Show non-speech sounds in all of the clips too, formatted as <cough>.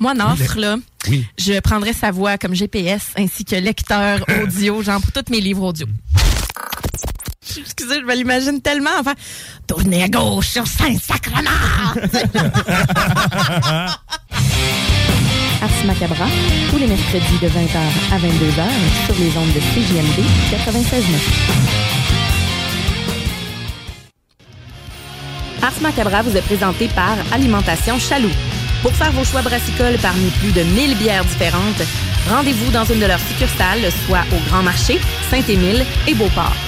Moi, Nafre, là, je prendrais sa voix comme GPS ainsi que lecteur audio, genre pour tous mes livres audio. Excusez, je me l'imagine tellement. Enfin, tournez à gauche sur Saint-Sacrement! <laughs> Ars Macabra, tous les mercredis de 20h à 22h sur les ondes de CJMD 96.9. Ars Macabra vous est présenté par Alimentation Chaloux. Pour faire vos choix brassicoles parmi plus de 1000 bières différentes, rendez-vous dans une de leurs succursales, soit au Grand Marché, Saint-Émile et Beauport.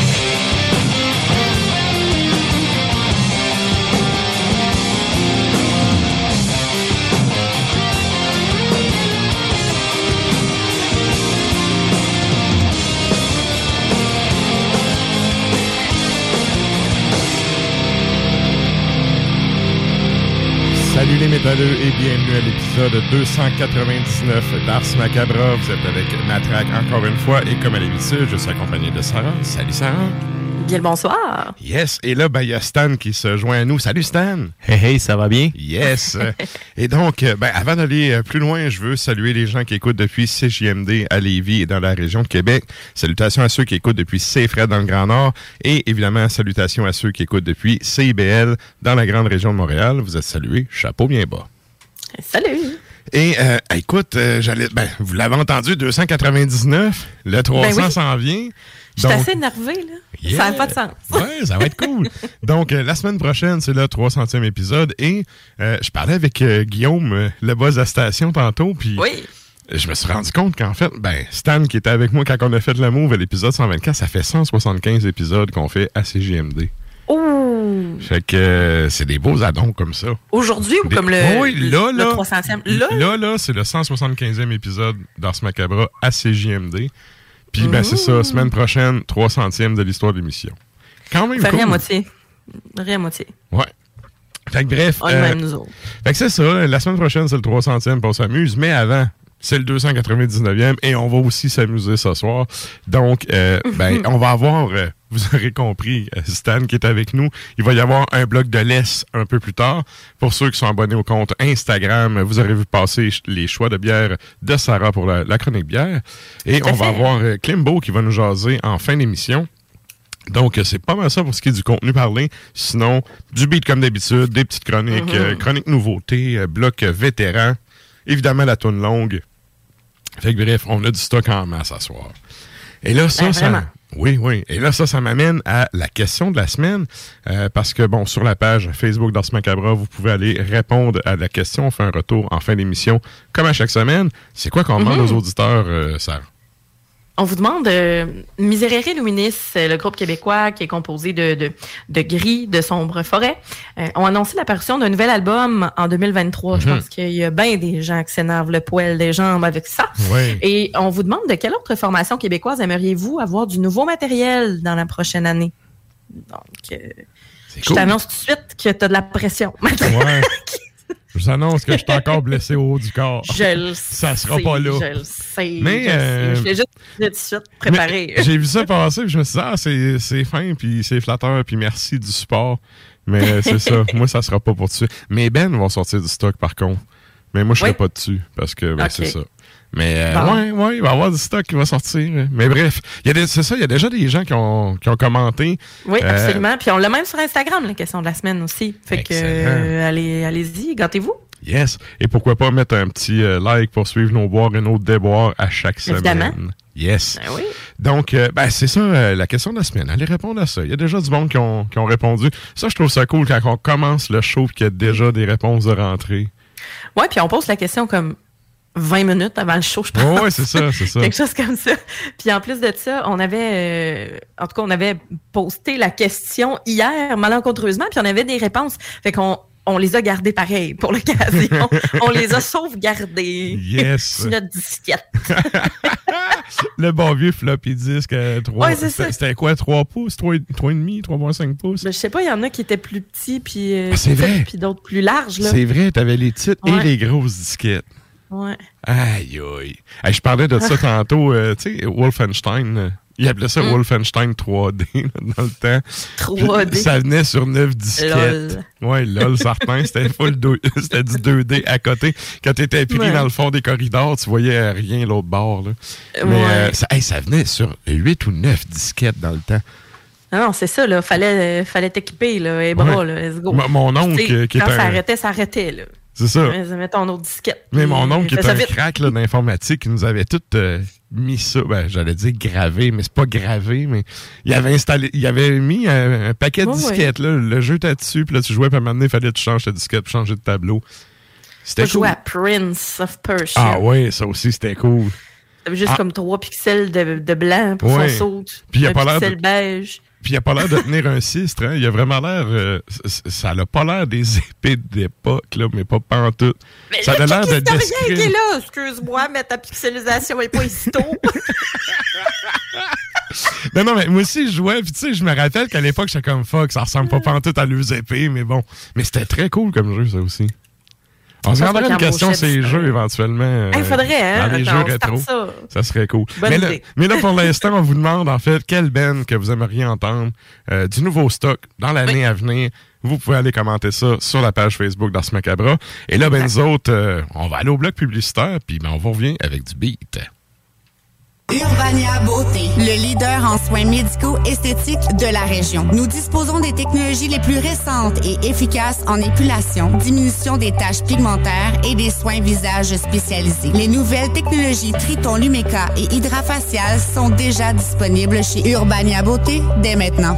Les métalleux et bienvenue à l'épisode 299 d'Ars Macabra. Vous êtes avec Matraque encore une fois et comme à l'habitude, je suis accompagné de Sarah. Salut Sarah. Bien le bonsoir. Yes, et là, ben, il y a Stan qui se joint à nous. Salut Stan. Hey, hey, ça va bien? Yes. <laughs> et donc, euh, ben, avant d'aller euh, plus loin, je veux saluer les gens qui écoutent depuis CJMD à Lévis et dans la région de Québec. Salutations à ceux qui écoutent depuis CFRED dans le Grand Nord. Et évidemment, salutations à ceux qui écoutent depuis CIBL dans la grande région de Montréal. Vous êtes salués. Chapeau bien bas. Salut. Et euh, écoute, euh, j'allais, ben, vous l'avez entendu, 299, le 300 Ben oui. s'en vient. Je suis Donc, assez énervée, là. Yeah. Ça n'a pas de sens. Ouais, ça va être cool. <laughs> Donc, euh, la semaine prochaine, c'est le 300e épisode. Et euh, je parlais avec euh, Guillaume, le boss de la station, tantôt. Puis Oui. je me suis rendu compte qu'en fait, ben, Stan, qui était avec moi quand on a fait de move à l'épisode 124, ça fait 175 épisodes qu'on fait à CGMD. Oh! Fait que c'est des beaux addons comme ça. Aujourd'hui ou Des- comme le, oui, là, le là. 300e? Là? Là, là, c'est le 175e épisode d'Ars Macabra à CJMD. Puis, ben, c'est ça, semaine prochaine, 300e de l'histoire de l'émission. Quand même cool. rien à moitié. Rien à moitié. Ouais. Fait que bref, On euh, même nous autres. fait que c'est ça, la semaine prochaine, c'est le 300e, puis on s'amuse, mais avant, c'est le 299e, et on va aussi s'amuser ce soir. Donc, euh, <laughs> ben, on va avoir, euh, vous aurez compris, euh, Stan qui est avec nous, il va y avoir un bloc de laisse un peu plus tard. Pour ceux qui sont abonnés au compte Instagram, vous aurez vu passer les choix de bière de Sarah pour la, la chronique bière. Et on va avoir euh, Klimbo qui va nous jaser en fin d'émission. Donc, c'est pas mal ça pour ce qui est du contenu parlé. Sinon, du beat comme d'habitude, des petites chroniques, euh, chroniques nouveautés, bloc euh, vétéran, évidemment la toune longue. Fait que bref, on a du stock en masse à soir. Et là, ça, Ben, ça. Oui, oui. Et là, ça, ça m'amène à la question de la semaine. euh, parce que, bon, sur la page Facebook d'Ars Macabra, vous pouvez aller répondre à la question. On fait un retour en fin d'émission, comme à chaque semaine. C'est quoi qu'on demande aux auditeurs, euh, Sarah? On vous demande euh, Miserere Luminis, euh, le groupe québécois qui est composé de, de, de gris, de sombres forêts, euh, ont annoncé l'apparition d'un nouvel album en 2023. Je pense qu'il y a bien des gens qui s'énervent le poil des jambes avec ça. Oui. Et on vous demande de quelle autre formation québécoise aimeriez-vous avoir du nouveau matériel dans la prochaine année? Donc, euh, je cool. t'annonce tout de suite que tu as de la pression. Ouais. <laughs> Je vous annonce que je suis encore blessé au haut du corps. Je le Ça sera sais, pas là. Je le sais. Mais, je, sais. euh, je l'ai juste tout de suite préparé. <laughs> J'ai vu ça passer, puis je me suis dit, ah, c'est, fin, puis c'est flatteur, puis merci du support. Mais euh, c'est ça, <laughs> moi, ça sera pas pour tout de suite. Mais Ben va sortir du stock, par contre. Mais moi, je serai Oui. pas dessus parce que ben, c'est ça. Mais euh, ouais, ouais, il va y avoir du stock qui va sortir. Mais bref, il y a des- c'est ça, il y a déjà des gens qui ont, qui ont commenté. Oui, Euh, absolument. Puis on l'a même sur Instagram, la question de la semaine aussi. Fait que euh, allez, allez-y, gâtez-vous. Yes. Et pourquoi pas mettre un petit euh, like pour suivre nos boires et nos déboires à chaque semaine. Évidemment. Yes. Ben oui. Donc, euh, ben, c'est ça euh, la question de la semaine. Allez répondre à ça. Il y a déjà du monde qui ont, qui ont répondu. Ça, je trouve ça cool quand on commence le show et qu'il y a déjà des réponses de rentrée. Ouais, puis on pose la question comme 20 minutes avant le show, je pense. Ouais, c'est ça, c'est <laughs> ça. Quelque chose comme ça. Puis en plus de ça, on avait, euh, en tout cas, on avait posté la question hier, malencontreusement, puis on avait des réponses. Fait qu'on on les a gardées pareil pour l'occasion. <laughs> on les a sauvegardées. Yes. <laughs> Sur notre disquette. le bon vieux floppy disque à 3. Ouais. C'était quoi, 3 pouces, 3, 3,5, 3,5 pouces? Mais je sais pas, il y en a qui étaient plus petits, puis euh, Ah, puis d'autres plus larges. Là. C'est vrai, t'avais les titres et Ouais. les grosses disquettes. Ouais. Aïe, aïe. Hey, je parlais de ça <laughs> tantôt, euh, tu sais, Wolfenstein. euh, Il appelait ça Mm. Wolfenstein 3D <laughs> là, dans le temps. 3D. Puis, Ça venait sur 9 disquettes. Lol. Ouais, lol, certain. <laughs> C'était full c'était du 2D à côté. Quand t'étais pris Ouais. dans le fond des corridors, tu voyais rien l'autre bord. Là. Mais Ouais. euh, ça, hey, ça venait sur 8 ou 9 disquettes dans le temps. Non, non, c'est ça, là. Fallait, fallait t'équiper, là, les bras, Ouais. là. Let's go. Mon- oncle, Tu euh, qui Quand ça arrêtait, ça arrêtait, là. C'est ça. Mais Mets ton autre disquette. Mais puis, mon oncle, qui est un vite. crack d'informatique, il nous avait tout euh, mis ça. Ben, j'allais dire gravé, mais c'est pas gravé, mais il avait installé, il avait mis un, un paquet de ouais. disquettes. Là, le jeu était dessus, puis là, tu jouais, puis à un moment donné, il fallait que tu changes ta disquette pour changer de tableau. C'était cool. à Prince of Persia. Ah ouais, ça aussi, c'était cool. Juste Ah. comme trois pixels de, de blanc pour Ouais. son saut. Puis il a pas l'air de- beige. Puis il a pas l'air de tenir un cistre, hein. Il a vraiment l'air... euh, ça a pas l'air des <laughs> épées d'époque, là, mais pas pantoute. Mais Ça a l'air de historien qui est là, excuse-moi, mais ta pixelisation est pas ici tôt. <laughs> Non, non, mais moi aussi, je jouais, puis tu sais, je me rappelle qu'à l'époque, j'étais comme fuck, ça ressemble pas pantoute à leurs épées, mais bon. Mais c'était très cool comme jeu, ça aussi. On se rendrait une question ces jeux éventuellement. euh, Il faudrait, hein? Dans les Attends, jeux rétro. ça. Ça serait cool. Mais là, idée. mais là, pour l'instant, on vous demande, en fait, quelle band que vous aimeriez entendre euh, du nouveau stock dans l'année Oui. à venir. Vous pouvez aller commenter ça sur la page Facebook d'Ars Macabra. Et là, ben, nous autres, euh, on va aller au bloc publicitaire, puis ben, on vous revient avec du beat. Urbania Beauté, le leader en soins médicaux esthétiques de la région. Nous disposons des technologies les plus récentes et efficaces en épilation, diminution des taches pigmentaires et des soins visage spécialisés. Les nouvelles technologies Triton Lumeca et Hydrafacial sont déjà disponibles chez Urbania Beauté dès maintenant.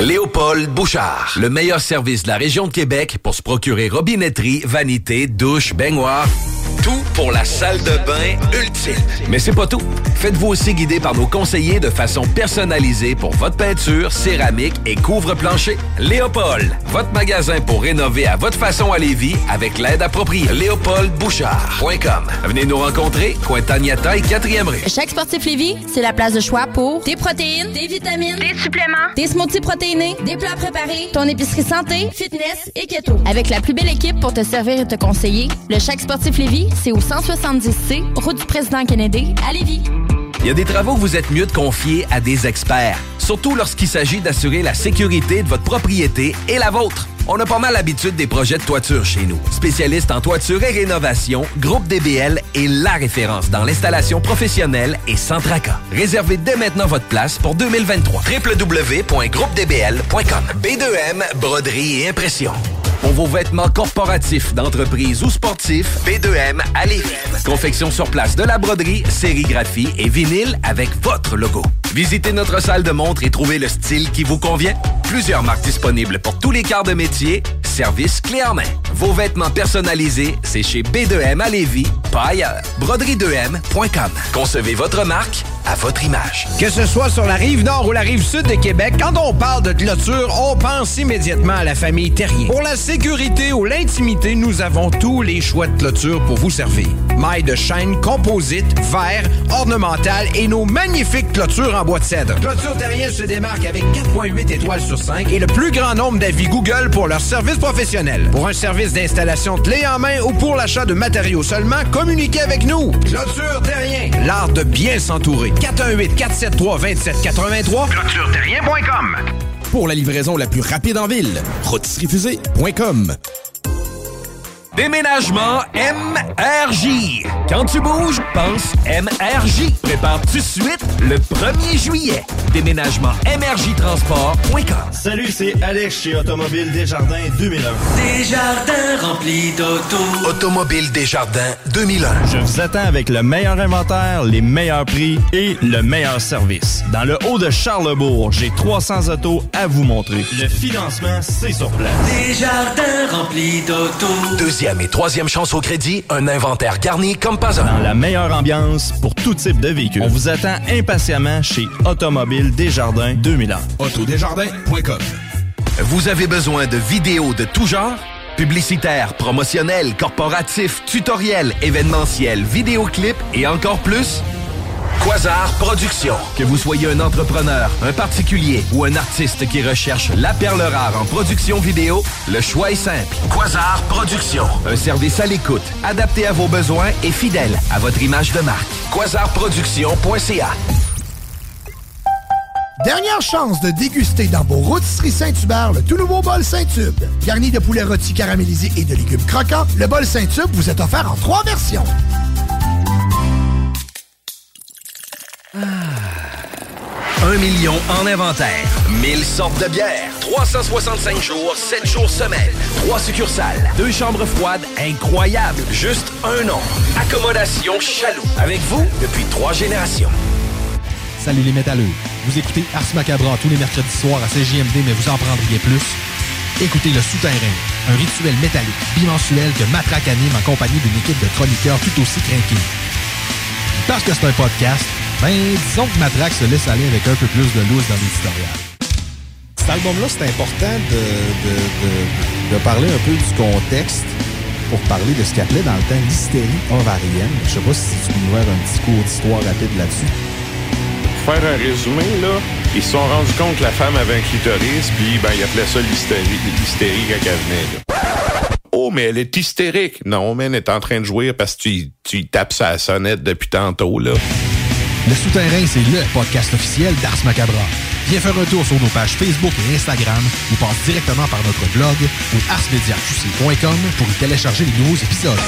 Léopold Bouchard, le meilleur service de la région de Québec pour se procurer robinetterie, vanité, douche, baignoire. Tout pour la salle de bain ultime. Mais c'est pas tout. Faites-vous aussi guider par nos conseillers de façon personnalisée pour votre peinture, céramique et couvre-plancher. Léopold, votre magasin pour rénover à votre façon à Lévis avec l'aide appropriée. LéopoldBouchard.com. Venez nous rencontrer, Cointagnata et 4e rue. Chaque sportif Lévis, c'est la place de choix pour des protéines, des vitamines, des suppléments, des smoothies des plats préparés, ton épicerie santé, fitness et keto. Avec la plus belle équipe pour te servir et te conseiller, le Chaque sportif Lévis, c'est au 170C, route du président Kennedy, à Lévis. Il y a des travaux que vous êtes mieux de confier à des experts, surtout lorsqu'il s'agit d'assurer la sécurité de votre propriété et la vôtre. On a pas mal l'habitude des projets de toiture chez nous. Spécialiste en toiture et rénovation, Groupe DBL est la référence dans l'installation professionnelle et sans tracas. Réservez dès maintenant votre place pour 2023. www.groupedbl.com B2M, broderie et impression. Pour vos vêtements corporatifs, d'entreprise ou sportifs, B2M à. Confection sur place de la broderie, sérigraphie et vinyle avec votre logo. Visitez notre salle de montre et trouvez le style qui vous convient. Plusieurs marques disponibles pour tous les quarts de métier. Service clé en main. Vos vêtements personnalisés, c'est chez B2M à Lévis, pas ailleurs. Broderie2M.com. Concevez votre marque à votre image. Que ce soit sur la rive nord ou la rive sud de Québec, quand on parle de clôture, on pense immédiatement à la famille Terrien. Pour la sécurité ou l'intimité, nous avons tous les choix de clôture pour vous servir. Mailles de chaîne, composite, verre, ornemental et nos magnifiques clôtures en bois de cèdre. Clôture Terrien se démarque avec 4.8 étoiles sur 5 et le plus grand nombre d'avis Google pour leur service professionnel. Pour un service d'installation clé en main ou pour l'achat de matériaux seulement, communiquez avec nous. Clôture Terrien, l'art de bien s'entourer. 418 473 2783 clôtureterrien.com. Pour la livraison la plus rapide en ville, rôtisseriefusée.com. Déménagement MRJ. Quand tu bouges, pense MRJ. Prépare tout de suite le 1er juillet. Déménagement MRJ Transport.com. Salut, c'est Alex chez Automobile Desjardins 2001. Desjardins remplis d'auto. Automobile Desjardins 2001. Je vous attends avec le meilleur inventaire, les meilleurs prix et le meilleur service. Dans le haut de Charlebourg, j'ai 300 autos à vous montrer. Le financement, c'est sur place. Desjardins remplis d'auto. Deuxième et troisième chance au crédit, un inventaire garni comme pas un. Dans la meilleure ambiance pour tout type de véhicule. On vous attend impatiemment chez Automobile Desjardins 2001. Autodesjardins.com. Vous avez besoin de vidéos de tout genre? Publicitaires, promotionnels, corporatifs, tutoriels, événementiels, vidéoclips et encore plus? Quasar Productions. Que vous soyez un entrepreneur, un particulier ou un artiste qui recherche la perle rare en production vidéo, le choix est simple. Quasar Productions. Un service à l'écoute, adapté à vos besoins et fidèle à votre image de marque. Quasarproduction.ca Dernière chance de déguster dans vos rôtisseries Saint-Hubert le tout nouveau bol Saint-Tube. Garni de poulet rôti caramélisé et de légumes croquants, le bol Saint-Tube vous est offert en trois versions. Un million en inventaire. 1000 sortes de bières. 365 jours, 7 jours semaine. 3 succursales. Deux chambres froides incroyables. Juste un nom. Accommodation Chaloux. Avec vous depuis trois générations. Salut les métalleux. Vous écoutez Ars Macabra tous les mercredis soirs à CJMD, mais vous en prendriez plus. Écoutez Le Souterrain, un rituel métallique bimensuel que Matraque anime en compagnie d'une équipe de chroniqueurs tout aussi craqués. Parce que c'est un podcast, ben disons que Matraque se laisse aller avec un peu plus de loose dans l'éditorial. Cet album-là, c'est important de, de, de, de parler un peu du contexte pour parler de ce qu'il appelait dans le temps l'hystérie ovarienne. Je sais pas si tu peux nous faire un petit cours d'histoire rapide là-dessus. Pour faire un résumé, là, ils se sont rendus compte que la femme avait un clitoris, puis ben, ils appelaient ça l'hystérie, l'hystérie quand elle venait. Là. Oh, mais elle est hystérique. Non, mais elle est en train de jouer parce que tu, tu tapes sa sonnette depuis tantôt, là. Le Souterrain, c'est le podcast officiel d'Ars Macabra. Viens faire un tour sur nos pages Facebook et Instagram ou passe directement par notre blog ou arsmediaqc.com pour y télécharger les nouveaux épisodes.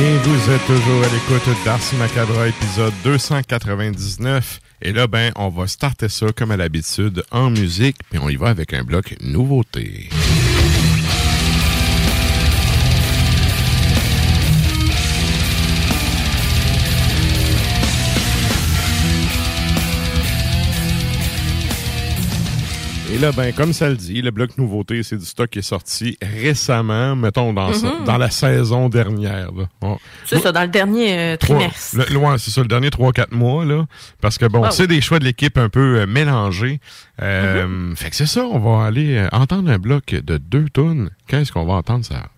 Et vous êtes toujours à l'écoute d'Ars Macabra, épisode 299. Et là, ben, on va starter ça comme à l'habitude en musique, puis on y va avec un bloc nouveauté. Et là, ben, comme ça le dit, le bloc nouveauté, c'est du stock qui est sorti récemment, mettons, dans, sa- Mhm. dans la saison dernière. Bon. C'est ça, dans le dernier euh, trimestre. le- ouais, c'est ça, le dernier 3-4 mois, là. Parce que, bon, c'est des choix de l'équipe un peu euh, mélangés. Euh, Mm-hmm. Fait que c'est ça, on va aller entendre un bloc de deux tonnes. Qu'est-ce qu'on va entendre, ça?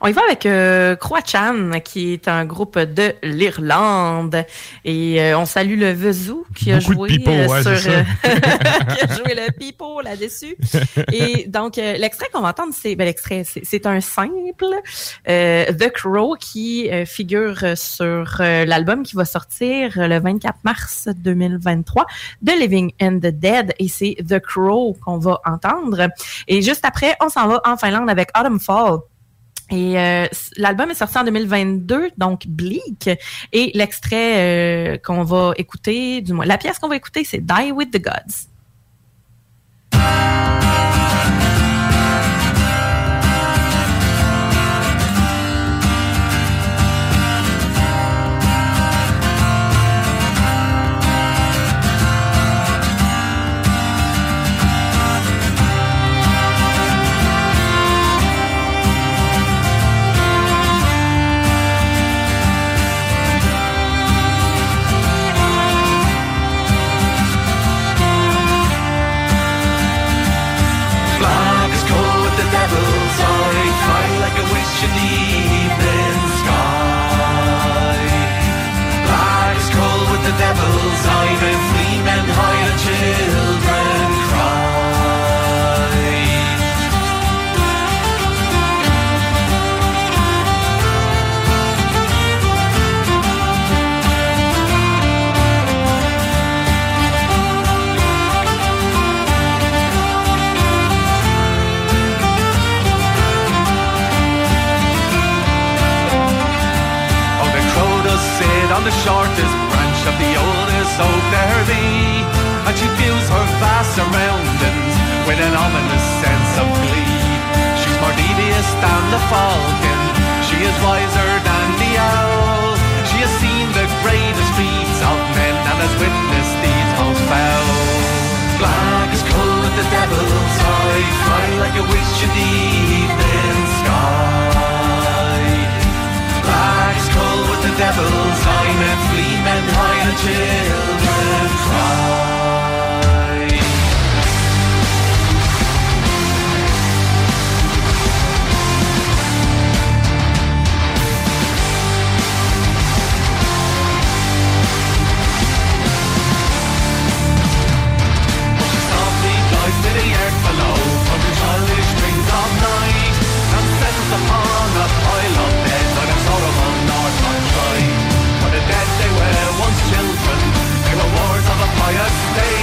On y va avec euh, Croachan, qui est un groupe de l'Irlande. Et euh, on salue le Vezou qui a Beaucoup de joué euh, ouais, sur euh, <laughs> <laughs> qui a joué le pipeau là-dessus. <laughs> Et donc euh, l'extrait qu'on va entendre, c'est ben, l'extrait, c'est- un simple The Crow qui figure sur l'album qui va sortir le 24 mars 2023 de Living and the Dead et c'est The Crow qu'on va entendre. Et juste après, on s'en va en Finlande avec Autumn Fall. Et euh, l'album est sorti en 2022, donc Bleak. Et l'extrait euh, qu'on va écouter, du moins la pièce qu'on va écouter, c'est Die with the Gods. Her vast surroundings with an ominous sense of glee. She's more devious than the falcon, she is wiser than the owl. She has seen the greatest feats of men and has witnessed deeds most foul. Black is cold with the devil's eye, fly like a witch in the evening sky. Black is cold with the devil's eye, men flee, men hide, and children cry. Empire stay.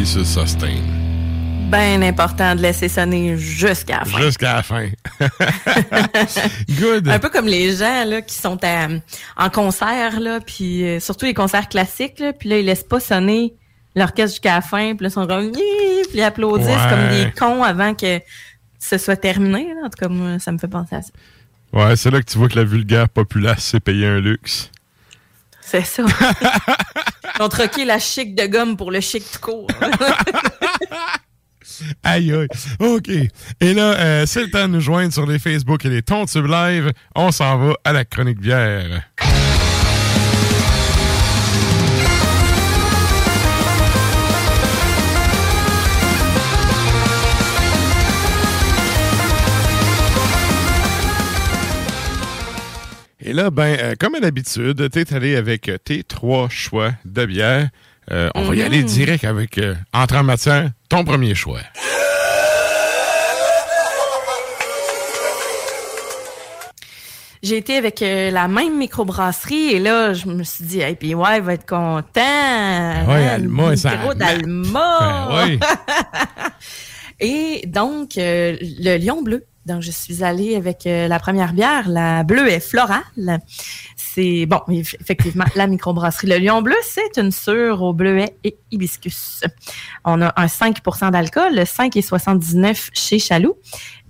Amplis se sustain. Bien important de laisser sonner jusqu'à la fin. Jusqu'à la fin. <laughs> Good. Un peu comme les gens là, qui sont à- en concert, là, puis euh, surtout les concerts classiques, là, puis là, ils laissent pas sonner l'orchestre jusqu'à la fin, puis là, ils sont comme... Puis ils applaudissent Ouais. comme des cons avant que ce soit terminé. là. En tout cas, moi, ça me fait penser à ça. Ouais, c'est là que tu vois que la vulgaire populace s'est payé un luxe. C'est ça. <laughs> Ils ont troqué la chic de gomme pour le chic tout court. <laughs> Aïe, aïe. OK. Et là, euh, c'est le temps de nous joindre sur les Facebook et les Tontubes Live. On s'en va à la chronique bière. Et là, ben, euh, comme à l'habitude, t'es allé avec euh, tes trois choix de bière. Euh, on va y aller direct avec, euh, entrée en matière, ton premier choix. J'ai été avec la même microbrasserie et là, je me suis dit, hey, puis ouais, va être content. Ouais, hein, Alma, ça d'Alma. <laughs> Ben oui. <laughs> Et donc, le lion bleu. Donc, je suis allée avec euh, la première bière, la bleue florale. C'est, bon, eff- effectivement, la microbrasserie. Le lion bleu, c'est une sure au bleuet et hibiscus. On a un 5% d'alcool, le 5 et 79 chez Chaloux.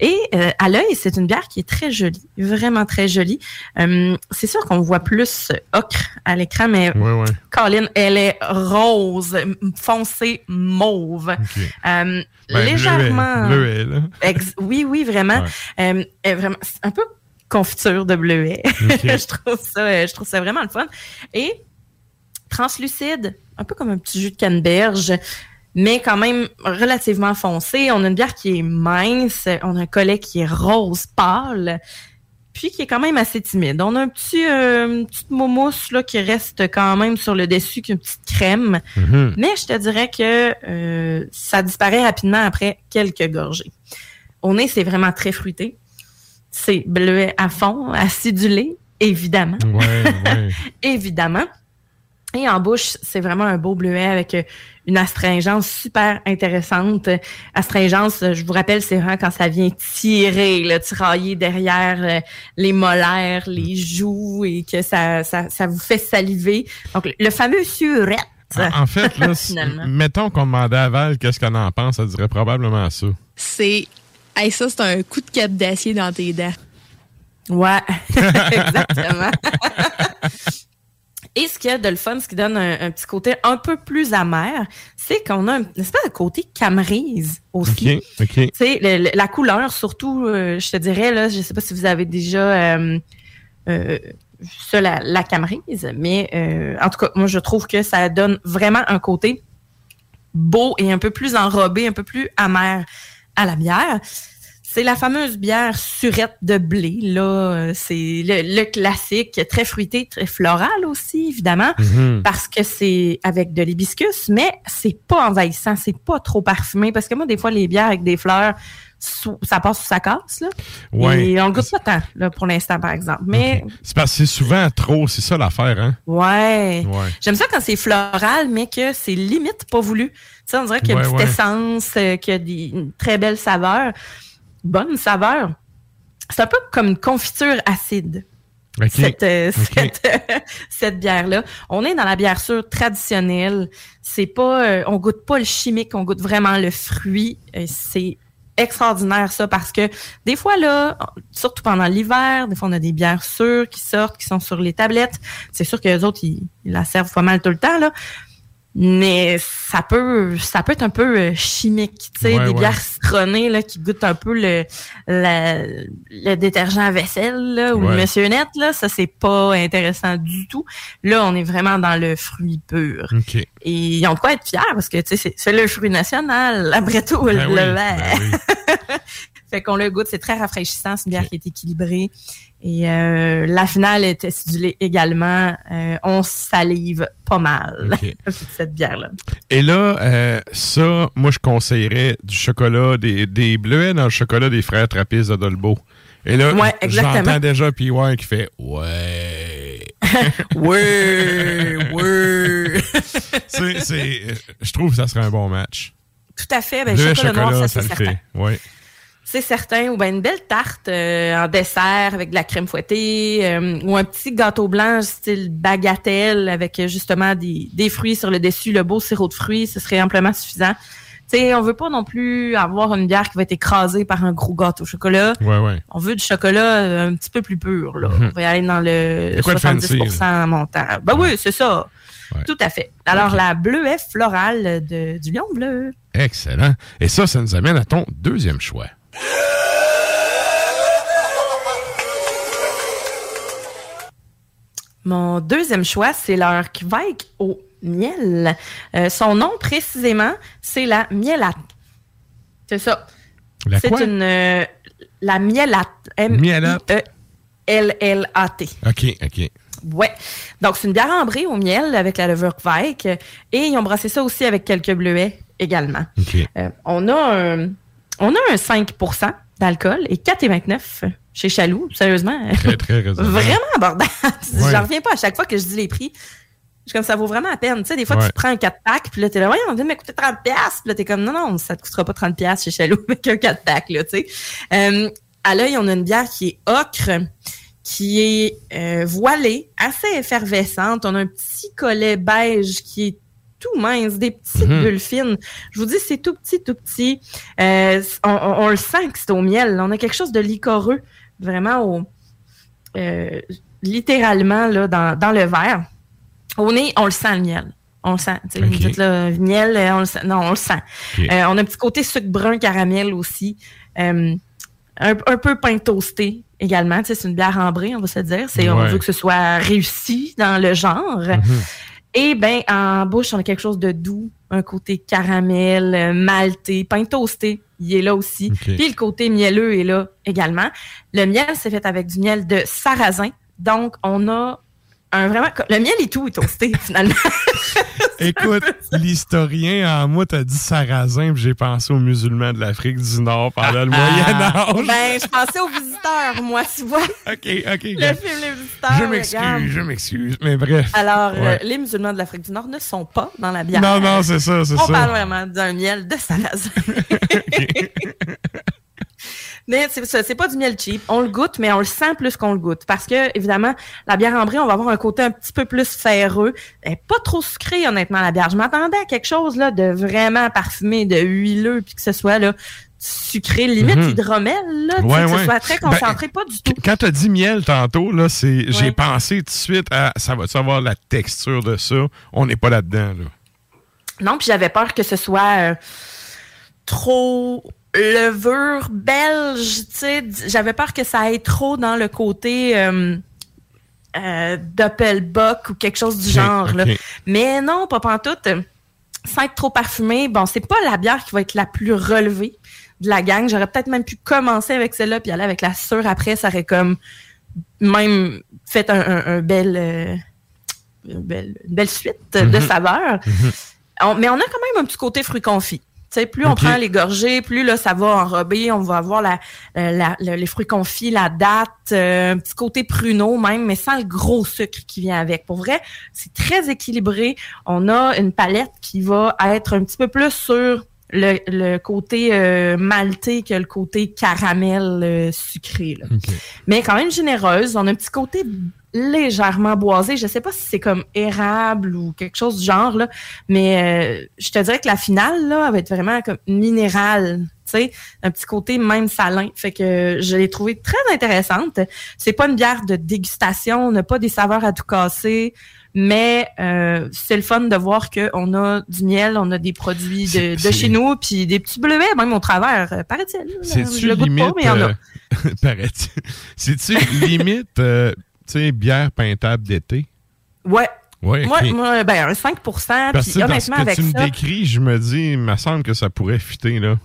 Et euh, à l'œil, c'est une bière qui est très jolie, vraiment très jolie. Euh, c'est sûr qu'on voit plus ocre à l'écran, mais Ouais, ouais. Colin, elle est rose, foncée, mauve. Euh, Ben, légèrement. bleuet, bleuet. Ex- oui, oui, vraiment. C'est un peu confiture de bleuet. <laughs> Je trouve ça, je trouve ça vraiment le fun. Et translucide, un peu comme un petit jus de canneberge, mais quand même relativement foncé. On a une bière qui est mince, on a un collet qui est rose pâle, puis qui est quand même assez timide. On a un petit, euh, une petite moumousse là, qui reste quand même sur le dessus, qui est une petite crème. Mhm. Mais je te dirais que euh, ça disparaît rapidement après quelques gorgées. Au nez, c'est vraiment très fruité. C'est bleuet à fond, acidulé, évidemment. Ouais, <laughs> ouais. évidemment. Et en bouche, c'est vraiment un beau bleuet avec euh, une astringence super intéressante. Astringence, euh, je vous rappelle, c'est vraiment quand ça vient tirer, là, tirailler derrière euh, les molaires, les joues et que ça, ça, ça vous fait saliver. Donc, le fameux surette. En, en fait, là, <laughs> mettons qu'on demandait à Val qu'est-ce qu'elle en pense, elle dirait probablement ça. C'est. Hey, ça, c'est un coup de cap d'acier dans tes dents. Ouais, <laughs> exactement. <laughs> Et ce qu'il y a de le fun, ce qui donne un, un petit côté un peu plus amer, c'est qu'on a un une espèce de côté camerise aussi. OK, OK. Tu sais, le- le- la couleur, surtout, euh, je te dirais, là, je sais pas si vous avez déjà euh, euh, ça, la, la camerise, mais euh, en tout cas, moi, je trouve que ça donne vraiment un côté beau et un peu plus enrobé, un peu plus amer à la bière. C'est la fameuse bière surette de blé, là. Euh, C'est le, le classique, très fruité, très floral aussi, évidemment, Mhm. parce que c'est avec de l'hibiscus, mais c'est pas envahissant, c'est pas trop parfumé, parce que moi, des fois, les bières avec des fleurs, ça passe ou ça casse, là. Ouais. Et on le goûte pas tant, là, pour l'instant, par exemple. Mais, C'est parce que c'est souvent trop, c'est ça l'affaire, hein? ouais. Ouais. J'aime ça quand c'est floral, mais que c'est limite pas voulu. Tu sais, on dirait qu'il y a Ouais, une petite essence, euh, qu'il y a des, une très belle saveur. Bonne saveur. C'est un peu comme une confiture acide. Cette, euh, OK. cette, <laughs> cette bière-là. On est dans la bière sûre traditionnelle. C'est pas, euh, on goûte pas le chimique, on goûte vraiment le fruit. Euh, c'est extraordinaire ça parce que des fois là, surtout pendant l'hiver, des fois on a des bières sûres qui sortent, qui sont sur les tablettes. C'est sûr que les autres ils, ils la servent pas mal tout le temps là. Mais ça peut, ça peut être un peu euh, chimique, tu sais, Ouais, des ouais. bières citronnées là qui goûtent un peu le, la- le détergent à vaisselle là, ou Ouais. le Monsieur Net là, ça c'est pas intéressant du tout. Là, on est vraiment dans le fruit pur. OK. Et ils ont de quoi être fiers parce que tu sais, c'est- le fruit national, après tout le Ben oui, verre. ben oui. Fait qu'on le goûte, c'est très rafraîchissant, c'est une bière qui est équilibrée. Et euh, la finale est acidulée également. Euh, on salive pas mal <laughs> cette bière-là. Et là, euh, ça, moi, je conseillerais du chocolat, des, des bleuets dans le chocolat des frères Trappistes de Dolbeau. Et là, Ouais, j'entends déjà PY qui fait <laughs> <laughs> Ouais. C'est- c'est- je trouve que ça serait un bon match. Tout à fait. Ben, Le chocolat, noir, ça, ça c'est le certain. fait. Oui. C'est certain. Ou bien une belle tarte euh, en dessert avec de la crème fouettée. euh, ou un petit gâteau blanc style bagatelle avec euh, justement des, des fruits sur le dessus, le beau sirop de fruits. Ce serait amplement suffisant. Tu sais, on veut pas non plus avoir une bière qui va être écrasée par un gros gâteau au chocolat. Ouais, ouais. On veut du chocolat un petit peu plus pur. Là. Mhm. On va y aller dans le C'est quoi le 70 fancy, montant. Ben oui, c'est ça. Tout à fait. Alors, la bleuet florale de, du lion bleu. Excellent. Et ça, ça nous amène à ton deuxième choix. Mon deuxième choix, c'est leur Kvike au miel. Euh, son nom précisément, c'est la mielate. C'est ça. C'est une euh, la mielate. Mielate. M-I-E-L-L-A-T. OK, OK. Ouais. Donc, c'est une bière ambrée au miel avec la levure Kvike. Et ils ont brassé ça aussi avec quelques bleuets également. Euh, on, a un, on a un 5% d'alcool et 4,29 chez Chaloux. Sérieusement. Très, très. <laughs> Vraiment abordable. Ouais. J'en reviens pas à chaque fois que je dis les prix. Je suis comme ça vaut vraiment la peine. Tu sais, des fois, Ouais. tu prends un 4 pack, puis là, t'es là, voyons, on vient de me coûter 30 pièces. Puis là, t'es comme, non, non, ça te coûtera pas 30 pièces chez Chaloux <laughs> avec un 4 pack, là, tu sais. Euh, à l'œil, on a une bière qui est ocre, qui est euh, voilée, assez effervescente. On a un petit collet beige qui est tout mince, des petites Mhm. bulles fines. Je vous dis, c'est tout petit, tout petit. Euh, on, on- on le sent que c'est au miel. On a quelque chose de licoreux, vraiment au, euh, littéralement là, dans, dans le verre. Au nez, on le sent le miel. On le sent. Tu sais, Ok. Vous dites là, miel, euh, on le sent. Non, on le sent. Euh, on a un petit côté sucre brun caramel aussi. Euh, un, un peu pain toasté également. C'est une bière ambrée, on va se dire. C'est, On veut que ce soit réussi dans le genre. Et ben en bouche, on a quelque chose de doux, un côté caramel, euh, malté, pain toasté, il est là aussi. Puis le côté mielleux est là également. Le miel, c'est fait avec du miel de sarrasin. Donc, on a un vraiment... Le miel et tout est toasté, <laughs> finalement. <laughs> Écoute, l'historien en moi t'a dit sarrasin, puis j'ai pensé aux musulmans de l'Afrique du Nord pendant le Moyen Âge. Ben, je pensais aux visiteurs, moi, tu vois. OK, OK. Le film Les Visiteurs. Je m'excuse, je m'excuse. Mais bref. Alors, euh, les musulmans de l'Afrique du Nord ne sont pas dans la bière. Non, non, c'est ça, c'est On ça. parle vraiment d'un miel de sarrasin. <laughs> <laughs> mais c'est ça, c'est pas du miel cheap. On le goûte, mais on le sent plus qu'on le goûte. Parce que, évidemment, la bière ambrée, on va avoir un côté un petit peu plus ferreux. Elle est pas trop sucrée, honnêtement, la bière. Je m'attendais à quelque chose là de vraiment parfumé, de huileux, puis que ce soit là sucré, limite Mhm. hydromel, là, tu Ouais, que ouais. ce soit très Ben, concentré, pas du tout. Quand t'as dit miel tantôt, là, c'est, j'ai pensé tout de suite à ça va avoir la texture de ça? On n'est pas là-dedans, là. Non, puis j'avais peur que ce soit euh, trop levure belge, tu sais. J'avais peur que ça aille trop dans le côté euh, euh, Doppelbock ou quelque chose du genre. là. Mais non, pas pantoute. Sans être trop parfumé, bon, c'est pas la bière qui va être la plus relevée de la gang. J'aurais peut-être même pu commencer avec celle-là puis aller avec la sûre après. Ça aurait comme même fait un, un- un bel, euh, une belle, une belle suite de Mhm. saveurs. On- mais on a quand même un petit côté fruit confit. Tu sais, plus on prend les gorgées, plus là, ça va enrober. On va avoir la, la- le- les fruits confits, la date, euh, un petit côté pruneau même, mais sans le gros sucre qui vient avec. Pour vrai, c'est très équilibré. On a une palette qui va être un petit peu plus sur le, le côté euh, maltais que le côté caramel euh, sucré. là. Mais quand même généreuse. On a un petit côté légèrement boisé. Je sais pas si c'est comme érable ou quelque chose du genre, là, mais euh, je te dirais que la finale, là, elle va être vraiment comme minérale, tu sais, un petit côté même salin. Fait que je l'ai trouvée très intéressante. C'est pas une bière de dégustation, on n'a pas des saveurs à tout casser, mais euh, c'est le fun de voir qu'on a du miel, on a des produits de, chez nous, puis des petits bleuets, même au travers, paraît-il. C'est-tu limite. pas, mais il y en a. <laughs> paraît-il. C'est-tu limite, tu sais, bière peintable d'été? Ouais. Ouais, moi, moi, ben, un 5 Parce puis que dans ce honnêtement, que avec tu me ça. décris, je me dis, il me semble que ça pourrait fitter, là.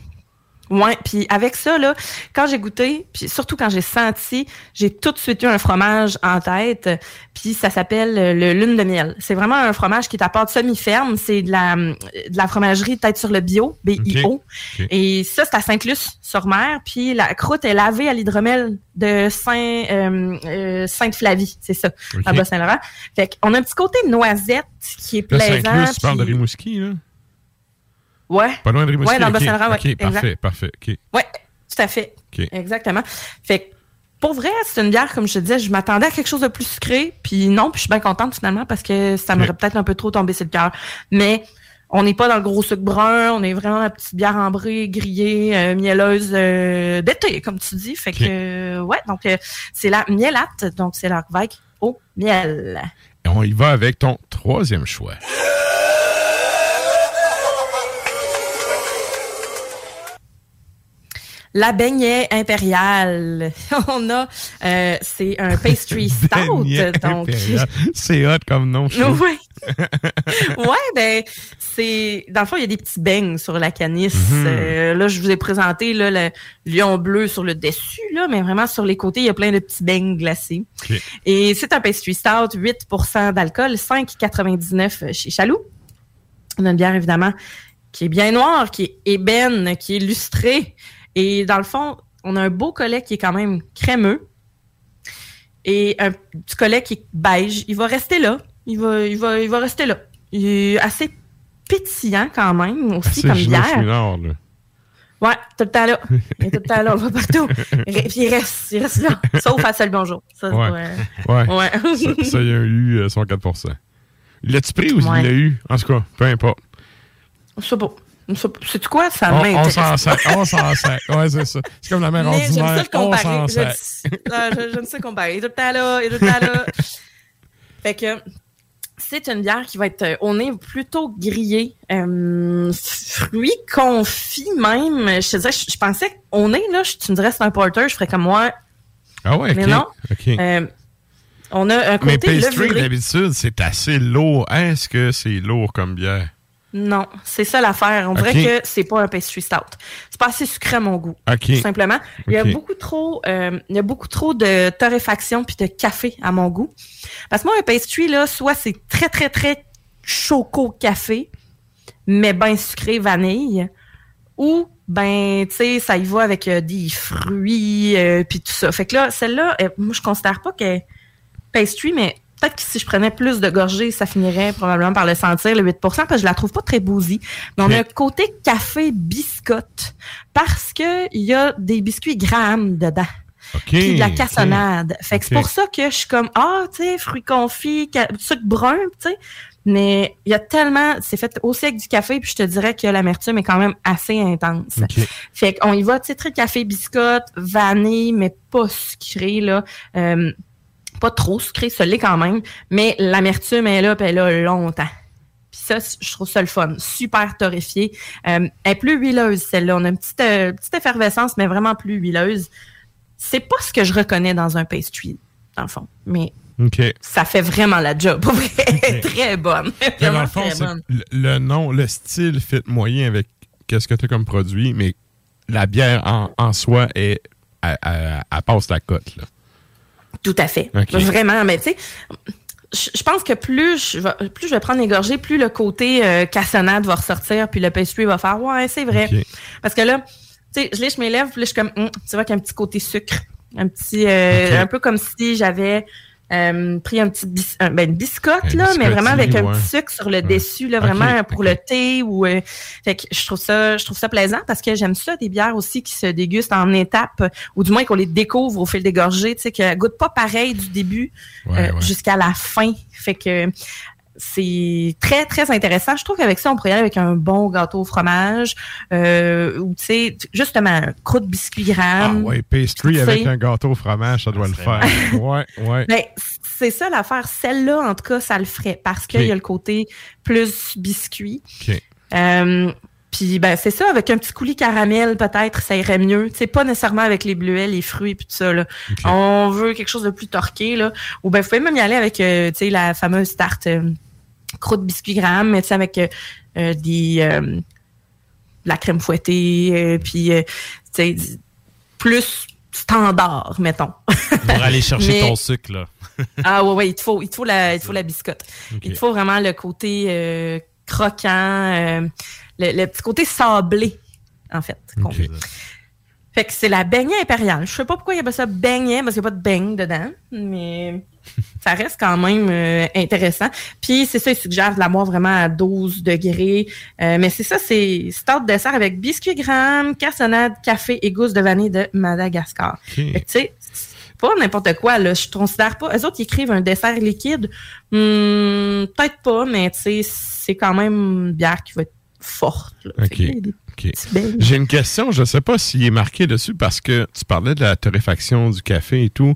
Ouais, puis avec ça là, quand j'ai goûté, puis surtout quand j'ai senti, j'ai tout de suite eu un fromage en tête, puis ça s'appelle euh, le lune de miel. C'est vraiment un fromage qui est à part semi-ferme, c'est de la de la fromagerie tête sur le bio, BIO. Ok, ok. Et ça c'est à Sainte-Luce-sur-Mer, puis la croûte est lavée à l'hydromel de Saint euh, euh, Sainte-Flavie, c'est ça, à Bas-Saint-Laurent. Fait qu'on a un petit côté noisette qui est Là, plaisant. Saint-Luc, tu parles de puis- Rimouski, là? Ouais. Pas loin de Rimouski. Ouais, dans le ok. Bas-Saint-Laurent, ouais, OK, exact. parfait, parfait. OK. Ouais, tout à fait. OK. Exactement. Fait que, pour vrai, c'est une bière, comme je te disais, je m'attendais à quelque chose de plus sucré, puis non, puis je suis bien contente finalement parce que ça m'aurait peut-être un peu trop tombé sur le cœur. Mais on n'est pas dans le gros sucre brun, on est vraiment dans la petite bière ambrée, grillée, euh, mielleuse euh, d'été, comme tu dis. Fait que, euh, ouais, donc euh, c'est la mielate, donc c'est leur vague au miel. Et on y va avec ton troisième choix. La beignet impériale. <laughs> On a, euh, c'est un <laughs> pastry stout, donc. <laughs> C'est hot comme nom. Oui. ouais, ben c'est dans le fond il y a des petits beignes sur la canisse. Mhm. Euh, là, je vous ai présenté là, le lion bleu sur le dessus là, mais vraiment sur les côtés il y a plein de petits beignes glacés. Et c'est un pastry stout, 8% d'alcool, 5,99 chez Chaloux. On a une bière évidemment qui est bien noire, qui est ébène, qui est lustrée. Et dans le fond, on a un beau collet qui est quand même crémeux et un petit collet qui est beige. Il va rester là. Il va, il va, il va rester là. Il est assez pétillant quand même aussi C'est comme. Chouinard, là. Ouais, tout le temps là. Il est tout le temps là, on va partout. Puis il reste, il reste là. <laughs> Sauf à seul bonjour. Ça, Ouais. c'est Ouais. pas- ouais. ça, ça, il a eu euh, son 4 L'as-tu pris ou Ouais. il l'a eu? En tout cas, peu importe. C'est beau. C'est quoi? Ça On, on m'intéresse. s'en sac. On s'en sac. Ouais, c'est ça. C'est comme la mère Mais j'aime ordinaire. ça le comparer. ne sais comparer. Il est tout là, il est tout temps là. <laughs> fait que c'est une bière qui va être euh, au nez plutôt grillée. Euh, fruits confits même. Je te dirais, je, je pensais qu'au nez, là, je- tu me dirais c'est un porter, je ferais comme moi. Ah ouais, OK. Mais non. Euh, on a un Mais côté pastry, levuré. d'habitude, c'est assez lourd. Est-ce que c'est lourd comme bière? Non, c'est ça l'affaire. On Ok. dirait que c'est pas un pastry stout. C'est pas assez sucré à mon goût. Ok. Tout simplement. Il y a beaucoup trop, euh, il y a beaucoup trop de torréfaction puis de café à mon goût. Parce que moi, un pastry, là, soit c'est très, très, très choco café, mais ben sucré vanille, ou ben, tu sais, ça y va avec euh, des fruits euh, puis tout ça. Fait que là, celle-là, euh, moi, je considère pas qu'elle pastry, mais peut-être que si je prenais plus de gorgées, ça finirait probablement par le sentir, le 8 parce que je la trouve pas très bousy. Mais on a un côté café biscotte parce que il y a des biscuits Graham dedans. Puis de la cassonade. Fait que c'est pour ça que je suis comme, ah, tu sais, fruits confits, sucre brun, tu sais. Mais il y a tellement, c'est fait aussi avec du café, puis je te dirais que l'amertume est quand même assez intense. Fait qu'on y va, tu sais, très café biscotte, vanille, mais pas sucré, là. Euh, pas trop sucré, ça l'est quand même. Mais l'amertume est là, puis elle est là longtemps. Puis ça, je trouve ça le fun. Super torréfié. Euh, elle est plus huileuse, celle-là. On a une petite, euh, petite effervescence, mais vraiment plus huileuse. C'est pas ce que je reconnais dans un pastry, dans le fond. Mais ça fait vraiment la job. Pour vrai, très bonne. Vraiment le fond, très bonne. le, le nom, le style fit moyen avec qu'est-ce que tu as comme produit, mais la bière en, en soi est. Elle, elle- elle passe la cote, là. Tout à fait. Vraiment, mais tu sais, je pense que plus je, vais, plus je vais prendre les gorgées, plus le côté euh, cassonade va ressortir, puis le pastry va faire Ouais, c'est vrai. Parce que là, tu sais, je lèche mes lèvres, puis là, je suis comme Hum, Tu vois qu'il y a un petit côté sucre. Un petit. euh. Un peu comme si j'avais. Euh, pris un petit bis- un- ben, une biscotte, là, mais vraiment avec un petit sucre sur le Ouais. dessus, là, vraiment pour le thé ou euh, fait que je trouve ça je trouve ça plaisant parce que j'aime ça des bières aussi qui se dégustent en étapes ou du moins qu'on les découvre au fil des gorgées, tu sais qu'elles goûtent pas pareil du début Ouais, euh, jusqu'à la fin. Fait que c'est très, très intéressant. Je trouve qu'avec ça, on pourrait y aller avec un bon gâteau au fromage euh, ou, tu sais, justement, un croûte biscuit Ah gramme. ouais, pastry avec un gâteau au fromage, ça doit le faire. Ouais, ouais. Ben, c'est ça l'affaire. Celle-là, en tout cas, ça le ferait parce qu'il y a le côté plus biscuit. OK. Euh, puis ben c'est ça, avec un petit coulis caramel peut-être, ça irait mieux. C'est pas nécessairement avec les bleuets, les fruits puis tout ça. Là. On veut quelque chose de plus torqué là. Ou ben vous pouvez même y aller avec euh, tu sais la fameuse tarte euh, croûte biscuit gramme, mais tu sais avec euh, euh, des euh, la crème fouettée, puis tu sais, plus standard, mettons. Pour aller <laughs> chercher Mais- ton sucre, là. <laughs> ah ouais, ouais, il te faut, il te faut la, il te faut la biscotte. Il te faut vraiment le côté croquant, le, le petit côté sablé, en fait. Fait que c'est la beignet impériale. Je sais pas pourquoi il y a pas ça beignet, parce qu'il n'y a pas de beigne dedans, mais <laughs> ça reste quand même euh, intéressant. Puis c'est ça, il suggère de la boire vraiment à 12 degrés. Euh, mais c'est ça, c'est start dessert avec biscuit gramme, cassonade, café et gousse de vanille de Madagascar. Fait que tu sais, c'est pas n'importe quoi, là. Je considère pas. Eux autres, ils écrivent un dessert liquide. Hmm, Peut-être pas, mais tu sais, c'est quand même une bière qui va être forte. là. Fait J'ai une question, je ne sais pas s'il est marqué dessus parce que tu parlais de la torréfaction du café et tout.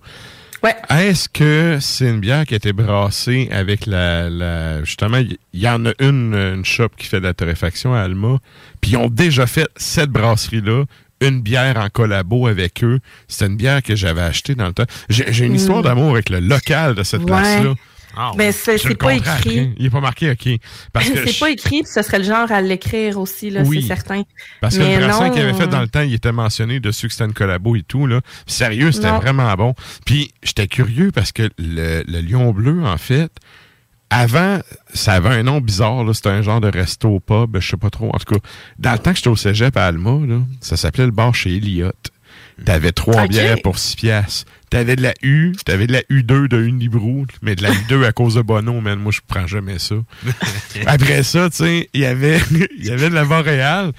Ouais. Est-ce que c'est une bière qui a été brassée avec la. la- justement, il y, en a une, une shop qui fait de la torréfaction à Alma, puis ils ont déjà fait cette brasserie-là, une bière en collabo avec eux. C'était une bière que j'avais achetée dans le temps. J'ai une histoire d'amour avec le local de cette Ouais. place-là. Ben, c'est- Je c'est pas écrit. Il n'est pas marqué, OK. Parce <laughs> que c'est je- pas écrit, puis ce serait le genre à l'écrire aussi, là, Oui. c'est certain. Parce que Mais le brassin qu'il avait fait dans le temps, il était mentionné dessus que c'était une collabo et tout. Là. Sérieux, c'était vraiment bon. Puis j'étais curieux parce que le, le Lion Bleu, en fait, avant, ça avait un nom bizarre. C'était un genre de resto pub, je sais pas trop. En tout cas, dans le temps que j'étais au cégep à Alma, là, ça s'appelait le bar chez Elliott. T'avais trois bières pour six piastres. T'avais de la U, t'avais de la U2 de Unibrou, mais de la U2 à cause de Bono, man. Moi, je prends jamais ça. <laughs> Après ça, tu sais, il y avait, il y avait de la Montréal.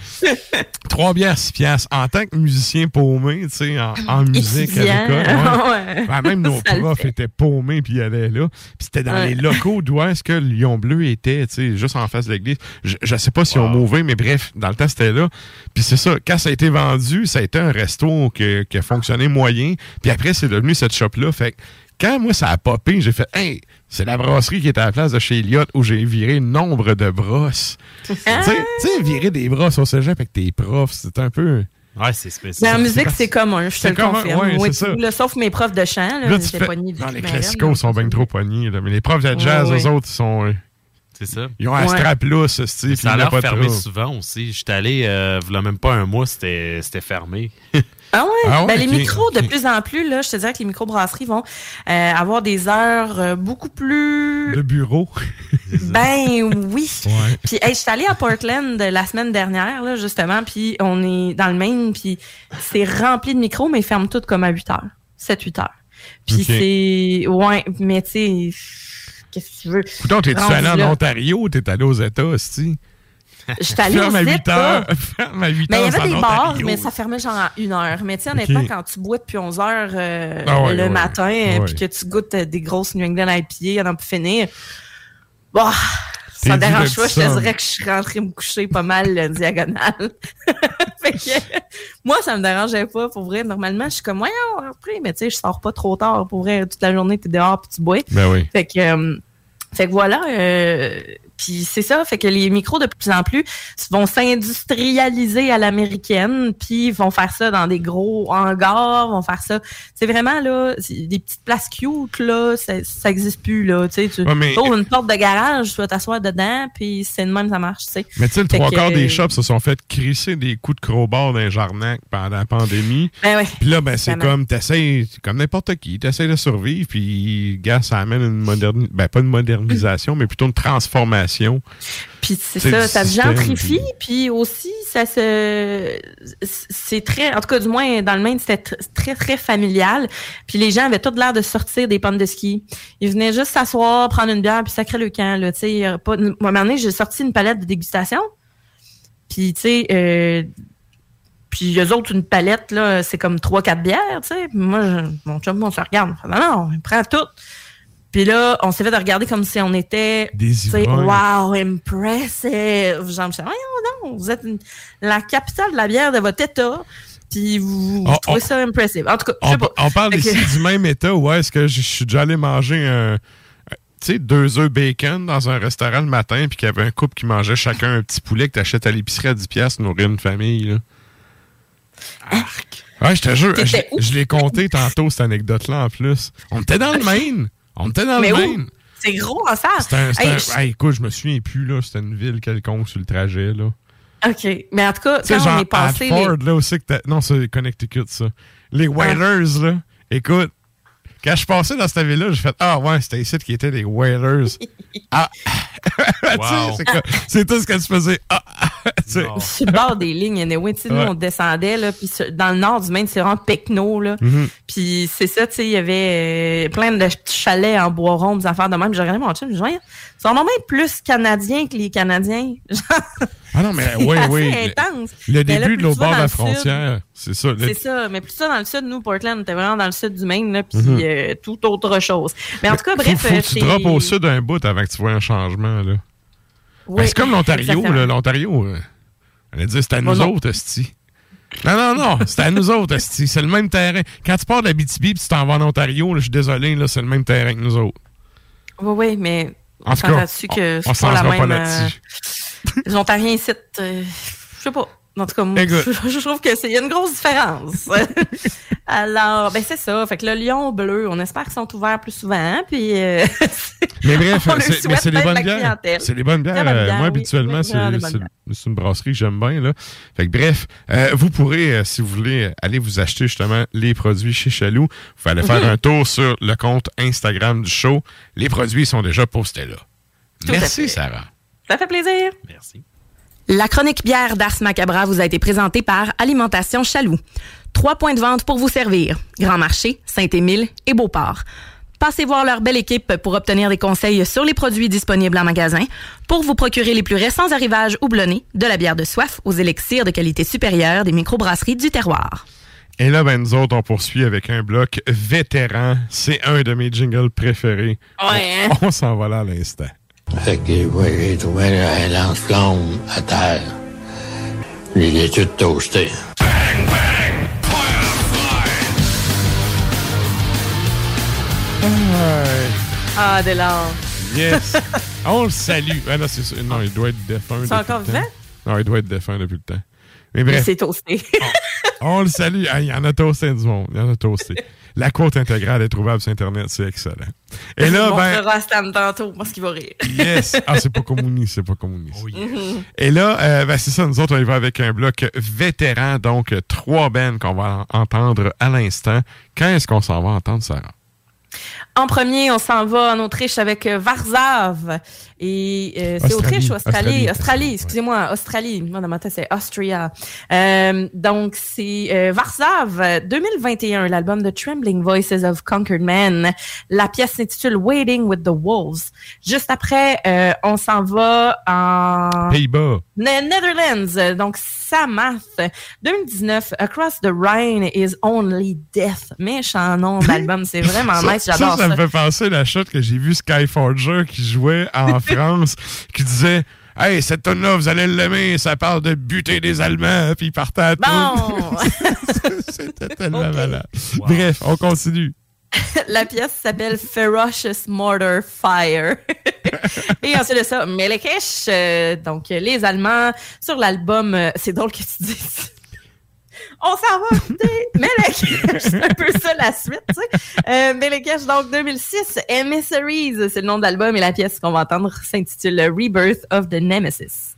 Trois bières, six piastres. En tant que musicien paumé, tu sais, en, en musique à l'école. ouais. <laughs> Ouais. Ben, même nos Ça le profs étaient paumés puis ils allaient là. Puis c'était dans Ouais. les locaux d'où est-ce que le Lion Bleu était, tu sais, juste en face de l'église. Je, je sais pas si on mouvé, mais bref, dans le temps, c'était là. Puis c'est ça, quand ça a été vendu, ça a été un resto que- qui a fonctionné moyen. Puis après, c'est devenu cette shop-là. Fait que quand moi, ça a popé, j'ai fait, hey, c'est la brasserie qui était à la place de chez Elliott où j'ai viré nombre de brosses. <laughs> tu sais, virer des brosses au cégep avec tes profs, c'est un peu... Ouais, c'est spécial. Mais en musique, c'est commun, je te le commun, confirme. ouais, Oui, c'est ça. tout, là, sauf mes profs de chant, là, Là, tu j'étais fais- poignée du Non, les classicos sont bien trop poignés. là. Mais les profs de jazz, Ouais, eux autres, ils sont... euh, C'est ça. Ils ont un Ouais. strap lousse, style, Ça a l'air fermé souvent aussi. J'étais allé, euh, a même pas un mois, c'était c'était fermé. <laughs> Ah ouais? Ah ouais, Ben, les micros, de plus en plus, là, je te dirais que les microbrasseries vont euh, avoir des heures euh, beaucoup plus... Le bureau. <laughs> Ben oui. Ouais. Puis hey, je suis allée à Portland la semaine dernière, là, justement, puis on est dans le Maine, puis c'est rempli de micros, mais ils ferment toutes comme à 8 heures. 7-8 heures. Puis c'est... Ouais, mais tu sais... Qu'est-ce que tu veux? Coudon, t'es-tu allé en. Ontario ou t'es allé aux États, aussi? Je suis allée Ferme aux à 8 États. heures. <laughs> Ferme à 8 Mais il y heures, avait des bars, mais ça fermait genre à une heure. Mais tu sais, honnêtement, Ok. quand tu bois depuis 11 heures euh, Ah ouais, le ouais. matin, Ouais. puis que tu goûtes euh, des grosses New England IPA, n'en plus finir, bah, ça me dérange pas. Je te dirais que je suis rentrée me coucher pas mal euh, diagonale. <laughs> fait que, moi, ça me dérangeait pas. Pour vrai, normalement, je suis comme, voyons, après, mais tu sais, je sors pas trop tard. Pour vrai, toute la journée, t'es dehors puis tu bois. Ben oui. Fait que, euh, fait que voilà. euh, puis c'est ça, fait que les micros de plus en plus vont s'industrialiser à l'américaine, puis vont faire ça dans des gros hangars, vont faire ça. C'est vraiment là, des petites places cute là, ça, ça existe plus là. Tu sais, tu Ouais, ouvres une porte de garage, tu vas t'asseoir dedans, puis c'est de même ça marche. Tu sais. Mais tu sais, le trois quarts des euh, shops se sont fait crisser des coups de crowbar dans les jarnacs pendant la pandémie. Ben ouais. Puis là, ben, c'est comme, t'essayes, comme n'importe qui, t'essayes de survivre, puis, gars, ça amène une modernisation, ben, pas une modernisation, mais plutôt une transformation. Puis c'est ça, ça se gentrifie, puis aussi ça se c'est très en tout cas du moins dans le Maine, c'était tr- très très familial. Puis les gens avaient tout l'air de sortir des pentes de ski. Ils venaient juste s'asseoir, prendre une bière puis sacrer le camp là, tu sais, pas à un moment donné, j'ai sorti une palette de dégustation. Puis tu sais euh, puis eux autres, une palette, là, c'est comme trois, quatre bières, tu sais. Moi, je- mon chum, on se regarde. Non, non, on prend tout. Puis là, on s'est fait de regarder comme si on était. Des ivrognes. Wow, impressive. Genre, je suis, non, vous êtes une- la capitale de la bière de votre état. Puis vous, vous On- trouvez on- ça impressive. En tout cas, je On, sais pas. on parle ici du même état où est-ce que je je suis déjà allé manger un. Tu sais, deux œufs bacon dans un restaurant le matin, puis qu'il y avait un couple qui mangeait chacun un petit poulet que t'achètes à l'épicerie à 10$ piastres, nourrir une famille, là. Ouais, je te jure, je, je l'ai compté tantôt, cette anecdote-là, en plus. On était dans le Maine. On était dans Mais le où? C'est gros en salle. C'était un- c'était Hey, un- je- hey, écoute, je me souviens plus, là. C'était une ville quelconque sur le trajet, là. OK. Mais en tout cas, quand on est passé. les- Hartford, là aussi, que t'as- non, c'est Connecticut, ça. Les Whalers, là, écoute, quand je suis passé dans cette ville-là, j'ai fait Ah ouais, c'était ici qui étaient les Whalers. <laughs> ah! <laughs> Tu sais, Wow. c'est quoi- c'est tout ce que tu faisais. Ah! <laughs> Tu sais. sur le bord des lignes, anyway, tu sais, nous, Ouais. on descendait, là, puis dans le nord du Maine, c'est vraiment Pecno, là. Mhm. Puis c'est ça, tu sais, il y avait euh, plein de chalets en bois rond, des affaires de même. J'ai regardé mon chum, je me ils sont même plus canadiens que les Canadiens. Ah non, mais oui, oui. intense. Le, là, début de l'autre tu bord de la frontière, c'est ça. le- C'est ça, mais plus ça dans le sud, nous, Portland, on était vraiment dans le sud du Maine, là, puis euh, tout autre chose. Mais en tout cas, bref, faut, faut euh, que tu c'est- droppes au sud un bout avant que tu vois un changement. Là. Oui, Ben, c'est comme l'Ontario. L'Ontario, euh, on allait dire c'est à Bon, nous non. autres, Esti. Non, non, non, c'est à nous autres. C'est le même terrain. Quand tu pars de la BTB et tu t'en vas en Ontario, je suis désolé, là, c'est le même terrain que nous autres. Oui, oui, mais En on tout cas, s'entend-tu que on pas là-dessus. Euh, les Ontariens ici, euh, je sais pas. En tout cas, moi, je, <laughs> je trouve que c'est y a une grosse différence. <laughs> Alors, ben c'est ça. Fait que le lion bleu, on espère qu'ils sont ouverts plus souvent. Puis, euh, <laughs> Mais bref, c'est- des bonnes bières. clientèle. C'est des bonnes bières. Euh, moi, oui. habituellement, c'est une brasserie que j'aime bien. Là. Fait que bref, euh, vous pourrez, euh, si vous voulez, euh, aller vous acheter justement les produits chez Chaloux. Vous allez faire un tour sur le compte Instagram du show. Les produits sont déjà postés là. Tout Merci. Sarah. Ça fait plaisir. Merci. La chronique bière d'Ars Macabra vous a été présentée par Alimentation Chaloux. Trois points de vente pour vous servir. Grand Marché, Saint-Émile et Beauport. Passez voir leur belle équipe pour obtenir des conseils sur les produits disponibles en magasin, pour vous procurer les plus récents arrivages houblonnés, de la bière de soif aux élixirs de qualité supérieure des microbrasseries du terroir. Et là, ben, nous autres, on poursuit avec un bloc vétéran. C'est un de mes jingles préférés. Ouais, hein? On, on s'en va là à l'instant. Fait que ouais, j'ai trouvé un lance-flamme à terre. Je l'ai tout toasté. Ah, des larmes. Yes. <laughs> on le salue. Ah non, c'est ça. Non, il doit être défunt. C'est encore vivant? Non, il doit être défunt depuis le temps. Mais Il bref, s'est toasté. on le salue. Ah, il y en a toasté du monde. Il y en a toasté. <laughs> La quote intégrale est trouvable sur Internet. C'est excellent. Et là, on ben, à Stan tantôt parce qu'il va rire. yes. Ah, c'est pas communiste. C'est pas communiste. Mhm. Et là, euh, ben, c'est ça, nous autres, on y va avec un bloc vétéran, donc trois bands qu'on va en- entendre à l'instant. Quand est-ce qu'on s'en va entendre, Sarah? En premier, on s'en va en Autriche avec euh, Varzav. Et euh, c'est. Autriche ou Australie? Australie. Australie, excusez-moi, Australie. Moi, dans ma tête, c'est Austria. Euh, donc, c'est euh, Varzav, euh, 2021, l'album de Trembling Voices of Conquered Man. La pièce s'intitule Waiting with the Wolves. Juste après, euh, on s'en va en... Pays-Bas. Ne- Netherlands, donc Samath, 2019, Across the Rhine is Only Death. Méchant nom d'album, c'est <laughs> vraiment nice, j'adore ça. ça. Me fait penser la shot que j'ai vu Skyforger qui jouait en <laughs> France, qui disait Hey, cette tonne-là, vous allez l'aimer, ça parle de buter des Allemands, puis il partait à tout. Bon! <laughs> C'était tellement malade. Bref, on continue. <laughs> La pièce s'appelle Ferocious Mortar Fire. Et ensuite de ça, Melekesh, euh, donc les Allemands, sur l'album, euh, c'est drôle que tu dises. On s'en va écouter <laughs> Melekesh, c'est un peu ça la suite, tu sais. Euh, Melekesh, donc 2006, Emissaries, c'est le nom de l'album et la pièce qu'on va entendre s'intitule Rebirth of the Nemesis.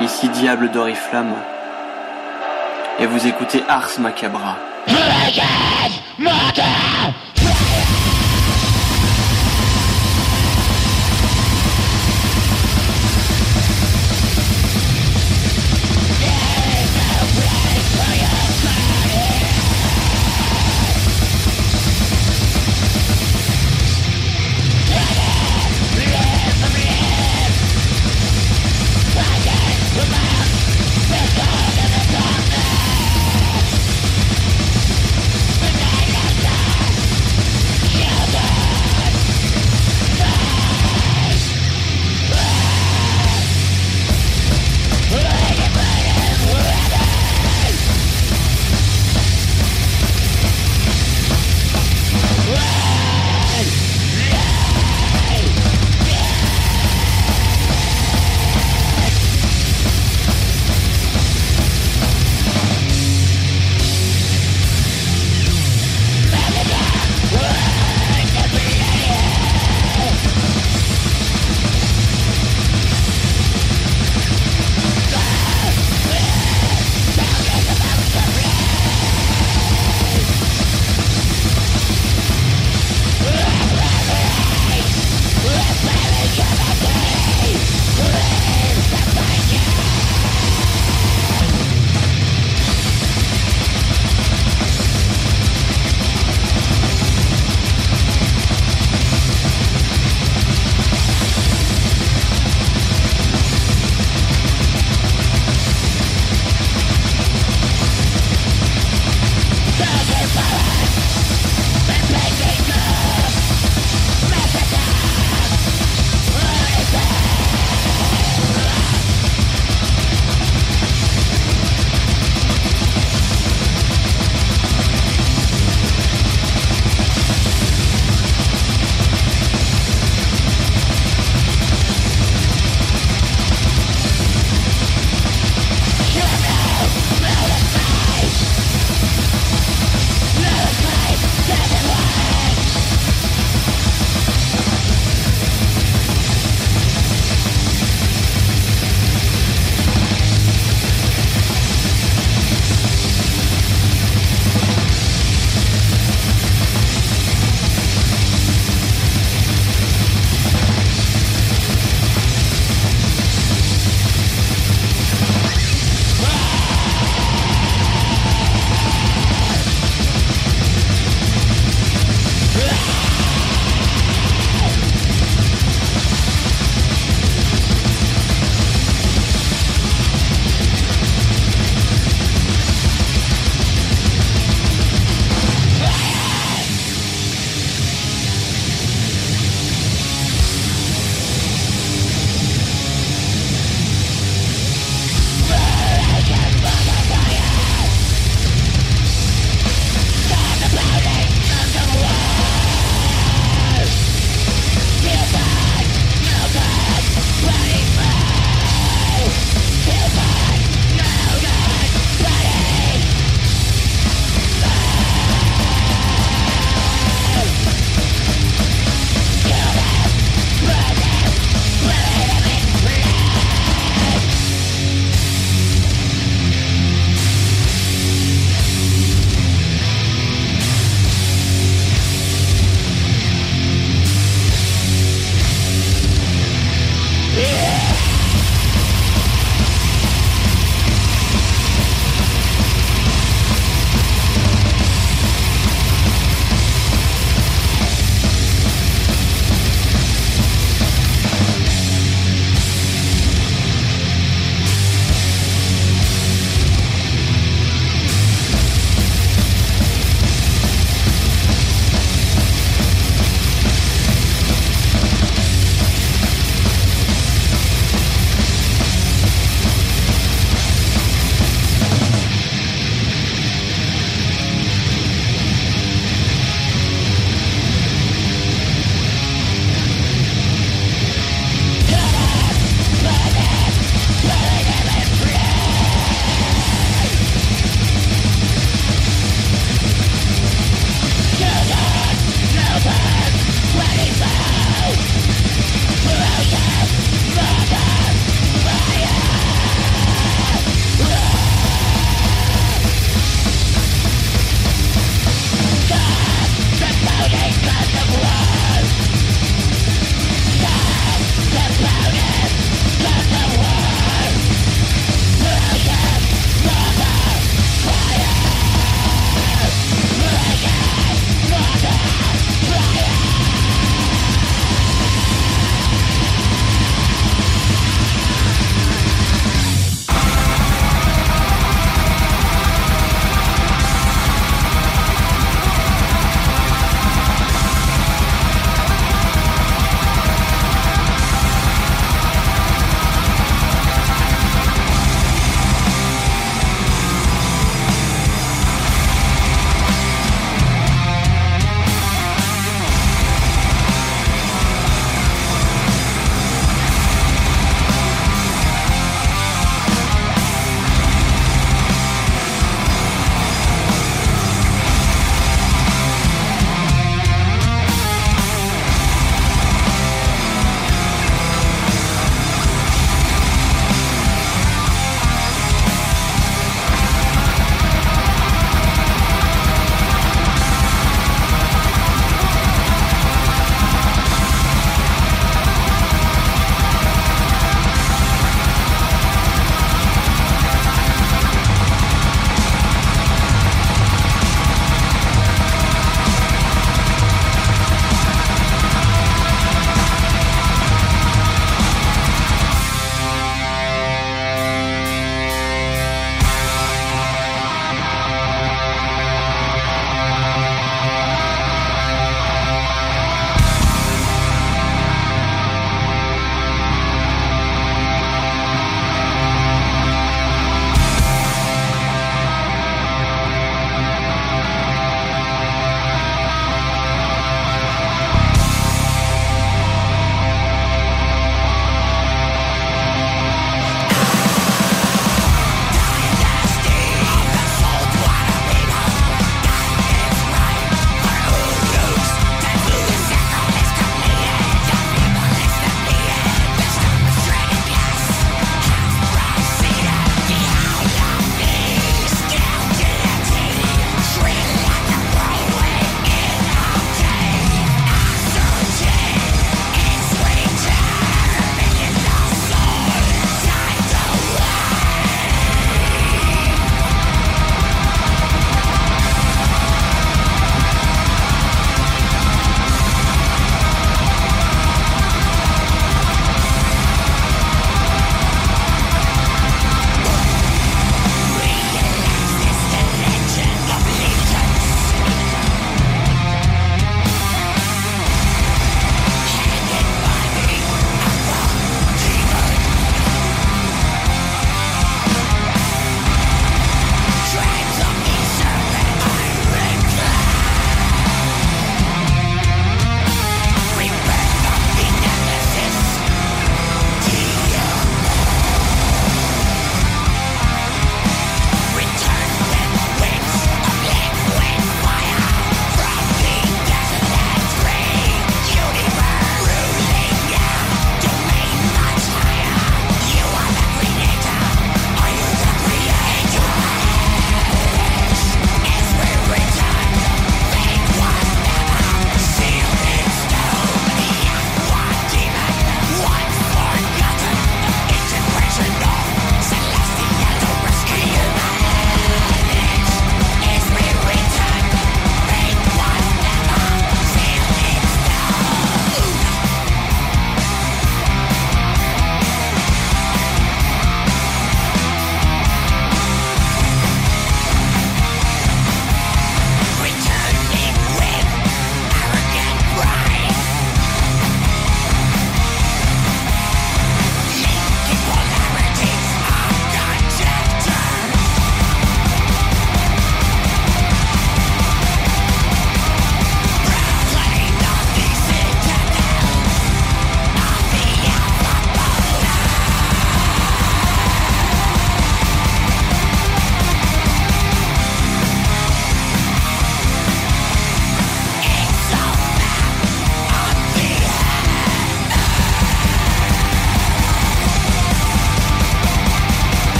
Ici Diable d'Oriflamme, et vous écoutez Ars Macabra.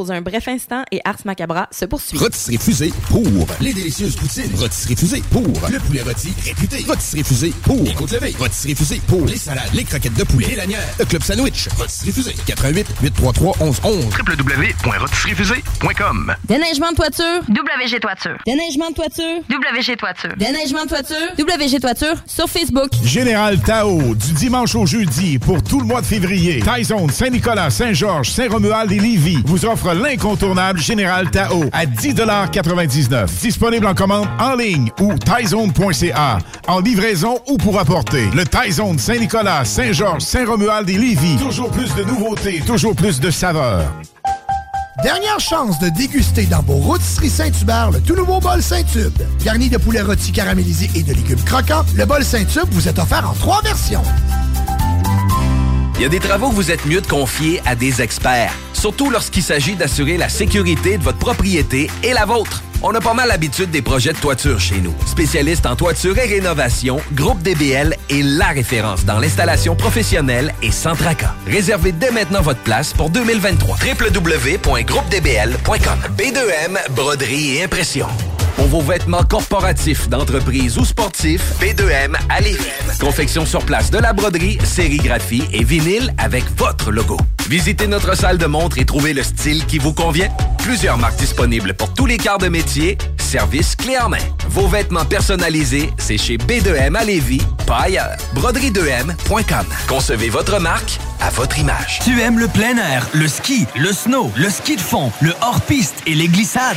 Pause un bref instant et Ars Macabra se poursuit. Rotisserie Fusée pour les délicieuses poutines. Rotisserie Fusée pour le poulet rôti réputé. Rotisserie Fusée pour les côtes levées. Rotisserie Fusée pour les salades, les croquettes de poulet, les lanières, le club sandwich. Rotisserie Fusée 88 833 1111 www.rotisseriefusée.com Déneigement de toiture, WG Toiture. déneigement de toiture, WG Toiture. déneigement de toiture, WG Toiture sur Facebook. Général Tao, du dimanche au jeudi pour tout le mois de février. Taizone, Saint-Nicolas, Saint-Georges, Saint-Romuald et Lévis vous offre l'incontournable Général Tao à 10,99 Disponible en commande en ligne ou taizone.ca. En livraison ou pour apporter. Le Taizone Saint-Nicolas, Saint-Georges, Saint-Romuald et Lévis. Toujours plus de nouveautés, toujours plus de saveurs. Dernière chance de déguster dans vos rôtisseries Saint-Hubert le tout nouveau bol Saint-Tube. Garni de poulet rôti caramélisé et de légumes croquants, le bol Saint-Tube vous est offert en trois versions. Il y a des travaux que vous êtes mieux de confier à des experts, surtout lorsqu'il s'agit d'assurer la sécurité de votre propriété et la vôtre. On a pas mal l'habitude des projets de toiture chez nous. Spécialiste en toiture et rénovation, Groupe DBL est la référence dans l'installation professionnelle et sans tracas. Réservez dès maintenant votre place pour 2023. www.groupedbl.com B2M, broderie et impression. Pour vos vêtements corporatifs, d'entreprise ou sportifs, B2M à Lévis. Confection sur place de la broderie, sérigraphie et vinyle avec votre logo. Visitez notre salle de montre et trouvez le style qui vous convient. Plusieurs marques disponibles pour tous les quarts de métier. Service clé en main. Vos vêtements personnalisés, c'est chez B2M à Lévis, pas ailleurs. Broderie2M.com. Concevez votre marque à votre image. Tu aimes le plein air, le ski, le snow, le ski de fond, le hors-piste et les glissades?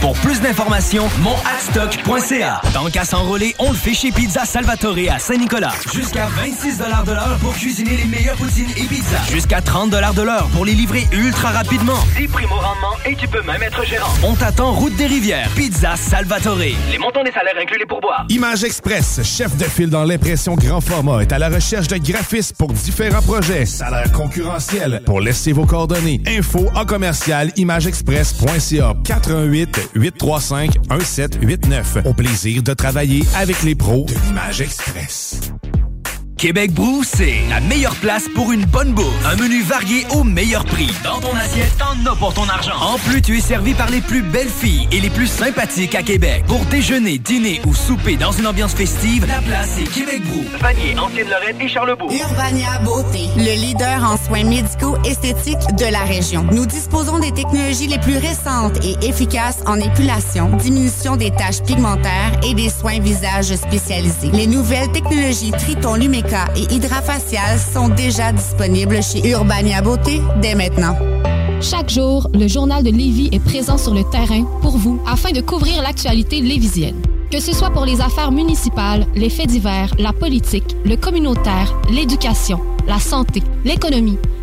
Pour plus d'informations, monadstock.ca. Tant qu'à s'enrôler, on le fait chez Pizza Salvatore à Saint-Nicolas. Jusqu'à 26 de l'heure pour cuisiner les meilleures poutines et pizzas. Jusqu'à 30 de l'heure pour les livrer ultra rapidement. 10 primes au rendement et tu peux même être gérant. On t'attend route des rivières. Pizza Salvatore. Les montants des salaires inclus les pourboires. Image Express, chef de file dans l'impression grand format, est à la recherche de graphistes pour différents projets. Salaire concurrentiel. Pour laisser vos coordonnées. Info en commercial imageexpress.ca 88 835 1789. Au plaisir de travailler avec les pros de l'Image Express. Québec Brou, c'est la meilleure place pour une bonne bouffe. Un menu varié au meilleur prix. Dans ton assiette, t'en as pour ton argent. En plus, tu es servi par les plus belles filles et les plus sympathiques à Québec. Pour déjeuner, dîner ou souper dans une ambiance festive, la place est Québec Brou. Vanier, Ancienne-Lorraine et Charlebourg. Urbania Beauté, le leader en soins médicaux esthétiques de la région. Nous disposons des technologies les plus récentes et efficaces en épilation, diminution des taches pigmentaires et des soins visage spécialisés. Les nouvelles technologies Triton Lumeca et Hydrafacial sont déjà disponibles chez Urbania Beauté dès maintenant. Chaque jour, le journal de Lévis est présent sur le terrain pour vous afin de couvrir l'actualité lévisienne. Que ce soit pour les affaires municipales, les faits divers, la politique, le communautaire, l'éducation, la santé, l'économie,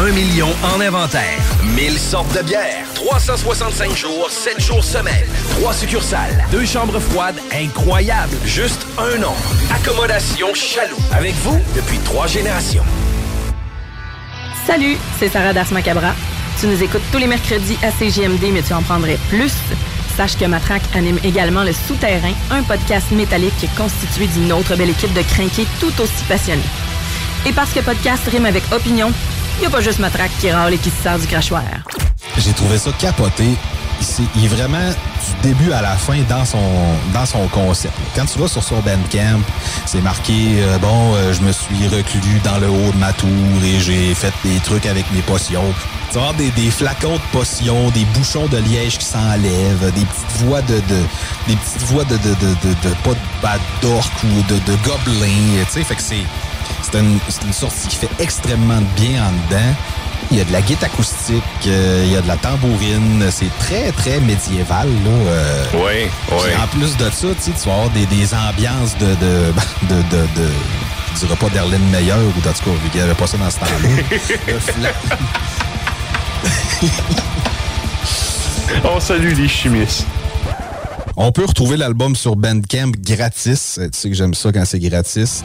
Un million en inventaire. 1000 sortes de bières. 365 jours, 7 jours semaine. 3 succursales. Deux chambres froides incroyables. Juste un nom. Accommodation Chaloux. Avec vous depuis trois générations. Salut, c'est Sarah Das Macabra. Tu nous écoutes tous les mercredis à CGMD, mais tu en prendrais plus. Sache que Matraque anime également Le Souterrain, un podcast métallique constitué d'une autre belle équipe de crinqués tout aussi passionnés. Et parce que podcast rime avec opinion, il n'y a pas juste Matraque qui râle et qui se sert du crachoir. J'ai trouvé ça capoté. Il est vraiment du début à la fin dans son dans son concept. Quand tu vas sur son Bandcamp, c'est marqué euh, bon, euh, je me suis reclus dans le haut de ma tour et j'ai fait des trucs avec mes potions. Tu vas des, des flacons de potions, des bouchons de liège qui s'enlèvent, des petites voix de, de des petites voix de de de, de, de- pas de bad d'orque ou de, de gobelins, tu sais, fait que c'est c'est une, une sortie qui fait extrêmement bien en dedans. Il y a de la guitare acoustique, euh, il y a de la tambourine. C'est très, très médiéval. Là, oui, oui. En plus de ça, tu vas avoir des, des ambiances de, de, <laughs> de, de, de je dirais pas d'Erlène Meilleur ou en tout cas, il n'y avait pas ça dans ce temps-là. <laughs> <laughs> On salue les chimistes. On peut retrouver l'album sur Bandcamp gratis. Tu sais que j'aime ça quand c'est gratis.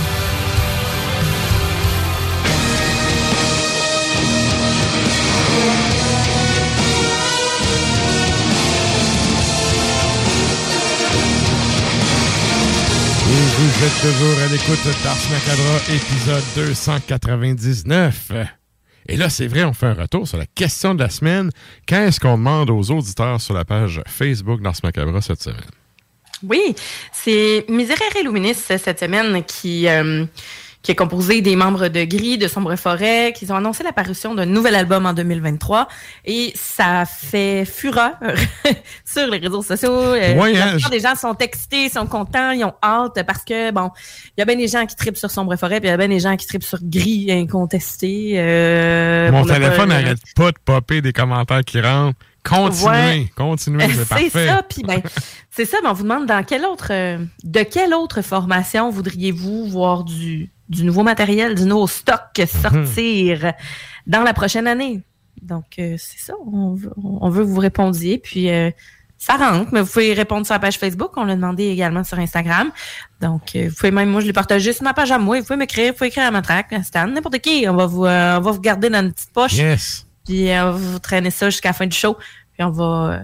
Vous êtes toujours à l'écoute d'Ars Macabra, épisode 299. Et là, c'est vrai, on fait un retour sur la question de la semaine. Qu'est-ce qu'on demande aux auditeurs sur la page Facebook d'Ars Macabra cette semaine? Oui, c'est Miserere Luminis cette semaine qui, euh, qui est composé des membres de Gris, de Sombre Forêt, qui ont annoncé l'apparition d'un nouvel album en 2023 et ça fait fureur <laughs> sur les réseaux sociaux. Euh, la hein, je- des gens sont excités, sont contents, ils ont hâte parce que, bon, il y a bien des gens qui tripent sur Sombre Forêt, puis il y a bien des gens qui tripent sur Gris incontesté. euh, Mon téléphone n'arrête pas de popper des commentaires qui rentrent. Continuez, Ouais. continuez, <laughs> c'est c'est parfait. ça, puis ben, c'est ça, mais on vous demande dans quelle autre, euh, de quelle autre formation voudriez-vous voir du, du nouveau matériel, du nouveau stock sortir dans la prochaine année? Donc, euh, c'est ça, on veut, on veut que vous répondiez, puis euh, ça rentre, mais vous pouvez répondre sur la page Facebook, on l'a demandé également sur Instagram. Donc, euh, vous pouvez même, moi, je l'ai partagé sur ma page à moi, vous pouvez m'écrire, vous pouvez écrire à ma track, à Stan, n'importe qui, on va vous, on va vous garder dans une petite poche. Yes. Puis on va vous traîner ça jusqu'à la fin du show. Puis on va,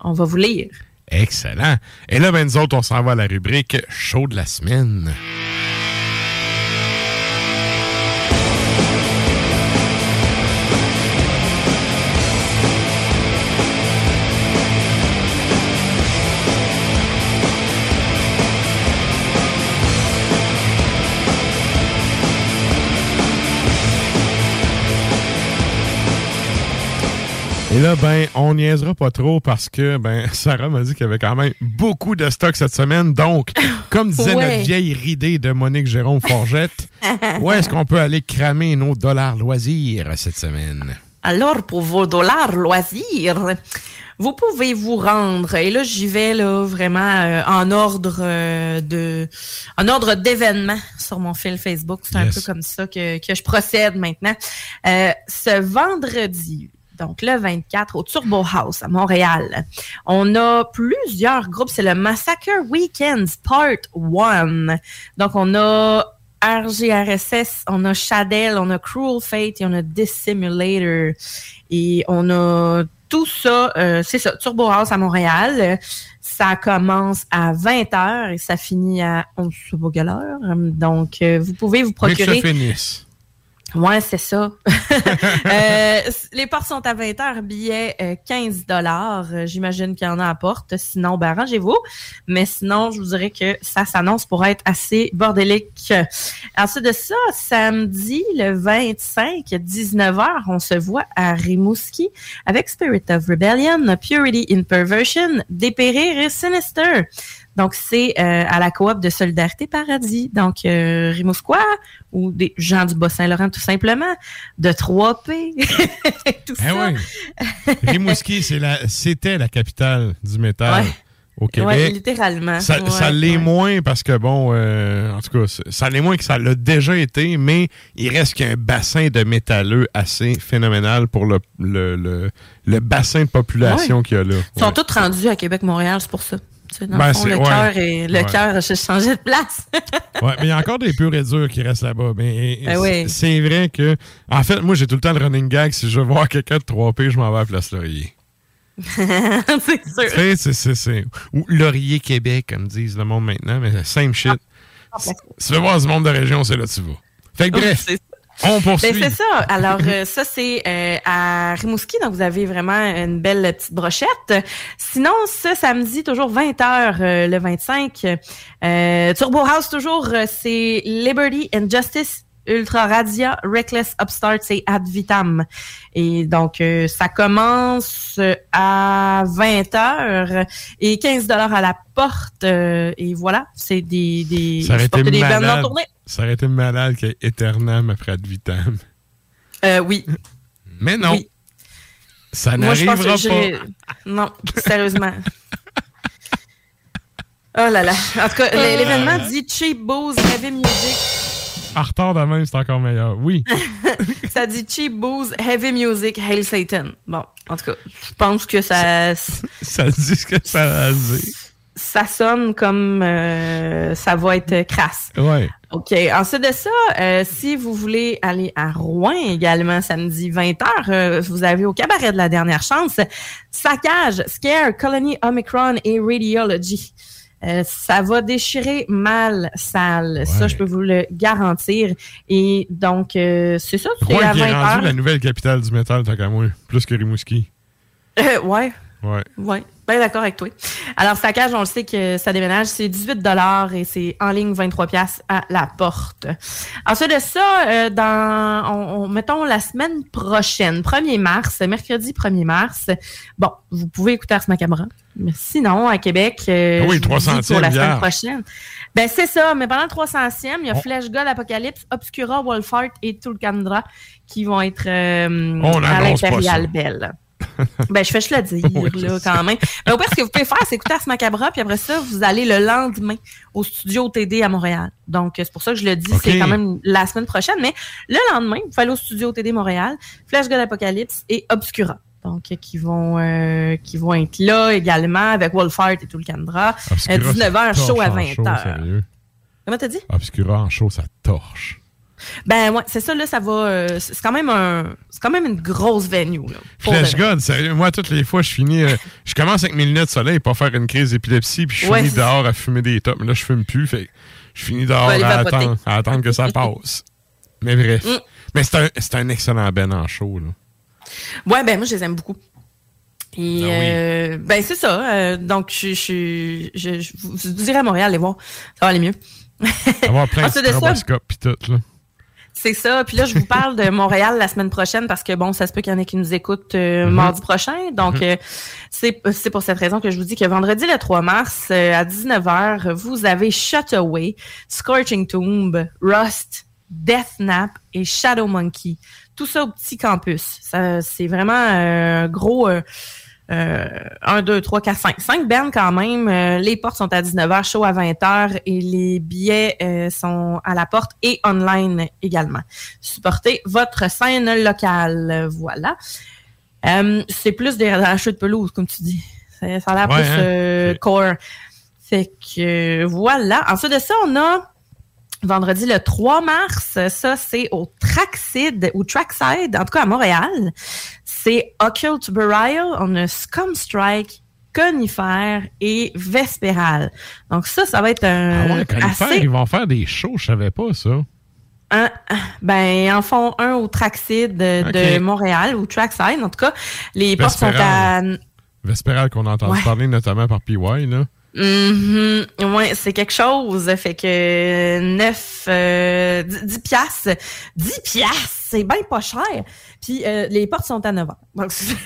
on va vous lire. Excellent. Et là, ben, nous autres, on s'en va à la rubrique Show de la semaine. Et là, ben, on niaisera pas trop parce que, ben, <laughs> Sarah m'a dit qu'il y avait quand même beaucoup de stock cette semaine. Donc, comme disait Ouais. notre vieille ridée de Monique Jérôme Forgette, <laughs> où est-ce qu'on peut aller cramer nos dollars loisirs cette semaine? Alors, pour vos dollars loisirs, vous pouvez vous rendre. Et là, j'y vais là vraiment euh, en ordre euh, de, en ordre d'événements sur mon fil Facebook. C'est un peu comme ça que, que je procède maintenant. Euh, ce vendredi. Donc, le 24, au Turbo House à Montréal. On a plusieurs groupes. C'est le Massacre Weekends Part 1. Donc, on a RGRSS, on a Shadell, on a Cruel Fate et on a Dissimulator. Et on a tout ça, euh, c'est ça, Turbo House à Montréal. Ça commence à 20h et ça finit à on ne sait pas quelle heure. Donc, euh, vous pouvez vous Mais que ça procurer. finisse. Ouais, c'est ça. <laughs> Euh, les portes sont à 20 heures, billets euh, 15 dollars. J'imagine qu'il y en a à porte. Sinon, ben, arrangez-vous. Mais sinon, je vous dirais que ça s'annonce pour être assez bordélique. Ensuite de ça, samedi, le 25, 19h, on se voit à Rimouski avec Spirit of Rebellion, Purity in Perversion, Dépérir et Sinister. Donc, c'est euh, à la coop de Solidarité Paradis. Donc, euh, ou des gens du Bas-Saint-Laurent, tout simplement, de 3P, <laughs> tout Eh ça. oui. Rimouski, la- c'était la capitale du métal Ouais. au Québec. Ouais, littéralement. Ça, Ouais, ça l'est moins parce que, bon, euh, en tout cas, ça l'est moins que ça l'a déjà été, mais il reste qu'un bassin de métalleux assez phénoménal pour le, le, le, le bassin de population qu'il y a là. Ils sont tous rendus à Québec-Montréal, c'est pour ça. Tu sais, dans Ben, le fond, le ouais. cœur et le Ouais. cœur a changé de place. <laughs> Ouais, mais il y a encore des purs et durs qui restent là-bas. Mais Ben oui. c'est vrai que, en fait, moi, j'ai tout le temps le running gag. Si je veux voir quelqu'un de 3P, je m'en vais à Place Laurier. <laughs> c'est sûr. C'est- c'est- Ou Laurier Québec, comme disent le monde maintenant, mais same shit. Si si tu veux voir du monde de région, c'est là que tu vas. Fait que bref, on poursuit. Ben, c'est ça. Alors, euh, ça, c'est euh, à Rimouski. Donc, vous avez vraiment une belle petite brochette. Sinon, ce samedi, toujours 20h, le 25, euh, Turbo House, toujours, euh, c'est Liberty and Justice Ultra Radia, Reckless Upstarts et Ad Vitam. Et donc, euh, ça commence à 20h et 15 dollars à la porte. euh, et voilà, c'est des, des, Ça aurait été des bandes en malade. Ça aurait été malade qu'il y ait Eternam après Ad Vitam. Euh, oui. Mais non. Oui. Ça Moi, je pense n'arrivera que j'ai- pas. Non, sérieusement. <laughs> Oh là là. En tout cas, l- l'événement dit Cheap Booze Heavy Music. En retard de même, c'est encore meilleur. Oui. <laughs> Ça dit Cheap Booze Heavy Music Hail Satan. Bon, en tout cas, je pense que ça, <laughs> ça dit ce que ça a dit. ça sonne comme euh, ça va être crasse. Ouais. OK. Ensuite de ça, euh, si vous voulez aller à Rouen également samedi 20h, vous avez au cabaret de la dernière chance Saccage, Scare, Colony Omicron et Radiology. Euh, ça va déchirer mal sale. Ça, je peux vous le garantir. Et donc, euh, c'est ça, c'est Rouen à qui est 20h. rendu la nouvelle capitale du métal, tant qu'à moi. Plus que Rimouski. Euh, ouais. Ouais. Bien d'accord avec toi. Alors, Saccage, on le sait que ça déménage, c'est 18 et c'est en ligne 23 pièces à la porte. Ensuite de ça, euh, dans, on, on- mettons la semaine prochaine, 1er mars, mercredi 1er mars, bon, vous pouvez écouter Ars Macabra. Mais sinon, à Québec, euh, Ah oui, je vous dis 300e pour la semaine prochaine. Ben, c'est ça, mais pendant le 300e, il y a On- Flash God, Apocalypse, Obscura, Wolfheart et Tulkandra qui vont être euh, On à ça. Belle. Ben, je fais juste le dire, <laughs> Oui, je là, quand même. Mais au pire, ce que vous pouvez faire, c'est écouter Ars Macabra, puis après ça, vous allez le lendemain au studio TD à Montréal. Donc, c'est pour ça que je le dis, c'est quand même la semaine prochaine. Mais le lendemain, vous aller au studio TD Montréal, Flash God Apocalypse et Obscura. Donc, euh, qui vont, euh, qui vont être là également avec Wolfheart et tout le. Obscura, 19h, ça show à torche en 20h. sérieux. Comment t'as dit? Obscura en show, ça torche. Ben, ouais, c'est ça, là, ça va. euh, c'est quand même un. C'est quand même une grosse venue, là. Flash. God, sérieux, moi, toutes les fois, je finis. euh, <laughs> je commence avec mes lunettes de soleil pour faire une crise d'épilepsie, puis je Ouais, finis dehors à fumer des tops. Mais là, je fume plus, fait je finis dehors à attendre, à attendre que ça <laughs> passe. Mais bref. Mm. Mais c'est un, un excellent Ben en show, là. Ouais, ben moi, je les aime beaucoup. Et Ah oui. euh, ben c'est ça. euh, donc, je, je, je, je vous dirais à Montréal, allez voir. Ça va aller mieux. Avoir plein de <laughs> Ensuite de ça, stroboscopes pis tout, là. C'est ça. Puis là, je vous parle de Montréal la semaine prochaine parce que bon, ça se peut qu'il y en ait qui nous écoutent euh, Mhm. mardi prochain. Donc, Mhm. euh, c'est c'est pour cette raison que je vous dis que vendredi le 3 mars euh, à 19h, vous avez Shutaway, Scorching Tomb, Rust, Death Nap et Shadow Monkey. Tout ça au petit campus. Ça, C'est vraiment euh, gros. Euh, euh, 1, 2, 3, 4, 5. 5 bands quand même. Euh, les portes sont à 19h, show à 20h et les billets euh, sont à la porte et online également. Supportez votre scène locale. Voilà. Euh, c'est plus des achats de pelouse, comme tu dis. Ça, ça a l'air Ouais, plus hein? core. Fait que voilà. Ensuite de ça, on a vendredi le 3 mars. Ça, c'est au Traxide, ou Trackside, en tout cas à Montréal. C'est Occult Burial. On a Scum Strike, Conifère et Vespéral. Donc ça, ça va être un Ah ouais, quand ils, assez... font, ils vont faire des shows, je savais pas ça. Un- ben, ils en font un au Traxide de. Montréal, ou Trackside. En tout cas, les portes sont à... Vespéral. Vespéral qu'on a entendu Ouais. parler notamment par PY, là. Mhm. Ouais, c'est quelque chose. Fait que 9, euh, 10, 10 piastres. 10 piastres, c'est bien pas cher. Puis euh, les portes sont à 9 ans. Donc, <laughs> C'est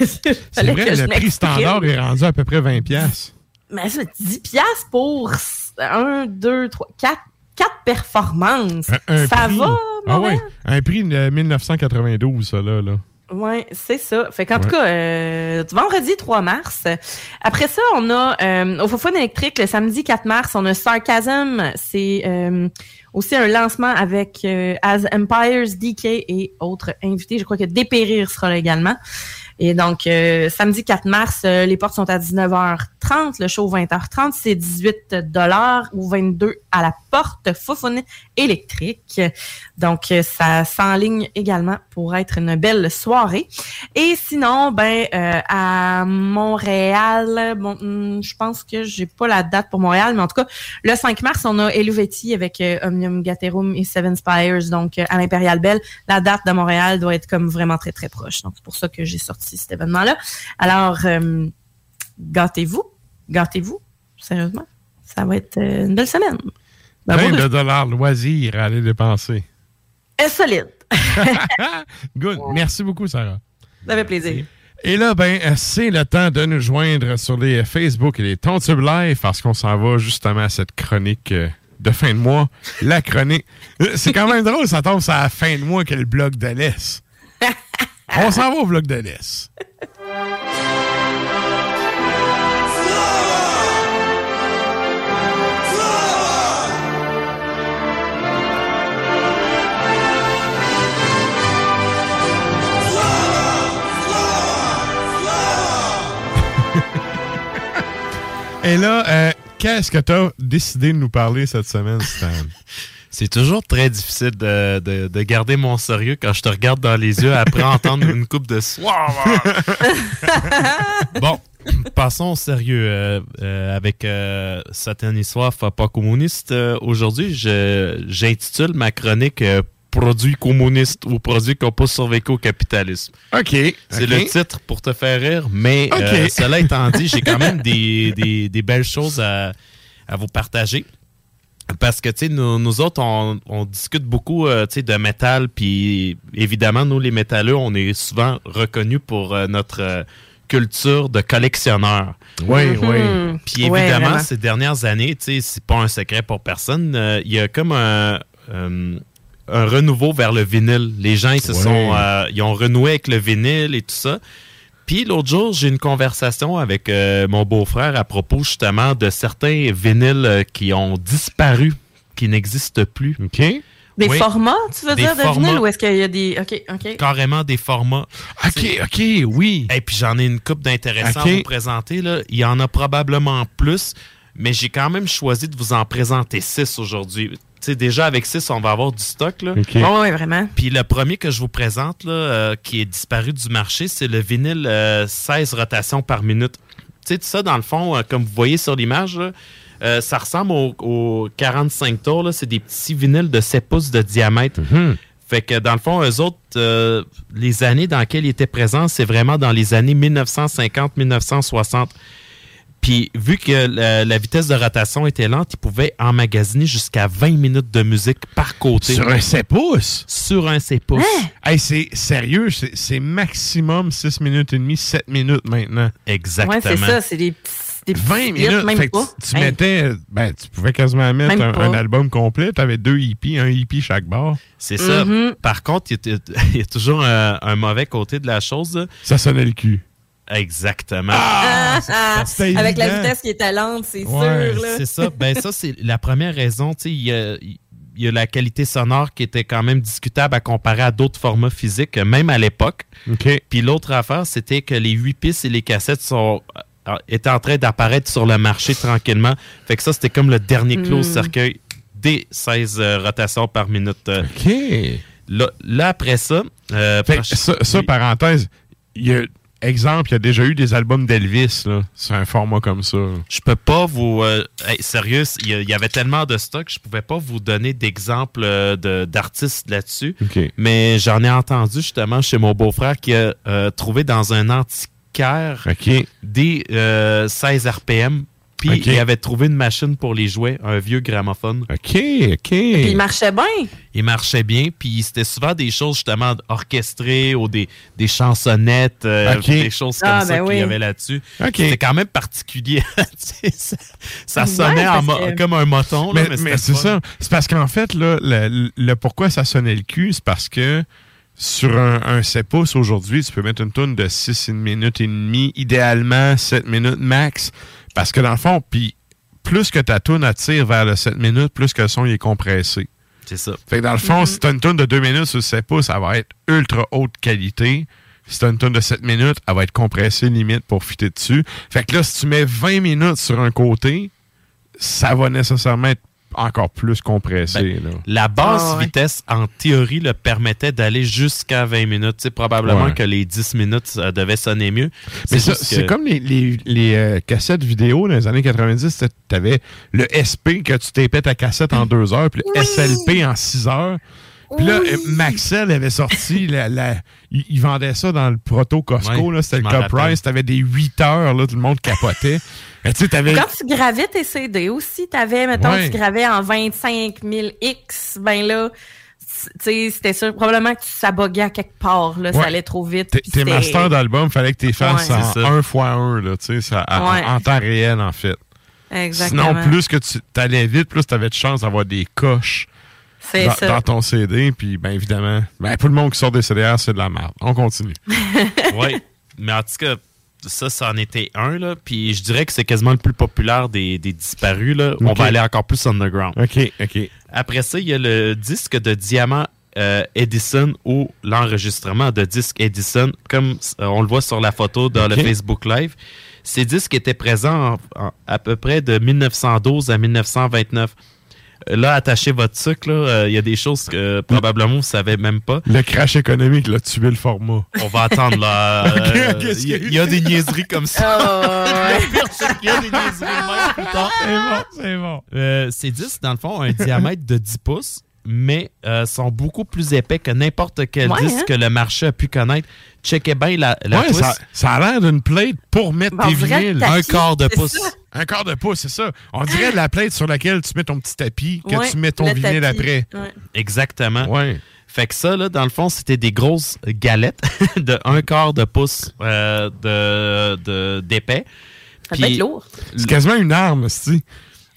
vrai, que le prix standard est rendu à peu près 20$. piastres. Mais ça, 10 piastres pour 1, 2, 3, 4, 4 performances. Un, un ça prix- va, Ah ouais, un prix de 1992, ça, là. là. Ouais, c'est ça. Fait qu'en tout cas, euh, vendredi 3 mars. Après ça, on a euh, au Fofone électrique le samedi 4 mars, on a Sarcasm. C'est euh, aussi un lancement avec euh, As Empires, DK et autres invités. Je crois que Dépérir sera là également. Et donc, euh, samedi 4 mars, euh, les portes sont à 19h30, le show 20h30, c'est 18 dollars ou 22 à la porte Fofone électrique. Donc, euh, ça s'enligne également pour être une belle soirée. Et sinon, ben, euh, à Montréal, bon, hum, je pense que j'ai pas la date pour Montréal, mais en tout cas, le 5 mars, on a Eluvetti avec euh, Omnium Gaterum et Seven Spires, donc euh, à l'Impérial Belle. La date de Montréal doit être comme vraiment très, très proche. Donc, c'est pour ça que j'ai sorti cet événement-là. Alors, euh, gâtez-vous, gâtez-vous, sérieusement. Ça va être euh, une belle semaine. Ben, Plein bon, de dollars loisirs à aller dépenser. Eh Euh, solide. <laughs> <laughs> Good. Merci beaucoup, Sarah. Ça fait plaisir. Et là, ben, c'est le temps de nous joindre sur les Facebook et les Tontubes Live parce qu'on s'en va justement à cette chronique de fin de mois. La chronique. C'est quand même <laughs> drôle, ça tombe à la fin de mois que le blog de l'Est. <laughs> On s'en va au blog de l'Est. <laughs> Et là, euh, qu'est-ce que tu as décidé de nous parler cette semaine, Stan? <laughs> C'est toujours très difficile de, de- de garder mon sérieux quand je te regarde dans les yeux après <laughs> entendre une coupe de <laughs> Bon, passons au sérieux. euh, euh, avec euh, Satanissoir pas communiste, euh, aujourd'hui, je- j'intitule ma chronique euh, Produits communistes ou produits qui n'ont pas survécu au capitalisme. OK. C'est le titre pour te faire rire, mais euh, cela étant dit, j'ai quand même des, des- des belles choses à, à vous partager. Parce que, tu sais, nous, nous autres, on, on discute beaucoup, euh, tu sais, de métal, puis évidemment, nous, les métalleux, on est souvent reconnus pour euh, notre euh, culture de collectionneur. Oui, Mhm. oui. Puis évidemment, ces dernières années, tu sais, c'est pas un secret pour personne, euh, il y a comme un, euh, un renouveau vers le vinyle. Les gens, ils se Ouais. sont, euh, ils ont renoué avec le vinyle et tout ça. Puis l'autre jour, j'ai une conversation avec euh, mon beau-frère à propos justement de certains vinyles euh, qui ont disparu, qui n'existent plus. OK. Des Oui. formats, tu veux Des dire, de formats. vinyle ou est-ce qu'il y a des. OK, OK. Carrément des formats. OK, OK, oui. Et puis j'en ai une coupe d'intéressants à vous présenter. Là. Il y en a probablement plus, mais j'ai quand même choisi de vous en présenter six aujourd'hui. Tu sais, déjà avec six, on va avoir du stock. Là. Oh, oui, vraiment. Puis le premier que je vous présente, là, euh, qui est disparu du marché, c'est le vinyle euh, 16 rotations par minute. Tu sais, tout ça, dans le fond, euh, comme vous voyez sur l'image, là, euh, ça ressemble au, au 45 tours. là. C'est des petits vinyles de 7 pouces de diamètre. Fait que dans le fond, eux autres, euh, les années dans lesquelles ils étaient présents, c'est vraiment dans les années 1950-1960. Puis vu que la, la vitesse de rotation était lente, ils pouvaient emmagasiner jusqu'à 20 minutes de musique par côté. Sur un 7 pouces? Sur un 7 pouces. Hey, c'est sérieux, c'est maximum 6 minutes et demie, 7 minutes maintenant. Exactement. Ouais, c'est ça, c'est des petits. Des petits 20 bits, minutes. même Fait que pas. tu, tu Hey. mettais, ben, tu pouvais quasiment mettre un, album complet. Tu avais deux hippies, un hippie chaque bar. C'est ça. Mhm. Par contre, il y a, <laughs> il y a toujours un, un mauvais côté de la chose. Ça sonnait le cul. Exactement. Ah, ah, c'était avec la vitesse qui est lente, c'est Ouais, sûr. Là. C'est ça. Ben, ça, c'est la première raison. Tu sais, il y a, il y a la qualité sonore qui était quand même discutable à comparer à d'autres formats physiques, même à l'époque. Puis l'autre affaire, c'était que les 8 pistes et les cassettes sont euh, étaient en train d'apparaître sur le marché tranquillement. Fait que ça, c'était comme le dernier clos Mm. cercueil des 16 euh, rotations par minute. euh. OK. Là, là, après ça... euh, Fait ça, ça, parenthèse, il y a, exemple, il y a déjà eu des albums d'Elvis, là. C'est un format comme ça. Je peux pas vous. euh, hey, sérieux, il y, avait tellement de stock, je pouvais pas vous donner d'exemples euh, de- d'artistes là-dessus. Mais j'en ai entendu justement chez mon beau-frère qui a euh, trouvé dans un antiquaire des euh, 16 RPM. Puis il avait trouvé une machine pour les jouer, un vieux gramophone. OK, OK. Puis il marchait bien. Il marchait bien, puis c'était souvent des choses justement orchestrées ou des, des chansonnettes, euh, des choses comme Ah, ça ben qu'il y oui. avait là-dessus. Ok. C'était quand même particulier. <laughs> Ça, Ouais, sonnait en que- comme un moton. Mais, mais mais c'était c'est ça. C'est parce qu'en fait, là, le, le pourquoi ça sonnait le cul, c'est parce que sur un, un 7 pouces aujourd'hui, tu peux mettre une tonne de 6 minutes et demie, idéalement 7 minutes max. Parce que dans le fond, puis plus que ta toune attire vers le 7 minutes, plus que le son il est compressé. C'est ça. Fait que dans le fond, si t'as une tonne de 2 minutes sur 7 pouces, ça va être ultra haute qualité. Si t'as une tonne de 7 minutes, elle va être compressée limite pour fitter dessus. Fait que là, si tu mets 20 minutes sur un côté, ça va nécessairement être encore plus compressé. là. La basse Ah, ouais. vitesse, en théorie, le permettait d'aller jusqu'à 20 minutes. Tu sais, probablement Ouais. que les 10 minutes ça devait sonner mieux. Mais c'est que- comme les, les- les, euh, cassettes vidéo dans les années 90. Tu avais le SP que tu tapais ta cassette en deux heures, puis le SLP en six heures. Puis là, euh, Maxell avait sorti, <laughs> la, la- il, il vendait ça dans le proto Costco. C'était le Cup. Price. T'avais des 8 heures, là, tout le monde capotait. <laughs> Mais tu sais, t'avais... Quand tu gravais tes CD aussi, t'avais, mettons, Ouais. tu gravais en 25 000 X, ben là, tu sais, c'était sûr, probablement que ça buguait à quelque part, là, Ouais. ça allait trop vite. Tes- masters d'album, fallait que tu fasses Ouais. en C'est ça. un fois un, là, tu sais, ça- en- en, temps réel, en fait. Exactement. Sinon, plus que tu allais vite, plus tu avais de chance d'avoir des coches C'est dans, ça. dans ton CD. Puis, ben évidemment, ben, pour le monde qui sort des CDR, c'est de la merde. On continue. <laughs> oui. Mais en tout cas, ça, ça en était un. Là. Puis je dirais que c'est quasiment le plus populaire des, des disparus. Là. On va aller encore plus underground. OK, OK. Après ça, il y a le disque de diamant euh, Edison ou l'enregistrement de disque Edison, comme euh, on le voit sur la photo dans le Facebook Live. Ces disques étaient présents en- en- à peu près de 1912 à 1929. Là, attachez votre sucre. là. Euh, Il y a des choses que euh, probablement vous ne savez même pas. Le crash économique l'a tué le format. On va attendre là. <laughs> Euh, Il y, a- il y a des niaiseries comme ça. C'est qu'il <laughs> y a des niaiseries de même plus tard. C'est bon, c'est bon. Euh, ces disques, dans le fond, ont un diamètre de 10 pouces, mais euh, sont beaucoup plus épais que n'importe quel Ouais, disque hein? que le marché a pu connaître. Checkez bien la, la Ouais, ça, ça a l'air d'une plate pour mettre dirait vinyles. Un quart de pouce. Un quart de pouce, c'est ça. On dirait la plate sur laquelle tu mets ton petit tapis, que Ouais, tu mets ton le vinyle tapis. après. Exactement. Ouais. Fait que ça, là, dans le fond, c'était des grosses galettes <laughs> de un quart de pouce euh, de- de- d'épais. Ça peut être lourd. C'est quasiment une arme, c'est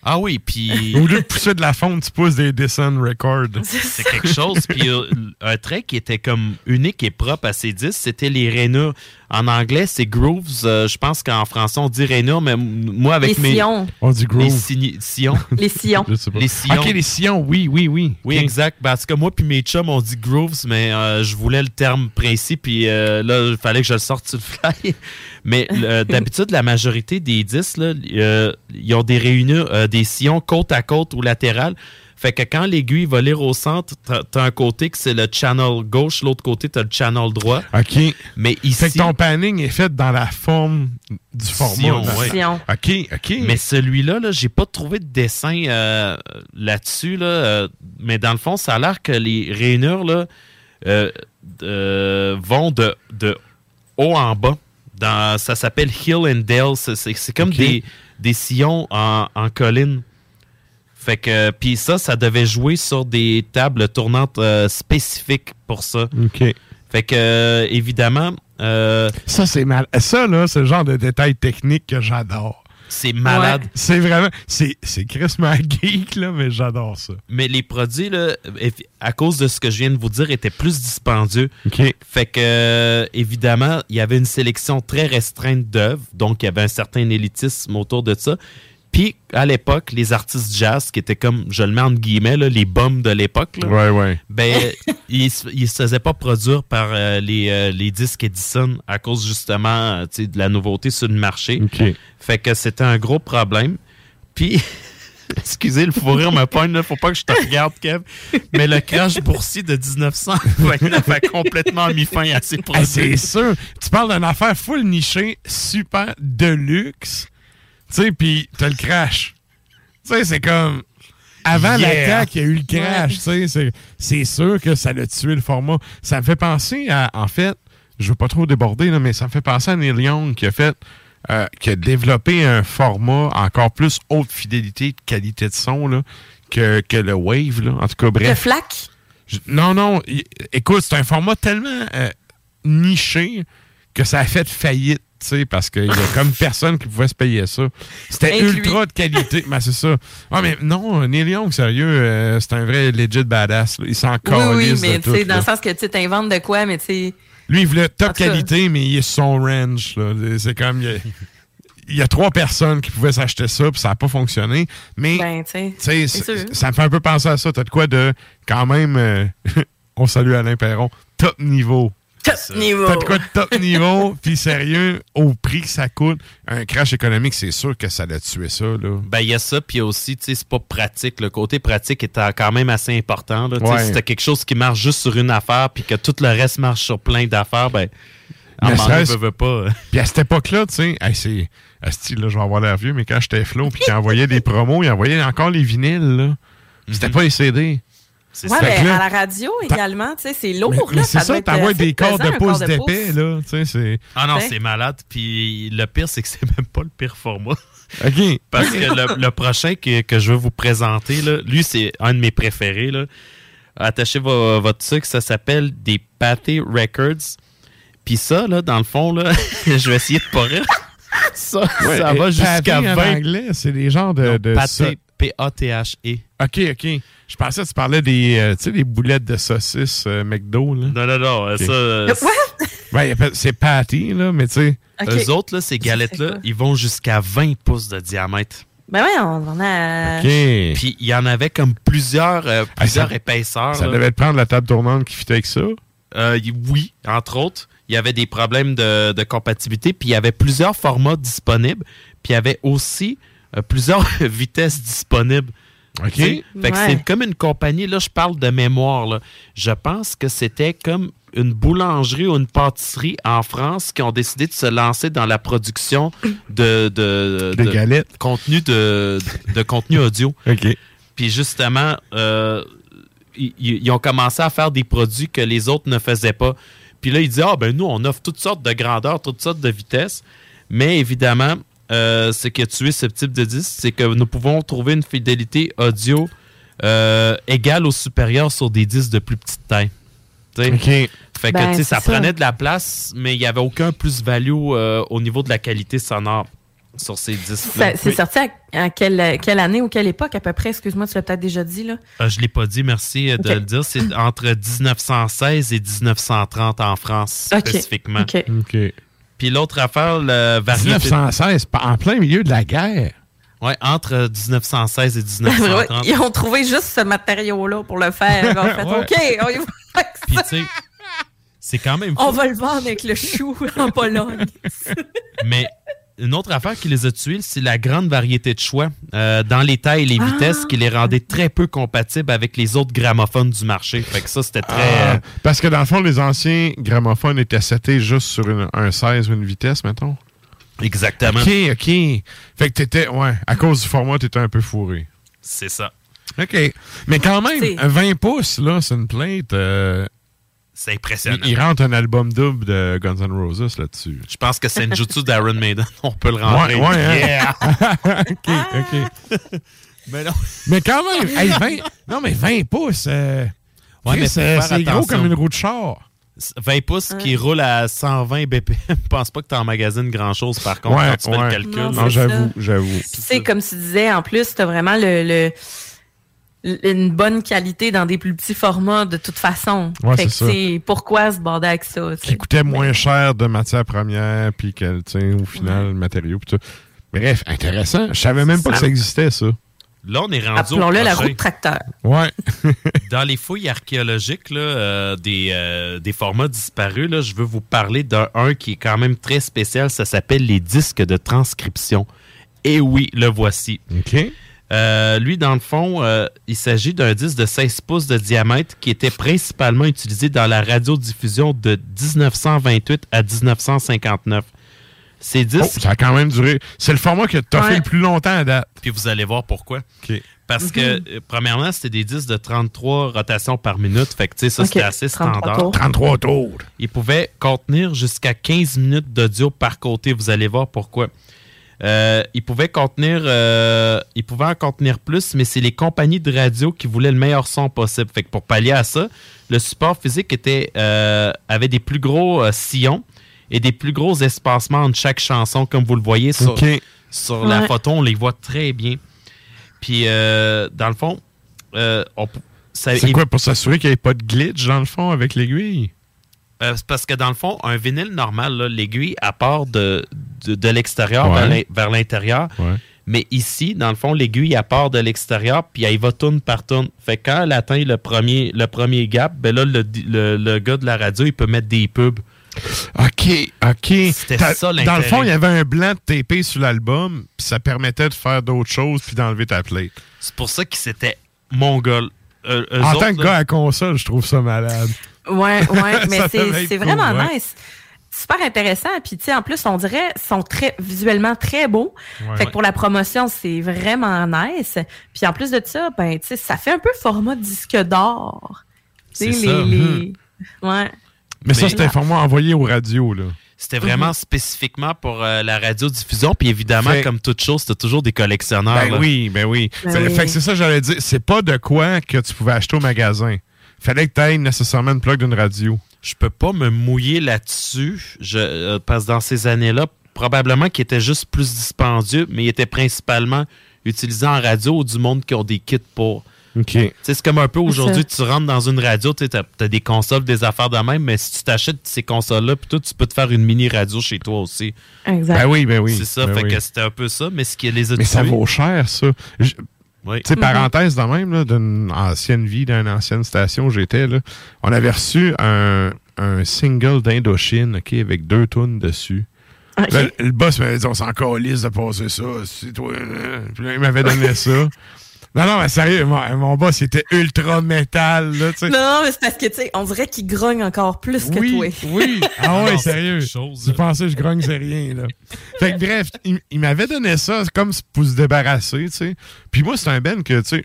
Ah oui, puis... <laughs> Au lieu de pousser de la fonte, tu pousses des Descent Records. <laughs> C'est quelque chose. Puis euh, un trait qui était comme unique et propre à ces disques, c'était les rainures. En anglais, c'est grooves. Euh, je pense qu'en français, on dit rainures, mais moi, avec Les mes... sillons. On dit groove. Les si- sillons. <laughs> Les sillons. Je sais pas. Les sillons. Ok, les sillons, oui, oui, oui. Oui, Ok. exact. Ben, en tout cas, moi puis mes chums, on dit grooves, mais euh, je voulais le terme précis, puis euh, là, il fallait que je le sorte sur le fly. <laughs> Mais euh, d'habitude, la majorité des disques, là, euh, ils ont des réunions, euh, des sillons côte à côte ou latérales. Fait que quand l'aiguille va lire au centre, t'as as un côté que c'est le channel gauche, l'autre côté, t'as le channel droit. OK. Mais ici... Fait que ton panning est fait dans la forme du format. Sillon, dans- ouais. OK, OK. Mais celui-là, là, j'ai pas trouvé de dessin euh, là-dessus. Là, euh, mais dans le fond, ça a l'air que les rainures là, euh, euh, vont de, de haut en bas. Dans, ça s'appelle Hill and Dale. C'est- comme des, des sillons en, en colline. Fait que, puis ça, ça devait jouer sur des tables tournantes euh, spécifiques pour ça. OK. Fait que, euh, évidemment, euh, Ça, c'est mal. Ça, là, c'est le genre de détail technique que j'adore. c'est malade. C'est vraiment. C'est c'est crissement geek, là, mais j'adore ça. Mais les produits, là, à cause de ce que je viens de vous dire, étaient plus dispendieux. OK. Fait que, euh, évidemment, il y avait une sélection très restreinte d'œuvres. Donc, il y avait un certain élitisme autour de ça. Puis, à l'époque, les artistes jazz, qui étaient comme, je le mets entre guillemets, là, les bums de l'époque, là, Ouais, ouais. ben, <laughs> ils, se- ils se faisaient pas produire par euh, les, euh, les disques Edison à cause, justement, euh, tu sais, de la nouveauté sur le marché. Fait que c'était un gros problème. Puis, <laughs> excusez, le fou rire me pogne, là, faut pas que je te regarde, Kev, mais le crash boursier de 1929 a complètement mis fin à ses Hey, produits. c'est sûr. Tu parles d'une affaire full nichée, super de luxe. Tu sais, puis t'as le crash. Tu sais, c'est comme. Avant Yeah. l'attaque, il y a eu le crash. tu sais, c'est- sûr que ça l'a tué le format. Ça me fait penser à. En fait, je veux pas trop déborder, là, mais ça me fait penser à Neil Young qui a fait. euh, qui a développé un format encore plus haute fidélité, de qualité de son là, que, que le Wave. Là. En tout cas, bref. Le flac? Je- Non, non. y- Écoute, c'est un format tellement euh, niché que ça a fait faillite, sais, parce qu'il y a comme personne qui pouvait se payer ça. C'était ultra de qualité. Ben, c'est ça. Ah, mais non, Neil Young, sérieux, euh, c'est un vrai legit badass. là. Il s'en Oui, oui, mais tu sais, dans là. le sens que tu t'inventes de quoi, mais tu sais. Lui, il voulait top cas. qualité, mais il est sur son range. C'est comme... Il y, a, il y a trois personnes qui pouvaient s'acheter ça, puis ça n'a pas fonctionné. Mais Ben, tu sais. ça me fait un peu penser à ça. T'as de quoi de, quand même, euh, <laughs> on salue Alain Perron, top niveau. Top niveau. T'as de quoi de top niveau, <laughs> puis sérieux, au prix que ça coûte, un crash économique, c'est sûr que ça l'a tué ça, là. Ben, il y a ça, puis aussi, tu sais, c'est pas pratique. Le côté pratique est quand même assez important. Là. Ouais. Si t'as quelque chose qui marche juste sur une affaire, puis que tout le reste marche sur plein d'affaires, ben, ça, veux, veux pas. Puis à cette époque-là, tu sais, hey, c'est. asti, là, je vais avoir l'air vieux, mais quand j'étais flow, puis qu'il envoyait des promos, il envoyait encore les vinyles, là. C'était pas les CD. Ouais, ben, là, à la radio également, tu sais, c'est lourd, Mais, là. mais c'est ça, t'envoies assez des cordes de pouce d'épais, là. Tu sais, c'est. Ah non, Ouais. c'est malade. Puis le pire, c'est que c'est même pas le pire format. OK. Parce que le, le prochain que, que je veux vous présenter, là, lui, c'est un de mes préférés. Là. attachez vo- votre sucre, ça s'appelle des pâtés records. Puis ça, là, dans le fond, là, <laughs> je vais essayer de pas rire. Ça, Ouais, ça va jusqu'à pâté en 20. anglais, c'est des genres de. de pâté, so- P-A-T-H-E. OK, OK. Je pensais que tu parlais des, euh, tu sais, des boulettes de saucisses euh, McDo. Là. Non, non, non. euh, Ok. Ça, euh, <laughs> Ben, c'est patty, là, mais tu sais. Eux autres, là, ces galettes-là, ils vont jusqu'à 20 pouces de diamètre. Ben ouais, on en a. Puis il y en avait comme plusieurs, euh, plusieurs ça- épaisseurs. Ça là. devait te prendre la table tournante qui fitait avec ça? Euh, oui, entre autres. Il y avait des problèmes de, de compatibilité, puis il y avait plusieurs formats disponibles, puis il y avait aussi euh, plusieurs <laughs> vitesses disponibles. OK. Que c'est comme une compagnie, là, je parle de mémoire. Là. Je pense que c'était comme une boulangerie ou une pâtisserie en France qui ont décidé de se lancer dans la production de, de, De galettes. contenu de, de contenu audio. <laughs> OK. Puis justement, euh, ils, ils ont commencé à faire des produits que les autres ne faisaient pas. Puis là, ils disaient, ah ben nous, on offre toutes sortes de grandeurs, toutes sortes de vitesses. Mais évidemment, euh, ce qui a tué ce type de disque, c'est que nous pouvons trouver une fidélité audio euh, égale ou supérieure sur des disques de plus petite taille. Tu. Fait que Ben, tu sais, ça c'est ça. prenait de la place, mais il n'y avait aucun plus-value euh, au niveau de la qualité sonore sur ces disques-là. Ça- C'est sorti à, à quelle, quelle année ou quelle époque à peu près? Excuse-moi, tu l'as peut-être déjà dit, là. Euh, je ne l'ai pas dit, merci de le dire. C'est <laughs> entre 1916 et 1930 en France, spécifiquement. Ok. Puis l'autre affaire, le variété... 1916, pas- en plein milieu de la guerre. Oui, entre 1916 et 1930. <laughs> Ils ont trouvé juste ce matériau-là pour le faire. <laughs> Fait, Ouais. OK, on, y va avec ça. Puis tu sais, c'est quand même On fou. va le vendre avec le chou en Pologne. Mais une autre affaire qui les a tués, c'est la grande variété de choix euh, dans les tailles et les Ah. vitesses qui les rendaient très peu compatibles avec les autres gramophones du marché. Fait que ça, c'était très... Ah, euh, parce que dans le fond, les anciens gramophones étaient setés juste sur une- un 16 ou une vitesse, mettons. Exactement. OK, OK. Fait que t'étais, ouais, à cause du format, t'étais un peu fourré. C'est ça. OK. Mais quand même, C'est- un 20 pouces, là, c'est une plate. euh, C'est impressionnant. il, il rentre un album double de Guns N' Roses là-dessus. Je pense que c'est une jutsu d'Iron Maiden? <laughs> On peut le rentrer. Ouais, ouais, hein? Yeah! <laughs> OK, OK. <laughs> Mais non. Mais quand même, hey, 20, non, mais 20 pouces, euh, Ouais, euh, c'est gros comme une roue de char. 20 pouces qui roule à 120 BPM. Je pense pas que tu emmagasines grand-chose, par contre, Ouais, quand tu fais ouais. le calcul. Non, j'avoue, j'avoue. Tu sais, comme tu disais, en plus, tu as vraiment le, une bonne qualité dans des plus petits formats de toute façon. Ouais, fait que c'est ça. c'est pourquoi se border avec ça. Qui coûtait moins cher de matière première, puis que, tu sais, au final, le matériau, puis tout. Bref, intéressant. Je savais même pas que ça existait, ça. Là, on est rendu Appelons-le la de tracteur. Ouais. <laughs> Dans les fouilles archéologiques là, euh, des, euh, des formats disparus, là, je veux vous parler d'un un qui est quand même très spécial. Ça s'appelle les disques de transcription. Et oui, le voici. OK. Euh, lui, dans le fond, euh, il s'agit d'un disque de 16 pouces de diamètre qui était principalement utilisé dans la radiodiffusion de 1928 à 1959. Ces disques... Oh, ça a quand même duré. C'est le format que t'as Ouais. fait le plus longtemps à date. Puis vous allez voir pourquoi. Parce que, euh, premièrement, c'était des disques de 33 rotations par minute. Fait que, tu sais, ça, c'était assez 33 standard. tours. 33 tours. Il pouvait contenir jusqu'à 15 minutes d'audio par côté. Vous allez voir pourquoi. Euh, il pouvait contenir, euh, il pouvait en contenir plus, mais c'est les compagnies de radio qui voulaient le meilleur son possible. Fait que pour pallier à ça, le support physique était, euh, avait des plus gros euh, sillons et des plus gros espacements entre chaque chanson, comme vous le voyez sur, sur la photo, on les voit très bien. Puis, euh, dans le fond, euh, on ça C'est quoi, pour s'assurer qu'il n'y ait pas de glitch, dans le fond, avec l'aiguille? euh, c'est parce que dans le fond, un vinyle normal, là, l'aiguille, à part de, de, de l'extérieur Ouais. vers l'in- vers l'intérieur. Ouais. Mais ici, dans le fond, l'aiguille, elle part de l'extérieur, puis elle va tourne par tourne. Fait que quand elle atteint le premier, le premier gap, ben là, le, le, le gars de la radio, il peut mettre des pubs. OK, OK. C'était ça, Dans le fond, il y avait un blanc de TP sur l'album, puis ça permettait de faire d'autres choses, puis d'enlever ta plate. C'est pour ça que c'était mongol. Euh, En autres, tant que là, gars à console, je trouve ça malade. Ouais, ouais, <laughs> mais c'est cool, vraiment ouais. nice. Super intéressant. Puis, tu sais, en plus, on dirait, sont très, visuellement très beaux. Ouais. fait que pour la promotion, c'est vraiment nice. Puis, en plus de ça, ben, tu sais, ça fait un peu format disque d'or. Tu sais, C'est les, ça. les- Ouais. Mais ça, c'était un format envoyé aux radios, là. C'était vraiment Mhm. spécifiquement pour euh, la radiodiffusion. Puis évidemment, Fait- comme toute chose, c'était toujours des collectionneurs. Ben là. oui, ben oui. Ben fait, oui. fait que c'est ça, j'allais dire. C'est pas de quoi que tu pouvais acheter au magasin. fallait que tu aies nécessairement une plug d'une radio. Je peux pas me mouiller là-dessus. Je, euh, parce que dans ces années-là, probablement qu'il était juste plus dispendieux, mais il était principalement utilisé en radio ou du monde qui ont des kits pour. OK. Tu sais, C'est comme un peu aujourd'hui, tu rentres dans une radio, tu as, des consoles, des affaires de même, mais si tu t'achètes ces consoles-là, puis toi, tu peux te faire une mini radio chez toi aussi. Exact. Ben oui, ben oui. C'est ça, ben fait oui. que c'était un peu ça, mais ce qui les a Mais ça vaut cher, ça. Je- Oui. Tu sais, Mhm. parenthèse de même, là, d'une ancienne vie, d'une ancienne station où j'étais, là, on avait reçu un, un single d'Indochine, OK, avec deux tonnes dessus. Là, le boss m'avait dit, on s'en calisse de passer ça, c'est toi. hein. Puis là, il m'avait donné ça. <laughs> Non, non, mais sérieux, mon, mon boss, il était ultra métal, là, tu sais. Non, mais c'est parce que, tu sais, on dirait qu'il grogne encore plus que toi. oui. <laughs> Ah ouais, non, sérieux. Je pensais que je grogne, c'est rien, là. Fait que bref, il, il m'avait donné ça comme pour se débarrasser, tu sais. Puis moi, c'est un Ben que, tu sais,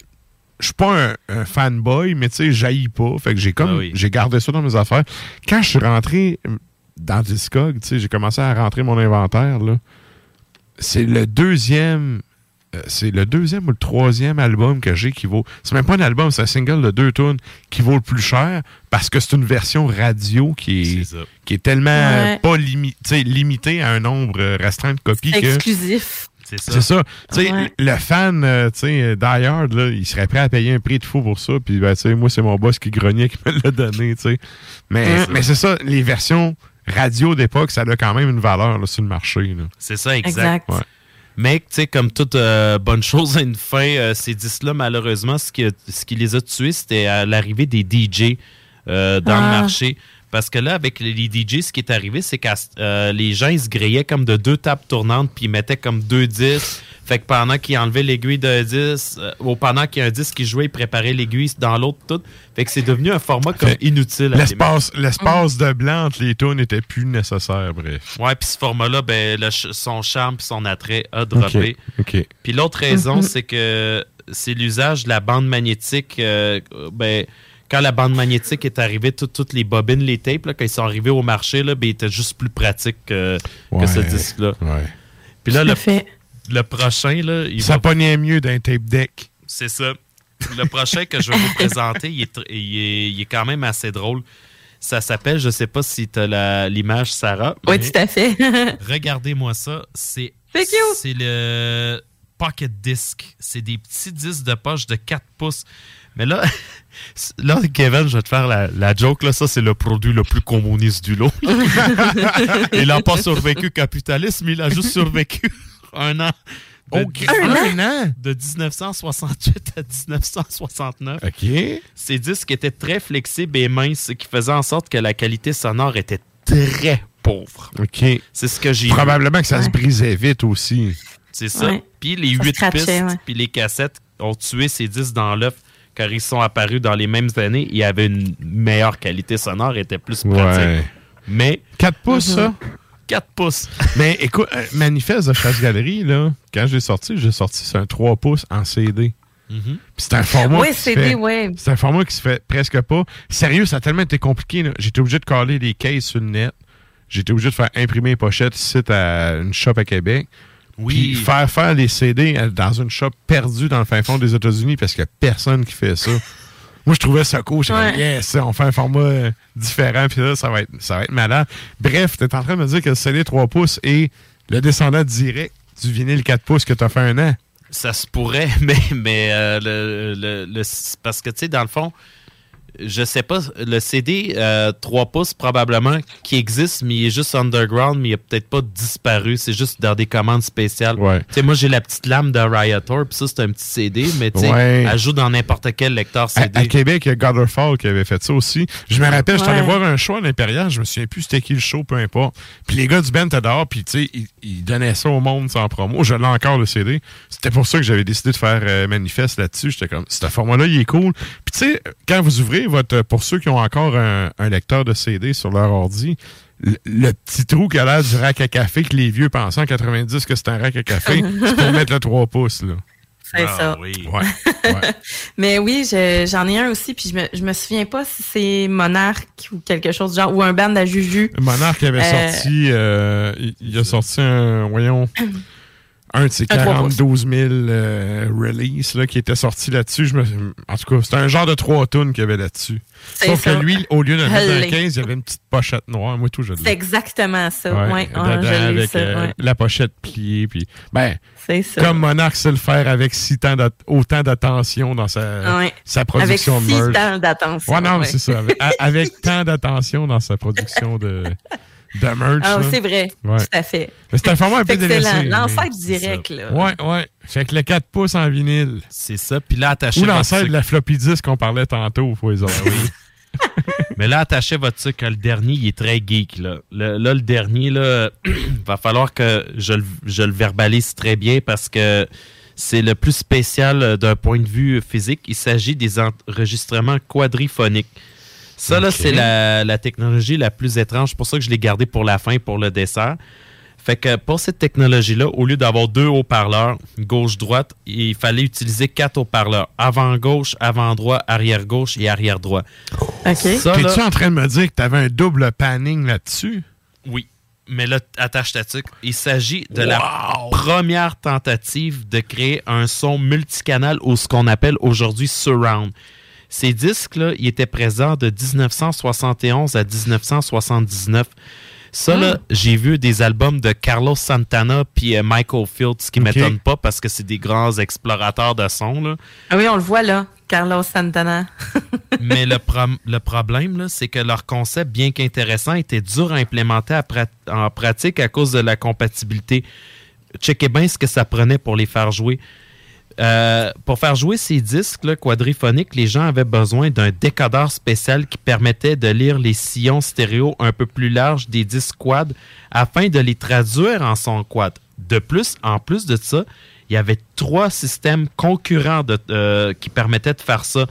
je suis pas un, un fanboy, mais tu sais, j'haïs pas. Fait que j'ai comme, Ah oui. j'ai gardé ça dans mes affaires. Quand je suis rentré euh, dans Discog, tu sais, j'ai commencé à rentrer mon inventaire, là. C'est le deuxième c'est le deuxième ou le troisième album que j'ai qui vaut. C'est même pas un album, c'est un single de deux tunes qui vaut le plus cher parce que c'est une version radio qui est, qui est tellement Ouais. euh, pas limi- limitée à un nombre euh, restreint de copies que. Exclusif. C'est ça. C'est ça. Tu sais, Ouais. Le fan, euh, là, il serait prêt à payer un prix de fou pour ça. Puis, ben, tu sais, moi, c'est mon boss qui grognait qui me l'a donné, tu sais. Mais, mais c'est ça, les versions radio d'époque, ça a quand même une valeur là, sur le marché. C'est ça, exact. Exact. Ouais. Mais, tu sais, comme toute euh, bonne chose a <laughs> une fin, euh, ces disques-là, malheureusement, ce qui, a- ce qui les a tués, c'était à l'arrivée des DJ euh, dans le Ah. marché. Parce que là, avec les DJ, ce qui est arrivé, c'est que les gens, ils se grillaient comme de deux tables tournantes, puis ils mettaient comme deux disques. Fait que pendant qu'ils enlevaient l'aiguille d'un disque, euh, ou pendant qu'il y a un disque qui jouait, ils préparaient l'aiguille dans l'autre, tout. Fait que c'est devenu un format comme Fait- inutile. L'espace, l'espace de blanc entre les tunes n'était plus nécessaire, bref. Ouais, puis ce format-là, ben, le son charme puis son attrait a droppé. OK. OK. Puis l'autre raison, Mhm. c'est que c'est l'usage de la bande magnétique. euh, ben, quand la bande magnétique est arrivée, tout- toutes les bobines, les tapes, là, quand ils sont arrivés au marché, là, ben, ils étaient juste plus pratiques que, ce disque-là. Ouais. Puis là, Tout le, à fait. le prochain, là, il Ça va- pognait mieux d'un tape deck. c'est ça. Le prochain que je vais vous <laughs> présenter, il est, tr- il est- il est quand même assez drôle. Ça s'appelle, je sais pas si tu as l'image, Sarah. Oui, tout à fait. <laughs> Regardez-moi ça. C'est le Pocket Disc. C'est des petits disques de poche de 4 pouces. Mais là, <laughs> là, Kevin, je vais te faire la, la joke. Là, ça, c'est le produit le plus communiste du lot. <laughs> il n'a pas survécu capitalisme, il a juste survécu <laughs> un an. De, Oh, un an? de 1968 à 1969. OK. Ces disques étaient très flexibles et minces, ce qui faisait en sorte que la qualité sonore était très pauvre. OK. C'est ce que j'ai vu. Probablement que ça se brisait vite aussi. C'est ça. Ouais. Puis les huit pistes, ouais. puis les cassettes ont tué ces disques dans l'œuf car ils sont apparus dans les mêmes années. Il y avait une meilleure qualité sonore, était plus pratique. Ouais. Mais 4 pouces, Mhm. ça? 4 pouces. <laughs> Mais écoute, euh, Manifeste de Chasse Galerie, là, quand j'ai sorti, j'ai sorti c'est un 3 pouces en CD. Mhm. Puis c'est un format Oui, qui se CD, fait- ouais. C'est un format qui se fait presque pas. Sérieux, ça a tellement été compliqué. là. J'étais obligé de coller les cases sur le net. J'étais obligé de faire imprimer les pochettes ici à une shop à Québec. Oui. Puis faire faire les CD dans une shop perdue dans le fin fond des États-Unis parce qu'il n'y a personne qui fait ça. <laughs> Moi, je trouvais ça cool. J'étais Ouais. yes, on fait un format euh, différent. Puis là, ça va, être, ça va être malade. Bref, tu es en train de me dire que le CD 3 pouces est le descendant direct du vinyle 4 pouces que tu as fait un an. Ça se pourrait, <laughs> mais, mais euh, le, le- le- parce que, tu sais, dans le fond, je sais pas, le CD euh, 3 pouces probablement qui existe, mais il est juste underground, mais il a peut-être pas disparu. C'est juste dans des commandes spéciales. Ouais. Tu sais, moi, j'ai la petite lame de Riotor, puis ça, c'est un petit CD, mais tu sais, Ouais. elle joue dans n'importe quel lecteur CD. à Québec, il y a Godderfall qui avait fait ça aussi. Je me rappelle, j'étais allé Ouais. voir un show à l'Impérial, je me souviens plus c'était qui le show, peu importe. Puis les gars du band étaient dehors, puis tu sais, ils, ils donnaient ça au monde sans promo. Je l'ai encore le CD. C'était pour ça que j'avais décidé de faire euh, manifeste là-dessus. J'étais comme, ce format-là, il est cool. Puis tu sais, quand vous ouvrez votre, pour ceux qui ont encore un, un lecteur de CD sur leur ordi, le, le petit trou qui a l'air du rack à café que les vieux pensaient en 90 que c'était un rack à café, <laughs> c'est pour mettre le 3 pouces, là. C'est Ah, ça. oui. Ouais. ouais. <laughs> Mais oui, je- j'en ai un aussi, puis je me, je me souviens pas si c'est Monarque ou quelque chose du genre, ou un band à Juju. Monarque avait Euh, sorti, euh, il, il a sorti un, voyons, <clears throat> un de ces Un 3 pouces. 42 000 euh, releases là, qui était sorti là-dessus. Je me... En tout cas, c'était un genre de trois tonnes qu'il y avait là-dessus. Sauf ça. que lui, au lieu de le mettre dans le Je l'ai. 15, il y avait une petite pochette noire. Moi, tout, je C'est exactement ça. Ouais, Ouais, dedans, je l'ai, avec ça, euh, ouais. la pochette pliée. Puis, ben, ça. comme Monarch sait le faire avec si tant autant d'attention dans sa, sa production Avec de merch. temps d'attention. Ouais, non, c'est ça. Avec, avec tant d'attention dans sa production de, <laughs> de merch. Ah, c'est vrai. Ouais. Tout à fait. C'est un format un peu délaissé. l'an- l'ancêtre mais- direct, là. Ouais, ouais. Fait que le 4 pouces en vinyle. C'est ça. Puis là, attachez Ou l'ancêtre de la floppy disk qu'on parlait tantôt, faut les avoir. <laughs> Mais là, attachez votre sucre. Le dernier, il est très geek. Là, le, là, le dernier, là, <clears throat> va falloir que je, le- je le verbalise très bien parce que c'est le plus spécial euh, d'un point de vue physique. Il s'agit des enregistrements quadriphoniques. Ça, là, Ok. c'est la, la technologie la plus étrange. C'est pour ça que je l'ai gardé pour la fin, pour le dessert. Fait que pour cette technologie-là, au lieu d'avoir deux haut-parleurs, gauche-droite, il fallait utiliser quatre haut-parleurs. Avant-gauche, avant-droit, arrière-gauche et arrière-droit. Là- T'es-tu en train de me dire que t'avais un double panning là-dessus? Oui. Mais là, attache ta tuque. Il s'agit de la première tentative de créer un son multicanal ou ce qu'on appelle aujourd'hui surround. Ces disques-là, ils étaient présents de 1971 à 1979. Ça, là, j'ai vu des albums de Carlos Santana puis euh, Michael Fields, ce qui Ok. m'étonne pas parce que c'est des grands explorateurs de son. Là. Ah oui, on le voit là. Carlos Santana. <laughs> Mais le, pro- le problème, là, c'est que leur concept, bien qu'intéressant, était dur à implémenter à prat- en pratique à cause de la compatibilité. Checkez bien ce que ça prenait pour les faire jouer. Euh, pour faire jouer ces disques quadriphoniques, les gens avaient besoin d'un décodeur spécial qui permettait de lire les sillons stéréo un peu plus larges des disques quad afin de les traduire en son quad. De plus, en plus de ça, il y avait trois systèmes concurrents euh, qui permettaient de faire ça.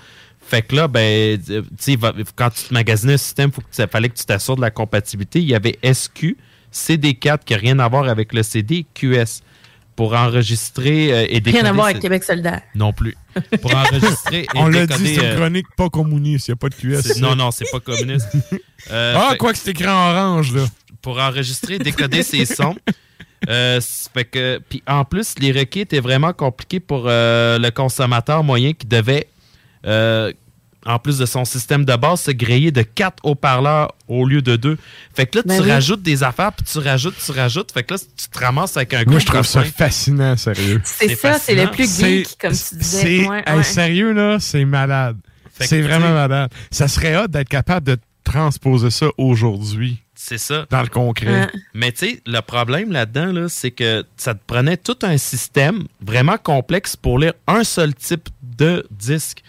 Fait que là, ben, euh, quand tu te magasinais un système, il fallait que tu t'assures de la compatibilité. Il y avait SQ, CD4 qui n'a rien à voir avec le CD, QS. Pour enregistrer euh, et décoder. Rien à voir avec Québec solidaire. Non plus. Pour enregistrer <laughs> et On l'a dit, c'est euh, une chronique pas communiste, il n'y a pas de QS. Non, non, c'est pas communiste. <laughs> Euh, ah, fait- quoi que c'est écrit en orange, là. pour enregistrer et décoder ces <laughs> sons. Euh, fait que, puis en plus, les requis étaient vraiment compliqués pour euh, le consommateur moyen qui devait, euh, en plus de son système de base, se griller de quatre haut-parleurs au lieu de deux. Fait que là, Ben tu oui. rajoutes des affaires, puis tu rajoutes, tu rajoutes. Fait que là, tu te ramasses avec un Moi, je trouve ça fascinant, sérieux. C'est ça, c'est le plus C'est- geek, comme tu disais. C'est, Ouais, hey, sérieux, là, c'est malade. C'est vraiment malade. Ça serait hâte d'être capable de transposer ça aujourd'hui. C'est ça. Dans le concret. Mais tu sais, le problème là-dedans, là, c'est que ça te prenait tout un système vraiment complexe pour lire un seul type de disque.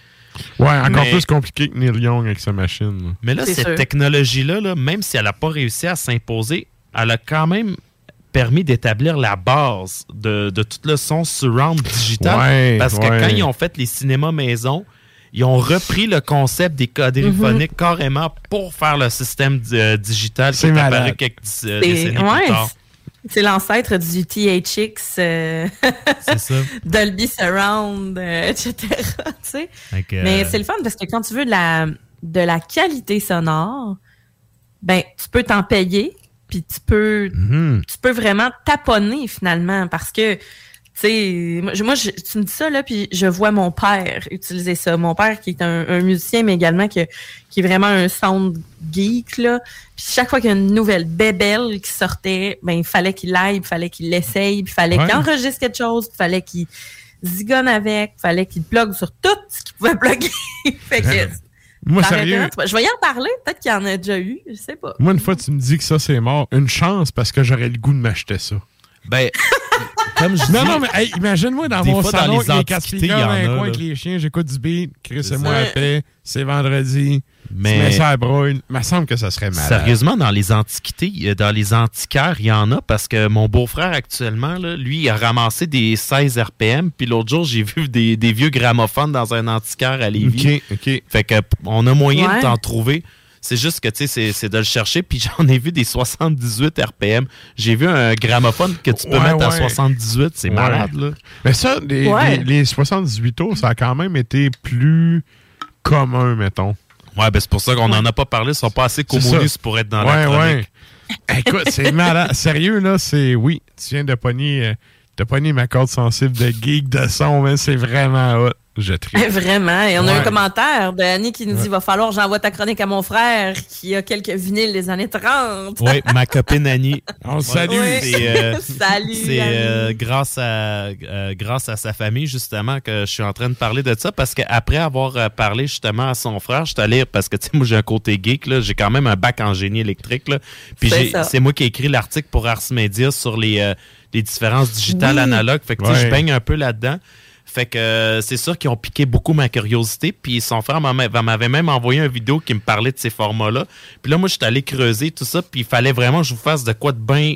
Ouais, encore Mais- plus compliqué que Neil Young avec sa machine. là. Mais là, cette technologie-là, là, même si elle n'a pas réussi à s'imposer, elle a quand même permis d'établir la base de, de tout le son surround digital. Ouais, parce que ouais. quand ils ont fait les cinémas maison, ils ont repris le concept des quadriphoniques Mhm. carrément pour faire le système euh, digital qui C'est est apparu quelques euh, décennies ouais, plus tard. C'est l'ancêtre du THX, euh, ça. <laughs> Dolby Surround, euh, etc. Mais euh, c'est le fun parce que quand tu veux de la, de la qualité sonore, ben tu peux t'en payer, puis tu peux, Mhm. tu peux vraiment taponner finalement parce que sais, moi, je- moi, je- tu me dis ça, là, puis je vois mon père utiliser ça. Mon père, qui est un, un musicien, mais également que- qui est vraiment un sound geek, là. Puis chaque fois qu'il y a une nouvelle bébelle qui sortait, ben, il fallait qu'il aille, il fallait qu'il l'essaye, puis il fallait Ouais. qu'il enregistre quelque chose, puis il fallait qu'il zigonne avec, il fallait qu'il plug sur tout ce qu'il pouvait <laughs> plugger. fait que, Moi, sérieux. Je vais y en parler, peut-être qu'il y en a déjà eu, je sais pas. moi, une fois, tu me dis que ça, c'est mort. Une chance parce que j'aurais le goût de m'acheter ça. Ben, comme je Non, dis- non, mais hey, imagine-moi dans mon fois, dans salon, les il y dans a, un coin avec les chiens, j'écoute du beat, Chris C'est et moi à paix, c'est vendredi, Mais- ça à broille. Il me semble que ça serait malade. Sérieusement, dans les antiquités, dans les antiquaires, il y en a parce que mon beau-frère actuellement, là, lui, il a ramassé des 16 RPM. Puis l'autre jour, j'ai vu des, des vieux gramophones dans un antiquaire à Lévis. OK, OK. Fait que p- on a moyen Ouais. de t'en trouver. C'est juste que, tu sais, c'est- c'est de le chercher. Puis <laughs> j'en ai vu des 78 RPM. J'ai vu un gramophone que tu peux Ouais, mettre à ouais. 78. C'est Ouais. malade, là. Mais ça, les, Ouais. les- les 78 tours, ça a quand même été plus commun, mettons. Ouais, ben c'est pour ça qu'on n'en a pas parlé. Ils sont pas assez communistes pour être dans ouais, la chronique. ouais. Écoute, c'est malade. Sérieux, là, c'est... Oui, tu viens de pogner... euh, T'as pas ma corde sensible de geek de son, mais c'est vraiment hot. Je <laughs> tripe. Vraiment. Et on a un commentaire de Annie qui nous dit Ouais. va falloir que j'envoie ta chronique à mon frère qui a quelques vinyles des années 30. Oui, ma copine Annie. <laughs> On Ouais, salue. C'est euh, <laughs> Salut, c'est, euh, grâce, à, euh, grâce à sa famille, justement, que je suis en train de parler de ça. Parce qu'après avoir parlé justement à son frère, je suis allé, parce que tu sais, moi j'ai un côté geek, là, j'ai quand même un bac en génie électrique. Là, puis C'est j'ai- c'est moi qui ai écrit l'article pour Ars Media sur les, euh, les différences digitales Oui. analogues. Fait que tu sais, Ouais. je baigne un peu là-dedans. Fait que euh, c'est sûr qu'ils ont piqué beaucoup ma curiosité. Puis son frère m'a- m'avait même envoyé une vidéo qui me parlait de ces formats-là. Puis là, moi, je suis allé creuser tout ça. Puis il fallait vraiment que je vous fasse de quoi de bain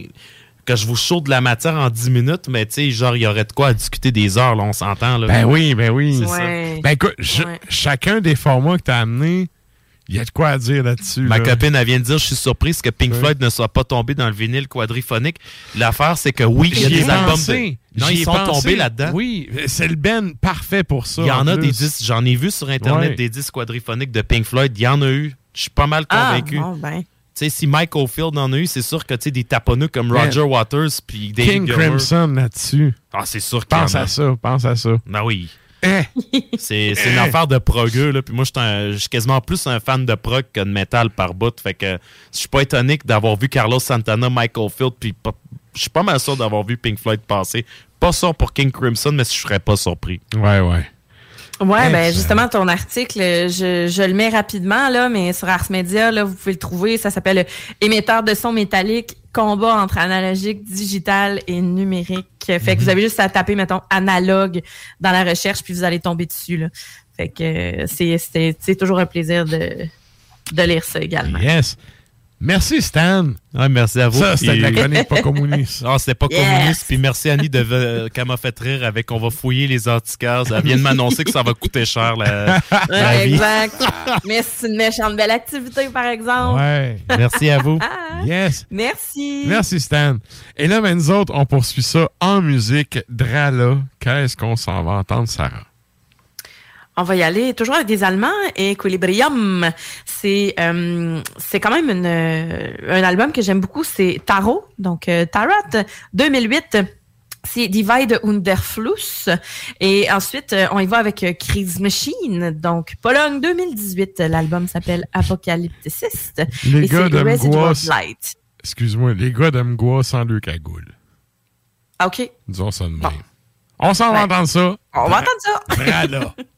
que je vous chaude de la matière en 10 minutes. Mais tu sais, genre, il y aurait de quoi à discuter des heures, là, on s'entend. là. Ben oui, ben oui. Ça. Ben écoute, Ouais. chacun des formats que t'as amené, il y a de quoi à dire là-dessus. Ma là. copine, elle vient de dire, je suis surprise que Pink Ouais. Floyd ne soit pas tombé dans le vinyle quadriphonique. L'affaire, c'est que oui, il y a des albums de... Non, ils sont pensé. tombés là-dedans. Oui, c'est le ben parfait pour ça. Il y en a plus. des disques, j'en ai vu sur Internet Ouais. des disques quadriphoniques de Pink Floyd. Il y en a eu. Je suis pas mal Ah, convaincu. bon, ben. Tu sais, si Mike Oldfield en a eu, c'est sûr que tu sais, des taponneux comme Man. Roger Waters puis David King Gilmour- Crimson là-dessus. Ah, c'est sûr qu'il Pense à ça, pense à ça. Ben oui. Eh. <laughs> C'est c'est une affaire de progueux, là. Puis moi, je suis quasiment plus un fan de prog que de métal par bout. Fait que je suis pas étonné d'avoir vu Carlos Santana, Michael Field, puis je suis pas mal sûr d'avoir vu Pink Floyd passer. Pas sûr pour King Crimson, mais je serais pas surpris. Ouais, ouais. Ouais, ben Excellent. justement, ton article, je, je le mets rapidement, là, mais sur Ars Media, là, vous pouvez le trouver. Ça s'appelle Émetteur de son métallique, combat entre analogique, digital et numérique. Fait que Mhm. vous avez juste à taper, mettons, analogue dans la recherche, puis vous allez tomber dessus, là. Fait que euh, c'est- c'est c'est toujours un plaisir de, de lire ça également. Yes. Merci, Stan. Ouais, merci à vous. Ça, c'était de la Puis- chronique pas communiste. <laughs> Ah, c'était pas Yes. communiste. Puis merci Annie de euh, qu'elle m'a fait rire avec on va fouiller les anticases. Elle vient de m'annoncer que ça va coûter cher la, la vie. exact. Mais c'est une méchante belle activité, par exemple. Ouais. Merci à vous. Yes. Merci. Merci, Stan. Et là, ben, nous autres, on poursuit ça en musique. Drala, qu'est-ce qu'on s'en va entendre, Sarah? On va y aller toujours avec des Allemands et Equilibrium. C'est euh, c'est quand même une, euh, un album que j'aime beaucoup. C'est Tarot, donc euh, Tarot 2008. C'est Divide und der Fluss. Et ensuite, on y va avec Crise Machine. Donc, Pologne 2018. L'album s'appelle Apocalypticist. Les et gars. Light. Excuse-moi, les gars Mgwa sans le cagoule. Ah, OK. Disons ça de même. On s'en va entendre ça. On va entendre ça. <laughs>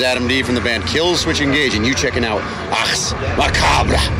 is Adam D from the band Kill Switch Engage, and you checking out Ars Macabre.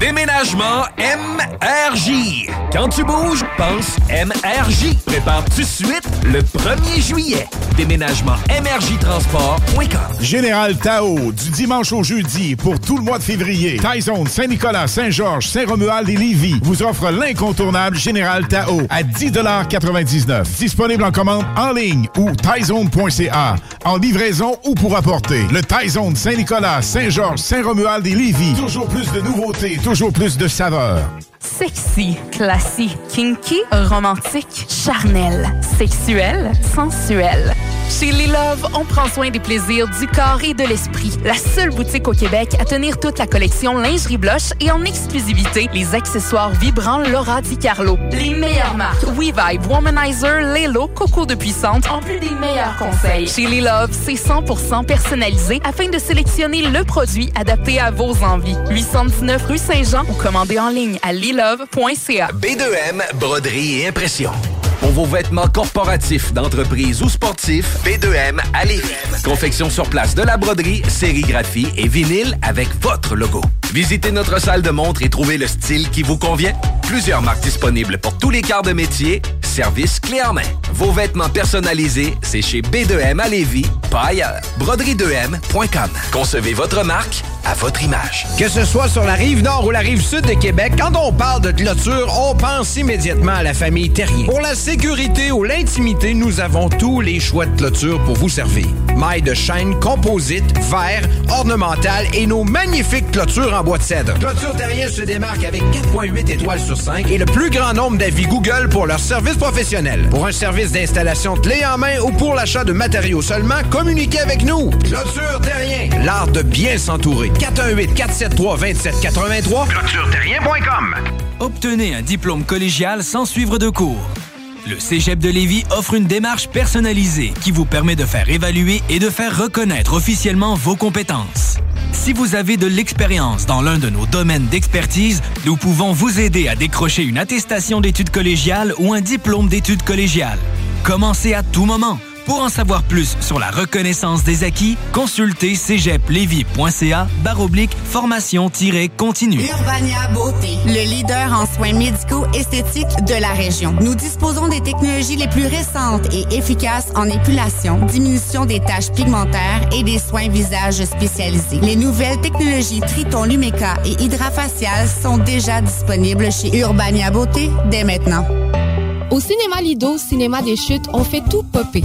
Déménagement MRJ. Quand tu bouges, pense MRJ. Prépare tout de suite le 1er juillet. Déménagement MRJ Transport.com. Général Tao, du dimanche au jeudi pour tout le mois de février. Taizone, Saint-Nicolas, Saint-Georges, Saint-Romuald et Lévis vous offre l'incontournable Général Tao à 10,99 Disponible en commande en ligne ou taizone.ca. En livraison ou pour apporter. Le Taizone Saint-Nicolas, Saint-Georges, Saint-Romuald et Lévis. Toujours plus de nouveautés, toujours plus de saveurs. Sexy, classique, kinky, romantique, charnel, sexuel, sensuel. Chez Les Love, on prend soin des plaisirs du corps et de l'esprit. La seule boutique au Québec à tenir toute la collection lingerie blush et en exclusivité les accessoires vibrants Laura Di Carlo. Les meilleures marques WeVibe, Womanizer, Lelo, Coco de Puissante, en plus des meilleurs conseils. Chez Les Love, c'est 100% personnalisé afin de sélectionner le produit adapté à vos envies. 819 rue Saint-Jean ou commandez en ligne à lilove.ca. B2M, broderie et impression. Pour vos vêtements corporatifs, d'entreprise ou sportifs, B2M à Lévis. Confection sur place de la broderie, sérigraphie et vinyle avec votre logo. Visitez notre salle de montre et trouvez le style qui vous convient. Plusieurs marques disponibles pour tous les quarts de métier. Service clé en main. Vos vêtements personnalisés, c'est chez B2M à Lévis, pas ailleurs. Broderie2M.com. Concevez votre marque à votre image. Que ce soit sur la rive nord ou la rive sud de Québec, quand on parle de clôture, on pense immédiatement à la famille la sécurité ou l'intimité, nous avons tous les choix de clôture pour vous servir. Mailles de chaîne, composite, verre, ornemental et nos magnifiques clôtures en bois de cèdre. Clôture Terrien se démarque avec 4.8 étoiles sur 5 et le plus grand nombre d'avis Google pour leur service professionnel. Pour un service d'installation clé en main ou pour l'achat de matériaux seulement, communiquez avec nous. Clôture Terrien, l'art de bien s'entourer. 418-473-2783, clôtureterrien.com. Obtenez un diplôme collégial sans suivre de cours. Le Cégep de Lévis offre une démarche personnalisée qui vous permet de faire évaluer et de faire reconnaître officiellement vos compétences. Si vous avez de l'expérience dans l'un de nos domaines d'expertise, nous pouvons vous aider à décrocher une attestation d'études collégiales ou un diplôme d'études collégiales. Commencez à tout moment. Pour en savoir plus sur la reconnaissance des acquis, consultez cégeplevy.ca baroblique formation-continue. Urbania Beauté, le leader en soins médicaux esthétiques de la région. Nous disposons des technologies les plus récentes et efficaces en épilation, diminution des taches pigmentaires et des soins visage spécialisés. Les nouvelles technologies Triton Lumeca et Hydrafacial sont déjà disponibles chez Urbania Beauté dès maintenant. Au cinéma Lido, cinéma des chutes, on fait tout popper.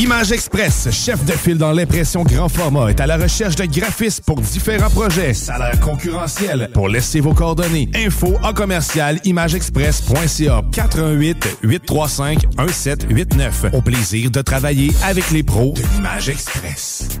Image Express, chef de file dans l'impression grand format, est à la recherche de graphistes pour différents projets. Salaire concurrentiel. Pour laisser vos coordonnées. Info en commercial imageexpress.ca 418 835 1789. Au plaisir de travailler avec les pros de l'Image Express.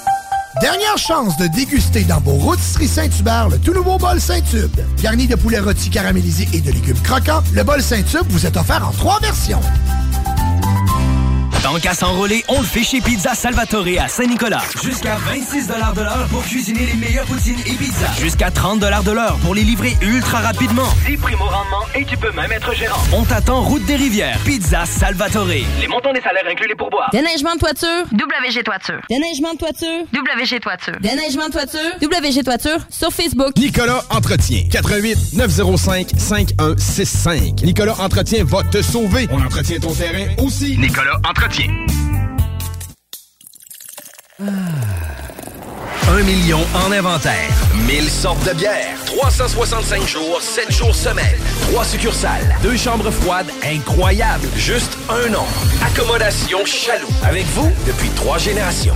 Dernière chance de déguster dans vos rôtisseries Saint-Hubert le tout nouveau bol Saint-Tube. Garni de poulet rôti caramélisé et de légumes croquants, le bol Saint-Tube vous est offert en trois versions. Tant qu'à s'enrôler, on le fait chez Pizza Salvatore à Saint-Nicolas. Jusqu'à 26 de l'heure pour cuisiner les meilleures poutines et pizzas. Jusqu'à 30 de l'heure pour les livrer ultra rapidement. 10 primo rendement et tu peux même être gérant. On t'attend route des rivières. Pizza Salvatore. Les montants des salaires inclus les pourboires. Déneigement de toiture, WG Toiture. Déneigement de toiture, WG Toiture. Déneigement de toiture, WG Toiture sur Facebook. Nicolas Entretien. 88 905 5165. Nicolas Entretien va te sauver. On entretient ton terrain aussi. Nicolas Entretien. Un million en inventaire. 1000 sortes de bières. 365 jours, 7 jours semaine. 3 succursales. Deux chambres froides incroyables. Juste un nom. Accommodation Chaloux. Avec vous depuis trois générations.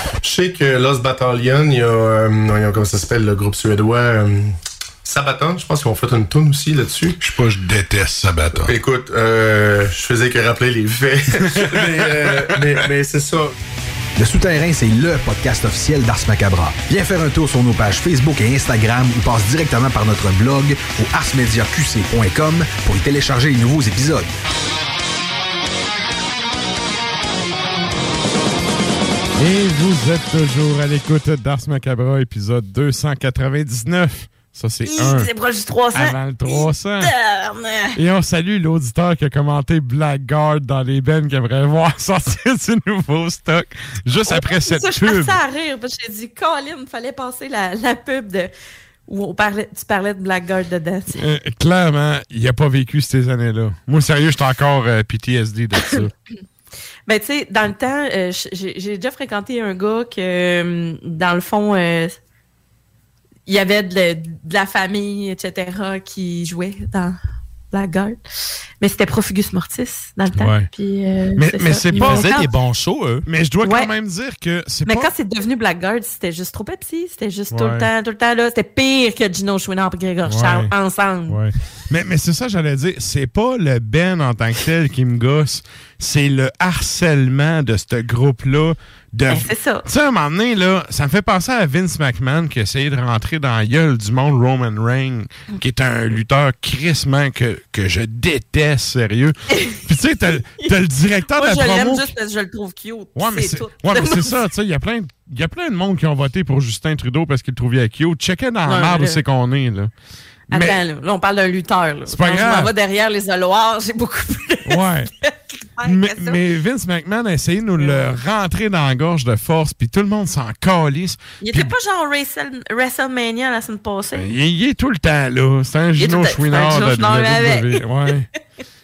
Je sais que Lost Battalion, il y a, euh, il y a- comment ça s'appelle, le groupe suédois euh, Sabaton, je pense qu'ils ont fait une tune aussi là-dessus. Je sais pas, je déteste Sabaton. Écoute, euh, je faisais que rappeler les faits. <laughs> mais euh, mais, mais c'est ça. Le Souterrain, c'est le podcast officiel d'Ars Macabra. Viens faire un tour sur nos pages Facebook et Instagram ou passe directement par notre blog au arsmediaqc.com pour y télécharger les nouveaux épisodes. Et vous êtes toujours à l'écoute d'Ars Macabra, épisode 299. Ça, c'est un. C'est proche du 300. Avant le 300. Tabarnak. Et on salue l'auditeur qui a commenté Blackguard dans les bennes qui aimerait voir <laughs> sortir du nouveau stock juste après cette ça, je pub. passais à rire parce que j'ai dit, Colin, fallait passer la, la pub de où on parlait, tu parlais de Blackguard dedans. Euh, clairement, il a pas vécu ces années-là. Moi, sérieux, j'étais encore euh, PTSD de ça. <clears throat> Ben, tu sais, dans le temps, euh, j'ai déjà fréquenté un gars que, euh, dans le fond, euh, il y avait de, de la famille, etc., qui jouait dans Blackguard. Mais c'était Profugus Mortis dans le temps. Ouais. Puis, euh, Mais, c'est Ils pas. vont quand- shows, eux. Mais je dois Ouais. quand même dire que c'est Mais pas. quand c'est devenu Blackguard, c'était juste trop Pepsi. C'était juste tout le temps, tout le temps là. C'était pire que Gino Chouinard et Grégoire Ouais. Charles ensemble. Ouais. Mais, mais c'est ça, j'allais dire. C'est pas le Ben en tant que tel qui me gosse. C'est le harcèlement de ce groupe-là. De... Ben, c'est ça. Tu sais, à un moment donné, là, ça me fait penser à Vince McMahon qui essayait de rentrer dans la gueule du monde Roman Reigns, qui est un lutteur crissement que, que je déteste, sérieux. <laughs> Puis tu sais, t'as t'as le directeur Moi, de je la l'aime promo. juste parce que je le trouve cute. Ouais, mais c'est ouais, mais <laughs> c'est ça, tu sais, il y a plein de- il y a plein de monde qui ont voté pour Justin Trudeau parce qu'ils le trouvaient cute. Checkez dans la merde où c'est qu'on est, là. Attends, Mais- là, là, on parle d'un lutteur. C'est pas Quand grave. Je m'en vais derrière les oloirs, j'ai beaucoup plus. Ouais. mais, mais Vince McMahon a essayé de nous le rentrer dans la gorge de force, puis tout le monde s'en calisse. Il était pas genre Wrestle- WrestleMania la semaine passée? Il, il est tout le temps là. C'est un Gino Chouinard de. WWE. Ouais.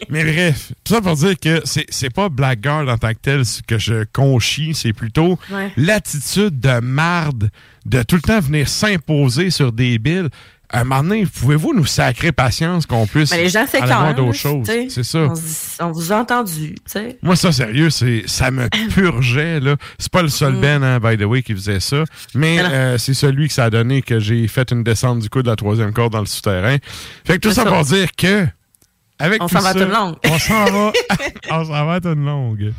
Mais bref, tout ça pour dire que c'est pas Blackguard en tant que tel que je conchis, c'est plutôt Ouais. l'attitude de marde de tout le temps venir s'imposer sur des billes. À un moment donné, pouvez-vous nous sacrer patience qu'on puisse Mais les gens aller s'écœurent. voir d'autres choses? C'est ça. On, vous a entendu. Moi, ça, sérieux, c'est ça me <laughs> purgeait. là. C'est pas le seul Mm. Ben, hein, by the way, qui faisait ça. Mais euh, c'est celui que ça a donné que j'ai fait une descente du coup de la troisième corde dans le souterrain. Fait que tout ça, ça. pour dire que. Avec On s'en va à toute longue. On s'en va. <laughs> on s'en va à toute longue.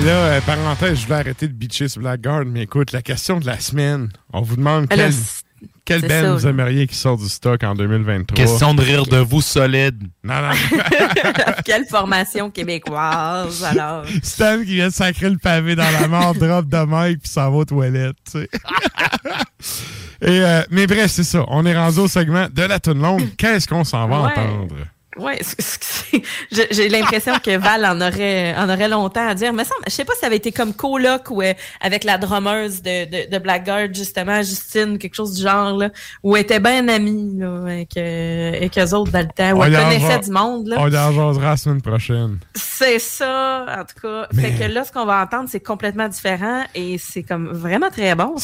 Euh, parenthèse, je voulais arrêter de bitcher sur Blackguard, mais écoute, la question de la semaine, on vous demande là, quelle, quelle band ça, vous là. aimeriez qui sort du stock en 2023. Question de rire de vous solide. Non, non. <laughs> Quelle formation québécoise, <laughs> alors? Stan qui vient de sacrer le pavé dans la mort, drop de mic puis s'en va aux toilettes, tu sais. <laughs> Et, euh, mais bref, c'est ça. On est rendu au segment de la tune longue. Qu'est-ce qu'on s'en va Ouais. entendre? <laughs> C'est- j'ai l'impression que Val en aurait, en aurait longtemps à dire. Mais ça, je sais pas si ça avait été comme coloc ou euh, avec la drummeuse de, de, de Blackguard, justement, Justine, quelque chose du genre, là, où elle était bien amie, là, avec, euh, avec eux autres dans le temps, où elle connaissait du monde, là. On y en la semaine prochaine. C'est ça, en tout cas. Mais- Fait que là, ce qu'on va entendre, c'est complètement différent et c'est comme vraiment très bon.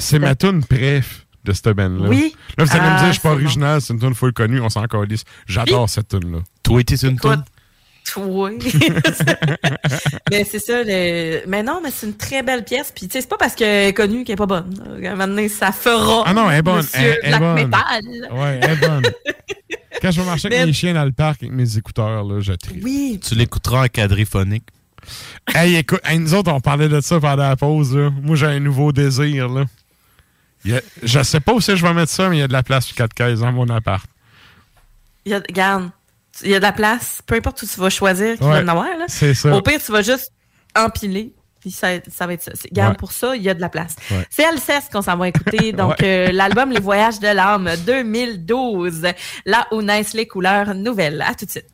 C'est ma tune préf de cette band-là. Oui. Là, vous allez me Ah, dire, je suis pas original, c'est une tune full connue, on s'en calisse. J'adore cette tune-là. Toi, t'es une Écoute, Oui. <laughs> mais c'est ça. Le... Mais non, mais c'est une très belle pièce. Puis, tu sais, c'est pas parce qu'elle est connue qu'elle est pas bonne. À un moment donné, ça fera. Ah non, elle est bonne. Elle, elle est bonne. Metal. Ouais, elle est bonne. <laughs> Quand je vais marcher avec mes chiens dans le parc avec mes écouteurs, là, je trie. Oui. Tu l'écouteras en quadriphonique. Hey, écoute, hey, nous autres, on parlait de ça pendant la pause. Là. Moi, j'ai un nouveau désir. Là. A- je sais pas où c'est que je vais mettre ça, mais il y a de la place sur 4 caisses dans mon appart. Il y a, regarde, il y a de la place. Peu importe où tu vas choisir, Ouais, vas en avoir. Là. c'est ça. Au pire, tu vas juste empiler. Puis ça, ça va être ça. Regarde, Ouais. pour ça, il y a de la place. Ouais. C'est Alceste qu'on s'en va écouter. <laughs> Donc, euh, l'album Les Voyages de l'âme 2012. Là où naissent les couleurs nouvelles. À tout de suite.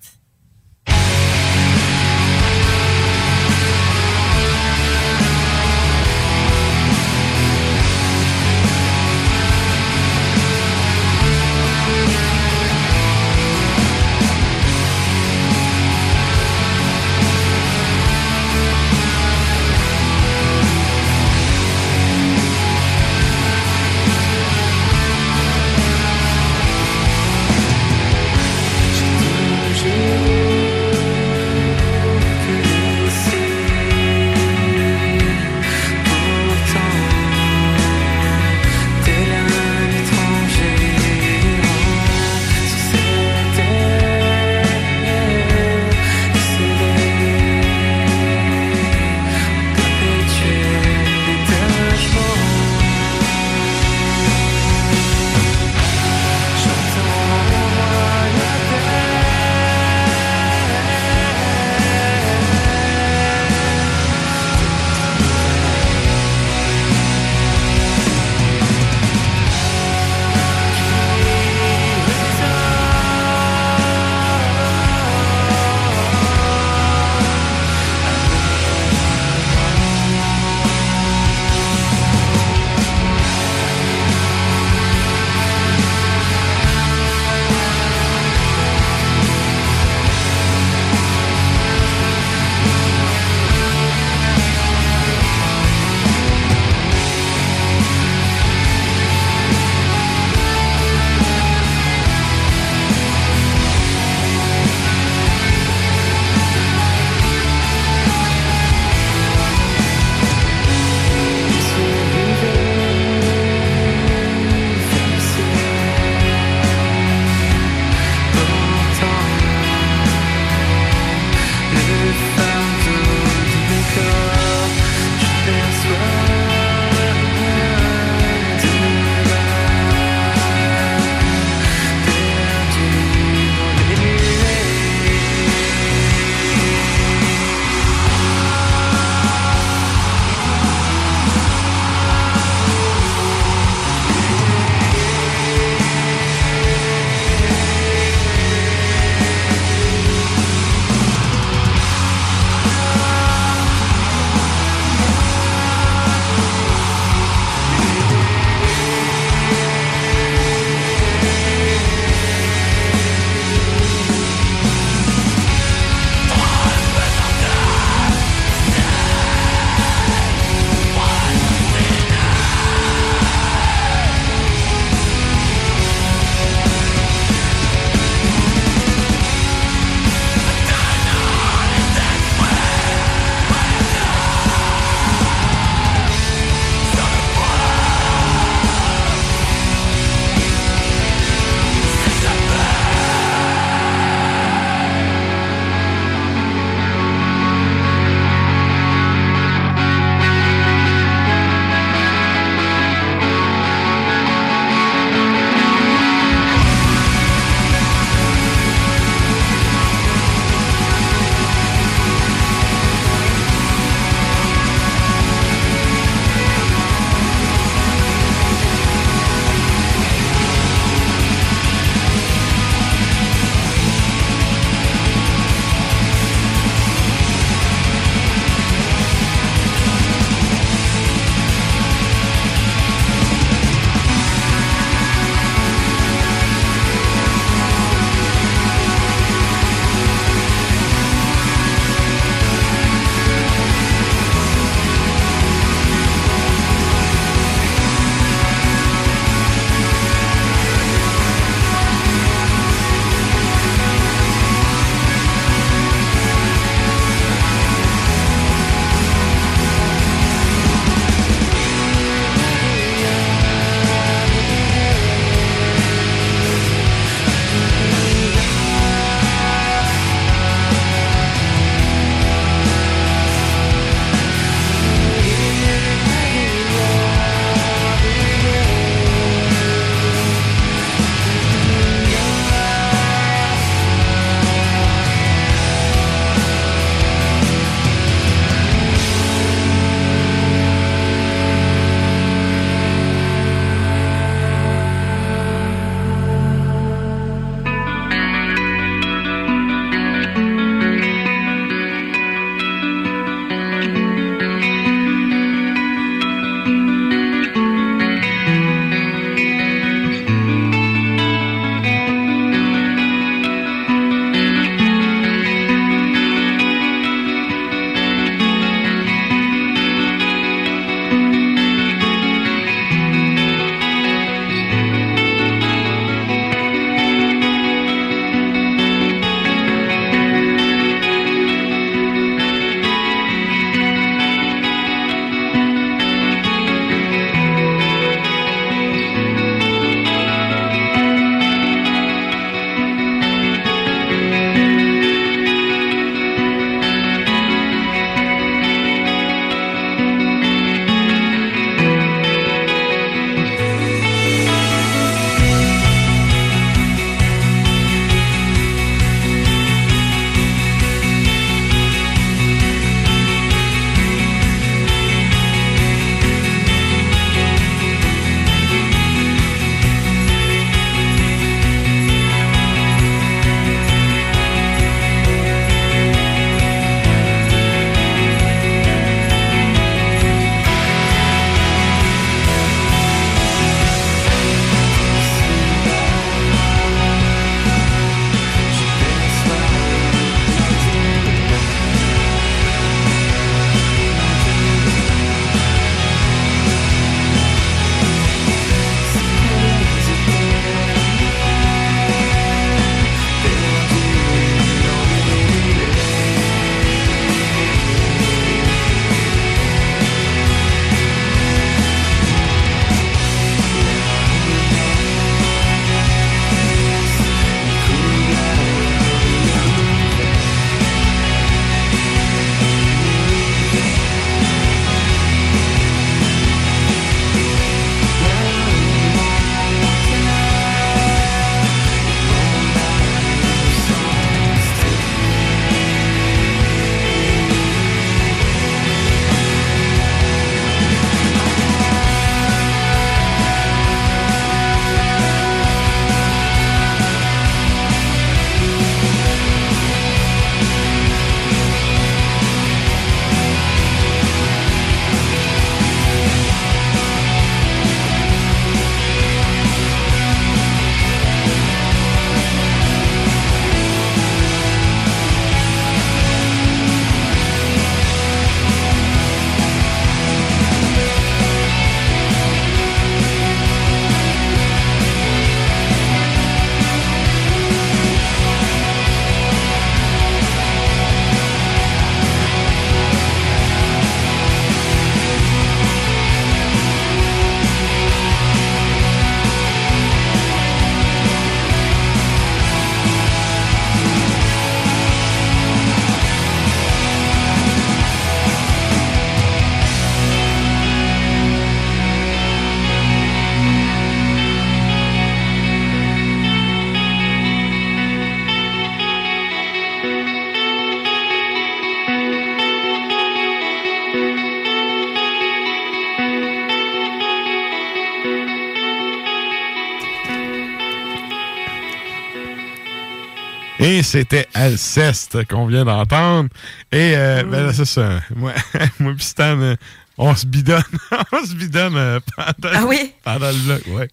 Et c'était Alceste qu'on vient d'entendre. Et euh, ben là, c'est ça. Moi, <laughs> moi pis Stan, euh, on se bidonne. <laughs> on se bidonne euh, pendant, Ah oui? pendant le bloc, ouais.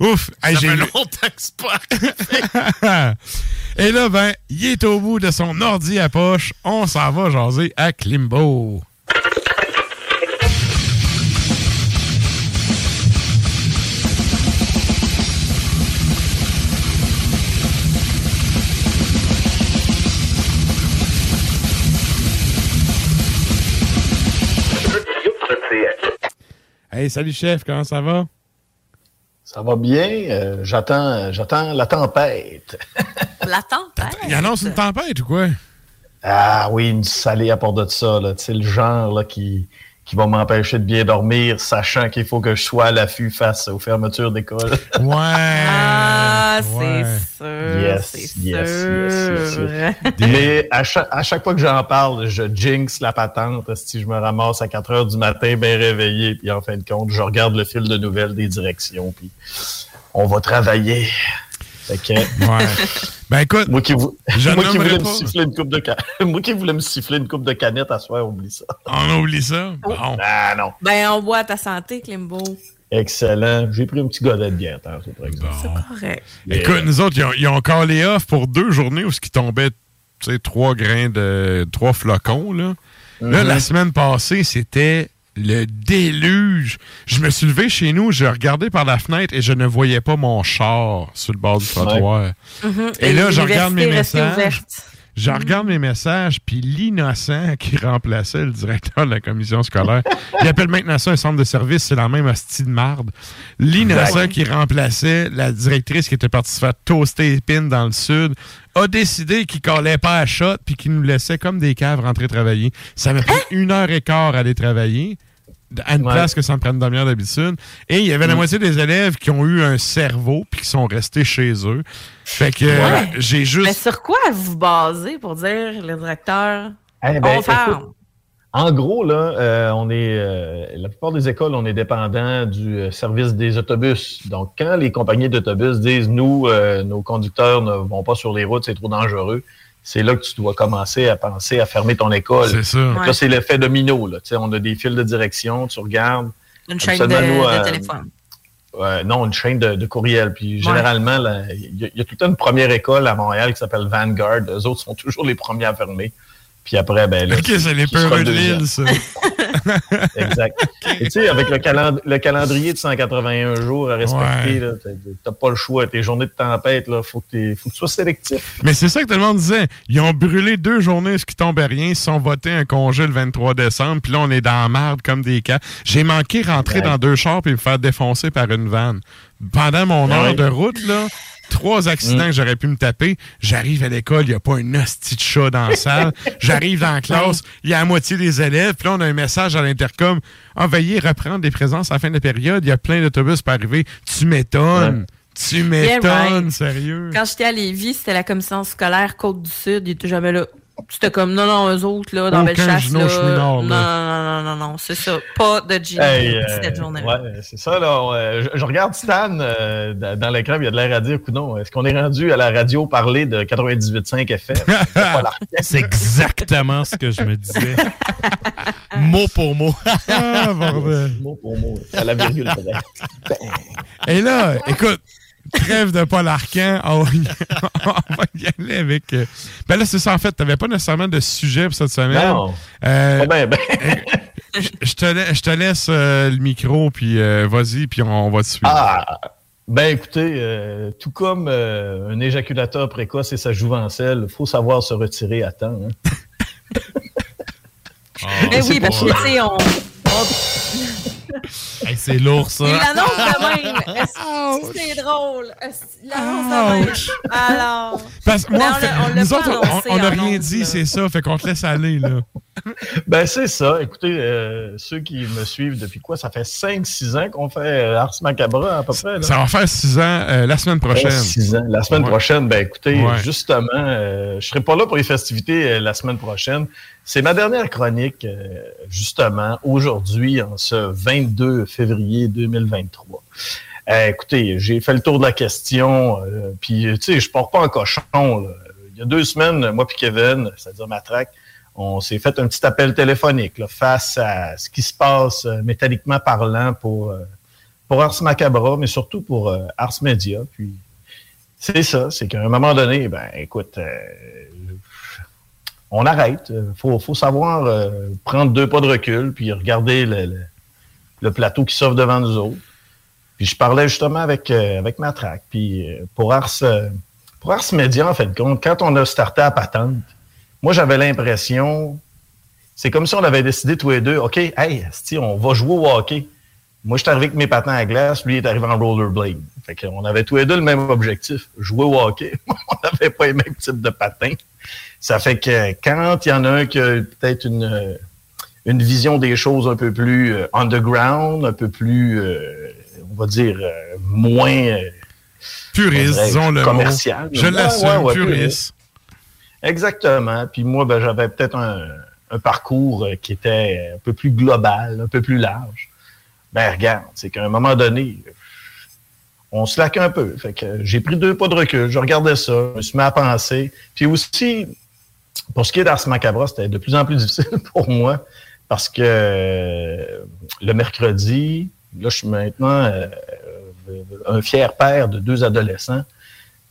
Ouf! Hey, Ça j'ai fait longtemps que c'est pas <laughs> Et là, ben, il est au bout de son ordi à poche. On s'en va jaser à Klimbo. Hey, salut chef, comment ça va? Ça va bien. euh, j'attends, j'attends la tempête. <laughs> La tempête? Il annonce une tempête ou quoi? Ah oui, une salée à part de ça. Là. Tu sais, le genre là, qui, qui va m'empêcher de bien dormir, sachant qu'il faut que je sois à l'affût face aux fermetures d'école. <laughs> Ouais. Ah, Ouais. c'est sûr. Yes, c'est yes, sûr. yes, yes, yes. Mais à chaque, à chaque fois que j'en parle, je jinx la patente. Si je me ramasse à 4 heures du matin, bien réveillé, puis en fin de compte, je regarde le fil de nouvelles des directions, puis on va travailler. Fait que, Ouais. Ben écoute, moi qui, vou- je moi qui nommerai voulais me siffler une coupe de <laughs> moi qui voulais me siffler une coupe de canette à soir, oublie ça. On oublie ça? Bon. Ah non. Ben, on boit à ta santé, Klimbo. Excellent. J'ai pris un petit godet de bière tantôt, par exemple. Correct. Écoute, nous autres, ils ont, ils ont callé off pour deux journées où ce qui tombait, tu sais, trois grains de. trois flocons, là. Là, la semaine passée, c'était le déluge. Je me suis levé chez nous, j'ai regardé par la fenêtre et je ne voyais pas mon char sur le bord du trottoir. Mhm. Et là, je regarde mes messages. ouverte. Je regarde mes messages, puis l'innocent qui remplaçait le directeur de la commission scolaire, il appelle maintenant ça un centre de service, c'est la même hostie de marde. L'innocent qui remplaçait la directrice qui était partie se faire toaster pins dans le sud, a décidé qu'il collait pas à shot, puis qu'il nous laissait comme des caves rentrer travailler. Ça m'a pris une heure et quart à aller travailler à une Ouais. place que ça me prenne une demi-heure d'habitude. Et il y avait la Mm. moitié des élèves qui ont eu un cerveau puis qui sont restés chez eux. Fait que euh, Ouais. j'ai juste... Mais sur quoi vous basez pour dire le directeur? Eh ben, on ferme. En gros, là, euh, on est euh, la plupart des écoles, on est dépendant du euh, service des autobus. Donc, quand les compagnies d'autobus disent nous, euh, nos conducteurs ne vont pas sur les routes, c'est trop dangereux, c'est là que tu dois commencer à penser à fermer ton école. C'est ça. Donc Ouais. Là, c'est l'effet domino. Là. Tu sais, On a des fils de direction, tu regardes. Une chaîne de, Absolument, nous, de euh, téléphone. Non, une chaîne de, de courriel. Puis généralement, il y, a- il y a tout le temps une première école à Montréal qui s'appelle Vanguard. Eux autres sont toujours les premiers à fermer. Puis après, ben là. Ok, c'est les peureux de l'île, ça. <laughs> Exact. Et tu sais, avec le, calend- le calendrier de 181 jours à respecter, Ouais. t'as- pas le choix. Tes journées de tempête, là, faut que, faut que tu sois sélectif. Mais c'est ça que tout le monde disait. Ils ont brûlé deux journées, ce qui tombait rien. Ils se sont votés un congé le 23 décembre. Puis là, on est dans la marde comme des cas. J'ai manqué rentrer Ouais. dans deux chars puis me faire défoncer par une vanne. Pendant mon Ouais. heure de route, là, trois accidents Mm. que j'aurais pu me taper. J'arrive à l'école, il n'y a pas un hostie de chat dans la salle. J'arrive dans la classe, il y a la moitié des élèves. Puis là, on a un message à l'intercom. Ah, veuillez reprendre des présences à la fin de la période. Il y a plein d'autobus pour arriver. Tu m'étonnes. Tu Yeah, m'étonnes, right. sérieux. Quand j'étais à Lévis, c'était la commission scolaire Côte-du-Sud. Ils étaient jamais là. C'était comme, non, non, eux autres, là, dans Aucun Bellechasse, là. Non, là. non, non, non, non, c'est ça. Pas de Gino Hey, euh, cette journée ouais, c'est ça, là. on, euh, je, je regarde Stan euh, dans l'écran, il y a de l'air à dire, non, est-ce qu'on est rendu à la radio parler de 98.5 FM? <laughs> C'est exactement ce que je me disais. <laughs> mot pour mot. <laughs> Ah. Mot pour mot, à la virgule. Et là, écoute, trêve de Paul Arcan, on, va y- on va y aller avec. euh, Ben là, c'est ça, en fait, t'avais pas nécessairement de sujet pour cette semaine. Non. Euh, bien, ben. je- te la- je te laisse euh, le micro, puis euh, vas-y, puis on, on va te suivre. Ah, ben écoutez, euh, tout comme euh, un éjaculateur précoce et sa jouvencelle, il faut savoir se retirer à temps. hein. Mais c'est oui, parce que, tu sais, on. on- <laughs> Hey, c'est lourd, ça. Il l'annonce de même. <laughs> Est-ce que C'est drôle? L'annonce de même? Alors. Parce que moi, on fait, on nous autres, annoncé on- n'a en rien dit, c'est ça, fait qu'on te laisse aller, là. <laughs> Ben c'est ça. Écoutez, euh, ceux qui me suivent depuis quoi? Ça fait 5-6 ans qu'on fait euh, Ars Macabra à peu près. là. Ça va faire six ans euh, la semaine prochaine. Six ans. La semaine Ouais. prochaine, ben écoutez, Ouais. justement, euh, je serai pas là pour les festivités euh, la semaine prochaine. C'est ma dernière chronique, euh, justement, aujourd'hui, en ce 22 février 2023. Euh, écoutez, j'ai fait le tour de la question, euh, puis tu sais, je pars pas en cochon. là. Il y a deux semaines, moi et Kevin, c'est-à-dire Matraque, on s'est fait un petit appel téléphonique face à ce qui se passe euh, métalliquement parlant pour, euh, pour Ars Macabra, mais surtout pour euh, Ars Media. Puis c'est ça, c'est qu'à un moment donné, ben écoute, on arrête. Il faut, savoir prendre deux pas de recul, puis regarder le, plateau qui s'offre devant nous autres. Puis je parlais justement avec, avec Matraque. Puis pour Ars, pour Ars Media, en fait, quand on a starté à patente, moi j'avais l'impression, c'est comme si on avait décidé tous les deux, OK, hey, on va jouer au hockey. Moi, je suis arrivé avec mes patins à glace, lui il est arrivé en rollerblade. Fait qu'on avait tous les deux le même objectif, jouer au hockey. <laughs> on n'avait pas les mêmes types de patins. Ça fait que quand il y en a un qui a peut-être une, une vision des choses un peu plus euh, underground, un peu plus, euh, on va dire, euh, moins... euh, Puriste, dirait, disons le mot. commercial. Je l'assume, ouais, ouais, puriste. Exactement. Puis moi, ben, j'avais peut-être un, parcours euh, qui était un peu plus global, un peu plus large. Ben regarde, c'est qu'à un moment donné, on se laque un peu. Fait que j'ai pris deux pas de recul, je regardais ça, je me suis mis à penser. Puis aussi, pour ce qui est d'Ars Macabra, c'était de plus en plus <laughs> difficile pour moi parce que euh, le mercredi, là, je suis maintenant euh, un fier père de deux adolescents.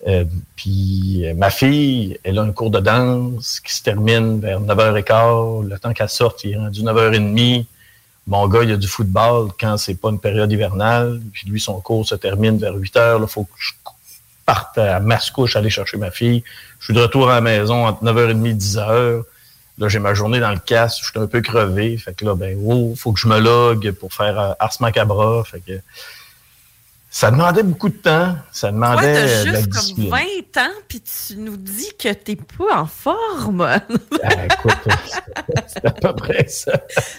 Euh, puis euh, ma fille, elle a un cours de danse qui se termine vers 9h15. Le temps qu'elle sorte, il est rendu 9h30. Mon gars, il a du football quand c'est pas une période hivernale. Puis lui, son cours se termine vers 8h. Il faut que je parte à Mascouche aller chercher ma fille. Je suis de retour à la maison entre 9h30 et 10h. Là, j'ai ma journée dans le casse. Je suis un peu crevé. Fait que là, ben, oh, faut que je me logue pour faire euh, Ars Macabra. Fait que ça demandait beaucoup de temps. Ça demandait de la juste comme discipline. 20 ans, puis tu nous dis que t'es pas en forme. Ah, écoute, <laughs> c'est à peu près ça.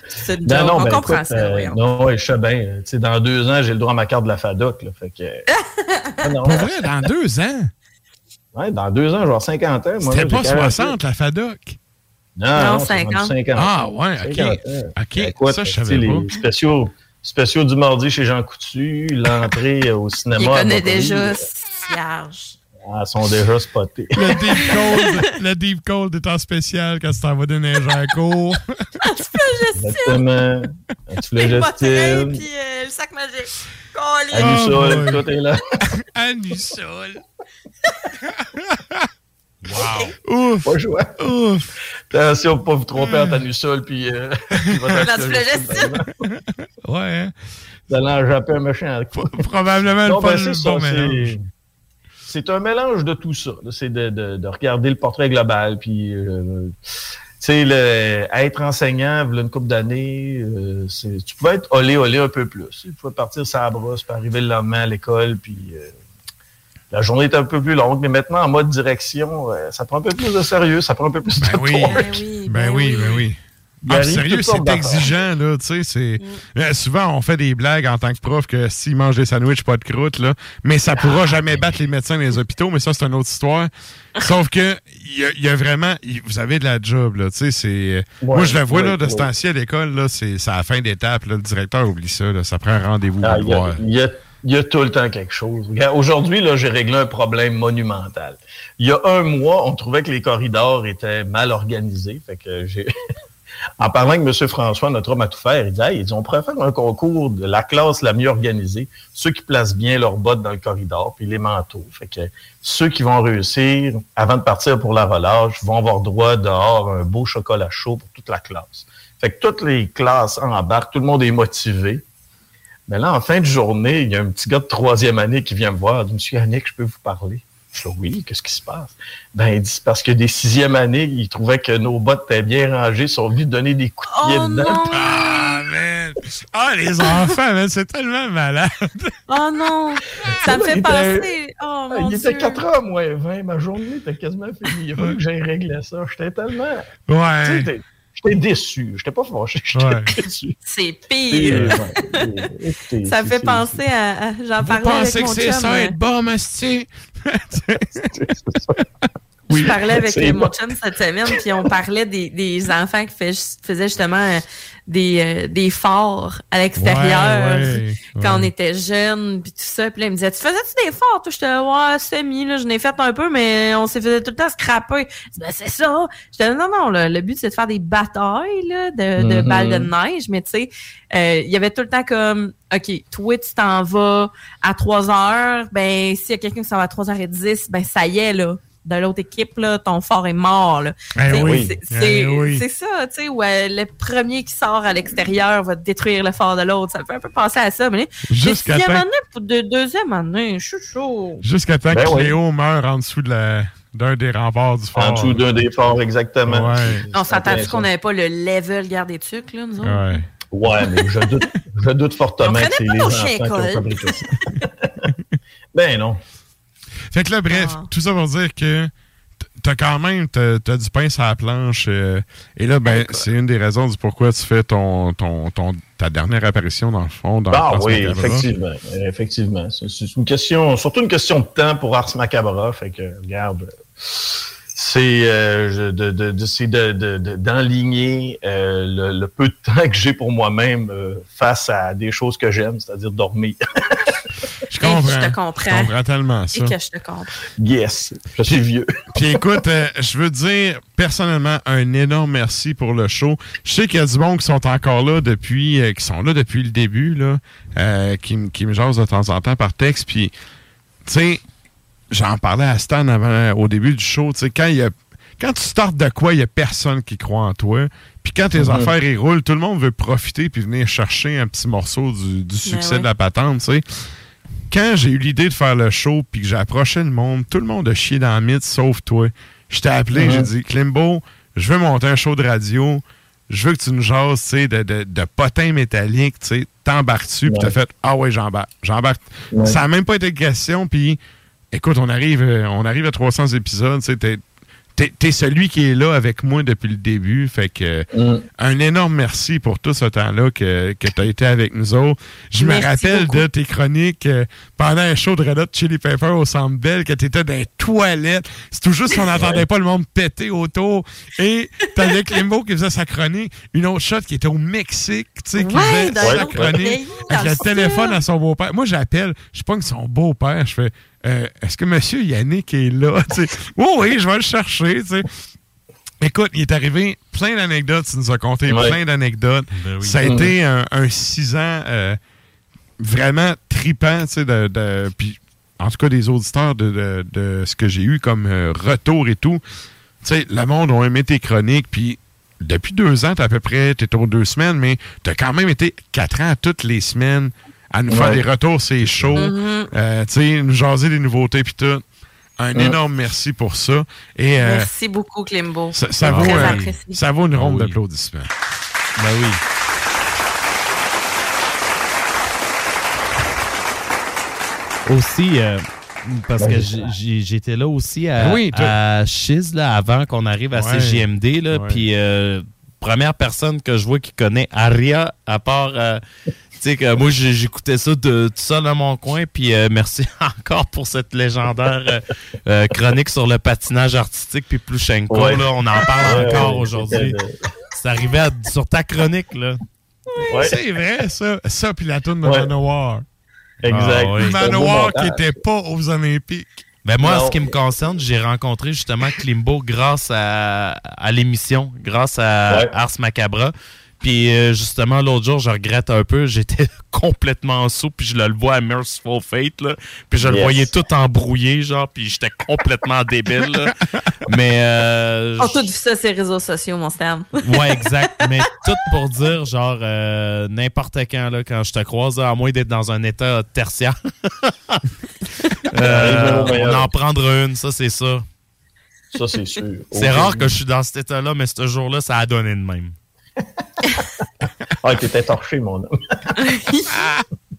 C'est une joke, on ben, comprend écoute, ça. euh, non, ouais, je sais bien. tu sais, dans deux ans, j'ai le droit à ma carte de la FADOC. Là, fait que, <laughs> Ah, non. Pour vrai, dans deux ans? Ouais, dans deux ans, je vais avoir 50 ans. C'était pas j'ai 40. 60, la FADOC? Non, Non, non, c'est rendu 50. 50. Ah, ouais, ok. 50 ans. Ok, Écoute, ça, je tu sais, savais les pas. Spéciaux, spéciaux du mardi chez Jean Coutu, l'entrée au cinéma. Il connaît déjà Cierge. ah, Ils sont déjà spotés. Le <laughs> deep cold, le deep cold est en spécial quand tu t'en vas déneiger un cours. <laughs> Exactement. Phlogestil. puis euh, le sac magique. Colin. Anusol, boy. tout est là. Anusol. <laughs> Wow. <laughs> Pas joué. Attention, pas vous tromper Anusol puis euh, puis votre L'antiphlogestil. phlogestil. Ouais, hein? Vous allez en japper un méchant. Probablement Non, le ben, pas c'est le bon c'est- mélange. C'est un mélange de tout ça. C'est de, de- de regarder le portrait global, puis euh, tu sais, le- être enseignant, une couple d'années, euh, tu pouvais être olé olé un peu plus. Tu pouvais partir la brosse, puis arriver le lendemain à l'école, puis euh, la journée est un peu plus longue. Mais maintenant, en mode direction, euh, ça prend un peu plus de sérieux, ça prend un peu plus de oui. torque. Ben oui, ben oui. Il Ah, arrive sérieux, c'est exigeant, là, tu sais, c'est... Euh, souvent, on fait des blagues en tant que prof que s'ils mangent des sandwichs, pas de croûte, là, mais ça pourra jamais battre les médecins dans les hôpitaux, mais ça, c'est une autre histoire. <laughs> Sauf que, il y, a- il y a vraiment... Vous avez de la job, là, tu sais, c'est... moi, je le vois, ouais, là, de ce ouais. temps-ci à l'école, là, c'est à la fin d'étape, là, le directeur oublie ça, là, ça prend un rendez-vous Ah, pour Il y, a- voir. il y a- il y a tout le temps quelque chose. Aujourd'hui, là, j'ai réglé un problème monumental. Il y a un mois, on trouvait que les corridors étaient mal organisés. Fait que j'ai. <laughs> En parlant avec M. François, notre homme à tout faire, il dit, Hey, on pourrait faire un concours de la classe la mieux organisée, ceux qui placent bien leurs bottes dans le corridor, puis les manteaux. Fait que ceux qui vont réussir, avant de partir pour la relâche, vont avoir droit dehors un beau chocolat chaud pour toute la classe. Fait que toutes les classes embarquent, tout le monde est motivé. Mais là, en fin de journée, il y a un petit gars de troisième année qui vient me voir. Il dit, Monsieur Yannick, je peux vous parler? Je dis, oui, qu'est-ce qui se passe? Ben, il dit, c'est parce que des sixième années, ils trouvaient que nos bottes étaient bien rangées, ils sont venus donner des coups de pied Oh dedans. non! Ah, man! Ah, les enfants, man, c'est tellement malade! Oh non! Ça me Il fait était- penser. Oh mon il Dieu. était 4 heures moins 20, ma journée était quasiment finie. Il fallait que j'aille régler ça. J'étais tellement. Ouais. Tu sais, j'étais- déçu. J'étais pas fâché. <laughs> J'étais Ouais. déçu. C'est pire. euh, ouais, <laughs> écoutez, Ça me c'est- fait penser à. à- J'en Vous parlais pensez avec que c'est ça, euh, être bon, Masti? <laughs> Je parlais avec mon chum cette semaine, puis on parlait des, des enfants qui faisaient justement euh, des, euh, des forts à l'extérieur quand on était jeunes, puis tout ça. Puis là, il me disait, tu faisais-tu des forts? J'étais, ouais, semi, là, je n'ai fait un peu, mais on s'est fait tout le temps scraper. ben, c'est ça. J'étais, non, non, le but, c'est de faire des batailles, là, de, de mm-hmm. balles de neige, mais tu sais, euh, il y avait tout le temps comme, OK, toi, tu t'en vas à 3 heures, ben, s'il y a quelqu'un qui s'en va à 3h10, ben, ça y est, là de l'autre équipe, là, ton fort est mort. Eh c'est eh c'est ça, tu sais, où le premier qui sort à l'extérieur va détruire le fort de l'autre. Ça me fait un peu penser à ça. Mais Jusqu'à temps... pour de deuxième année, je suis chaud. Jusqu'à temps ben que Léo meure en dessous de la d'un des remparts du fort. En dessous d'un des forts, exactement. On s'entend qu'on n'avait pas le level garde tucs, là, nous autres? Ouais. Ouais, mais je doute, je doute fortement que c'est les enfants qui ont fabriqué ça. <laughs> ben non. Fait que là, bref, ah. tout ça pour dire que t'as quand même t'as, du pain sur la planche. Euh, et là, ben, c'est une des raisons du pourquoi tu fais ton, ton, ton ta dernière apparition dans le fond. Dans ah oui, effectivement. Effectivement. C'est, une question, surtout une question de temps pour Ars Macabra. Fait que, regarde, c'est euh, de, de, d'enligner euh, le, peu de temps que j'ai pour moi-même face à des choses que j'aime, c'est-à-dire dormir. <laughs> Je comprends. Je te comprends. Je comprends tellement ça. Et que je te comprends. Yes, je suis vieux. <laughs> Puis écoute, euh, je veux dire personnellement un énorme merci pour le show. Je sais qu'il y a du monde qui sont encore là depuis, euh, qui sont là depuis le début, là, euh, qui, qui me jasent de temps en temps par texte. Puis, tu sais, j'en parlais à Stan avant, au début du show. Tu sais, quand il y a quand tu startes de quoi, il n'y a personne qui croit en toi. Puis quand tes mhm. affaires y roulent, tout le monde veut profiter puis venir chercher un petit morceau du, ben succès de la patente, tu sais quand j'ai eu l'idée de faire le show puis que j'ai approché le monde, tout le monde a chié dans le mythe sauf toi. Je t'ai appelé, j'ai mhm. dit Klimbo, je veux monter un show de radio. Je veux que tu nous jases, tu sais, de, de, de potins métalliques, tu sais, t'embarques dessus, puis t'as fait Ah ouais, j'embarque. J'embarque. Ça n'a même pas été question, puis écoute, on arrive, euh, on arrive à 300 épisodes, tu sais, t'es es celui qui est là avec moi depuis le début. Fait que mm. un énorme merci pour tout ce temps-là que, que tu as été avec nous autres. Je me rappelle de tes chroniques euh, pendant un show de Red Hot Chili Pepper au Centre Bell que tu étais dans les toilettes. C'est tout juste qu'on n'entendait pas le monde péter autour. Et t'avais Climbo qui faisait sa chronique. Une autre shot qui était au Mexique, tu sais, qui faisait sa chronique avec le téléphone à son beau-père. Moi, j'appelle, je pas que son beau-père, je fais euh, est-ce que monsieur Yannick est là? <laughs> oui, oui, je vais le chercher. Écoute, il est arrivé plein d'anecdotes. Tu nous as conté plein d'anecdotes. Ben Ça a été un, six ans euh, vraiment tripant, de, de puis en tout cas des auditeurs de, de, ce que j'ai eu comme euh, retour et tout. Tu sais, le monde a aimé tes chroniques, puis depuis deux ans, t'es à peu près, t'es aux deux semaines, mais t'as quand même été quatre ans toutes les semaines à nous faire des retours, c'est chaud. Mm-hmm. Euh, tu sais, nous jaser des nouveautés puis tout. Un énorme merci pour ça. Et, euh, merci beaucoup, Klimbo. Ça, vaut, euh, ça vaut une ronde ah d'applaudissements. Ben oui. Aussi, parce que j'étais là aussi à, oui, à Chiz, là, avant qu'on arrive à CJMD. Là, Puis, première personne que je vois qui connaît Aria, à part sais que moi, j'écoutais ça de, tout seul dans mon coin. Puis euh, merci <laughs> encore pour cette légendaire euh, euh, chronique sur le patinage artistique. Puis Plushenko, là, on en parle encore aujourd'hui. C'est arrivé sur ta chronique, là. C'est vrai, ça. Ça, puis la tourne de Manoir. Exact. Ah, Manoir qui n'était pas aux Olympiques. Ben moi, en ce qui me concerne, j'ai rencontré justement Klimbo grâce à, à l'émission, grâce à Ars Macabra. Puis euh, justement, l'autre jour, je regrette un peu, j'étais <laughs> complètement sous, puis je le vois à Merciful Fate, là, puis je le voyais tout embrouillé, genre, puis j'étais complètement débile. Là. Mais... Euh, <laughs> On tout vu ça sur les réseaux sociaux, mon Stan. ouais, <laughs> exact. Mais tout pour dire, genre, euh, n'importe quand, là, quand je te croise, à moins d'être dans un état tertiaire, euh, on en prendra une, ça, c'est ça. Ça, c'est sûr. C'est rare que je suis dans cet état-là, mais ce jour-là, ça a donné de même ah, t'étais torché, mon homme. <laughs>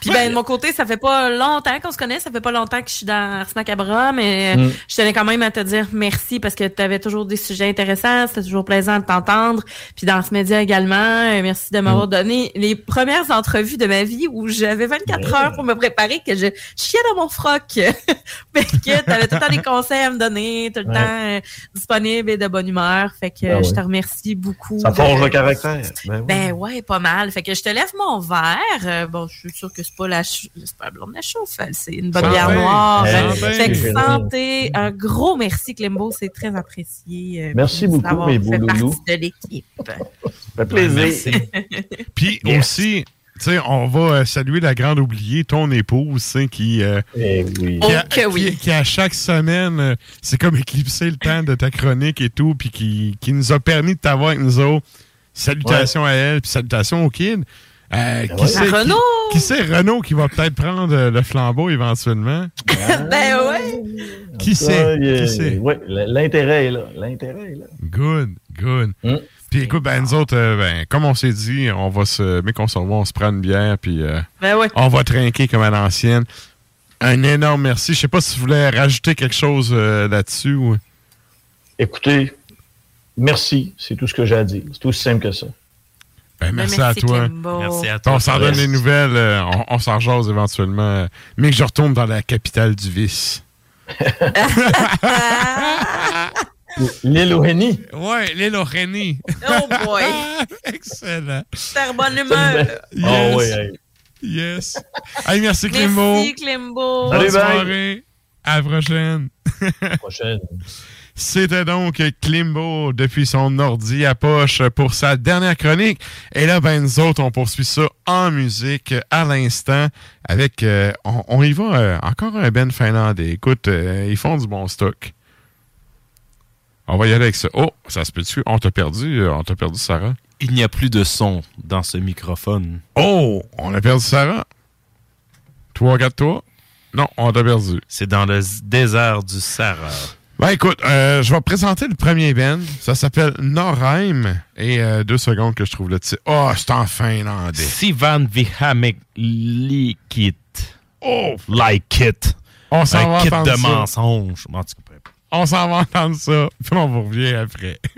Puis ben, de mon côté, ça fait pas longtemps qu'on se connaît, ça fait pas longtemps que je suis dans Ars Macabra, mais mm. je tenais quand même à te dire merci parce que tu avais toujours des sujets intéressants, c'était toujours plaisant de t'entendre. Puis dans ce média également, euh, merci de m'avoir mm. donné les premières entrevues de ma vie où j'avais 24 heures pour me préparer, que je chiais dans mon froc. <laughs> fait que t'avais tout le temps des conseils à me donner, tout le temps euh, disponible et de bonne humeur. Fait que ben je te remercie beaucoup. Ça forge le caractère. Ben, ben ouais, pas mal. Fait que je te lève mon verre. Euh, bon, je suis sûre que c'est pas la c'est pas la blonde la chauffe, c'est une bonne bière noire. fait que santé, un gros merci Clembo, c'est très apprécié. Euh, merci beaucoup mes beaux loulous. de l'équipe. Ça fait plaisir. <laughs> Puis aussi on va euh, saluer la grande oubliée, ton épouse, qui, euh, eh qui, a, oh, qui, à chaque semaine, euh, c'est comme éclipser le temps de ta chronique et tout, puis qui, qui nous a permis de t'avoir avec nous autres. Salutations à elle, puis salutations au kid. Ben qui, sait, Renaud! Qui, sait qui va peut-être prendre le flambeau éventuellement? <laughs> ben ouais! Qui sait? qui sait? Oui, l'intérêt est là. L'intérêt est là. Good, good. Mm. Puis écoute, ben nous autres, euh, ben, comme on s'est dit, on va se. Mais qu'on se revoit, on se prend une bière, puis euh, ben on va trinquer comme à l'ancienne. Un énorme merci. Je sais pas si vous voulez rajouter quelque chose euh, là-dessus. Ou... Écoutez, merci. C'est tout ce que j'ai à dire. C'est aussi simple que ça. Ben, merci, à toi. Merci à toi. On s'en donne des nouvelles. on, on s'en jase éventuellement. Mais que je retourne dans la capitale du vice. <laughs> L'île au Henny. Ouais, l'île au Henny. Oh boy. <laughs> Excellent. Super bonne humeur. Yes. Oh oui, Yes. Hey, merci Climbo. Merci Climbo. Bonne soirée. À la prochaine. prochaine. C'était donc Klimbo depuis son ordi à poche pour sa dernière chronique. Et là, ben, nous autres, on poursuit ça en musique à l'instant avec, euh, on, y va, euh, encore un Ben finlandais. Écoute, euh, ils font du bon stock. On va y aller avec ça. Oh, ça se peut-tu? On t'a perdu, on t'a perdu, Sarah. Il n'y a plus de son dans ce microphone. Oh, on a perdu Sarah? Toi, regarde-toi. Non, on t'a perdu. C'est dans le désert du Sahara. Ben écoute, euh, je vais présenter le premier band. Ça s'appelle Norheim. Et euh, deux secondes que je trouve le titre. Oh, c'est en finlandais. Sivan Vihamek Likit. Oh! Like it. On s'en va kit de mensonges. On s'en va entendre ça, puis on vous revient après. <laughs>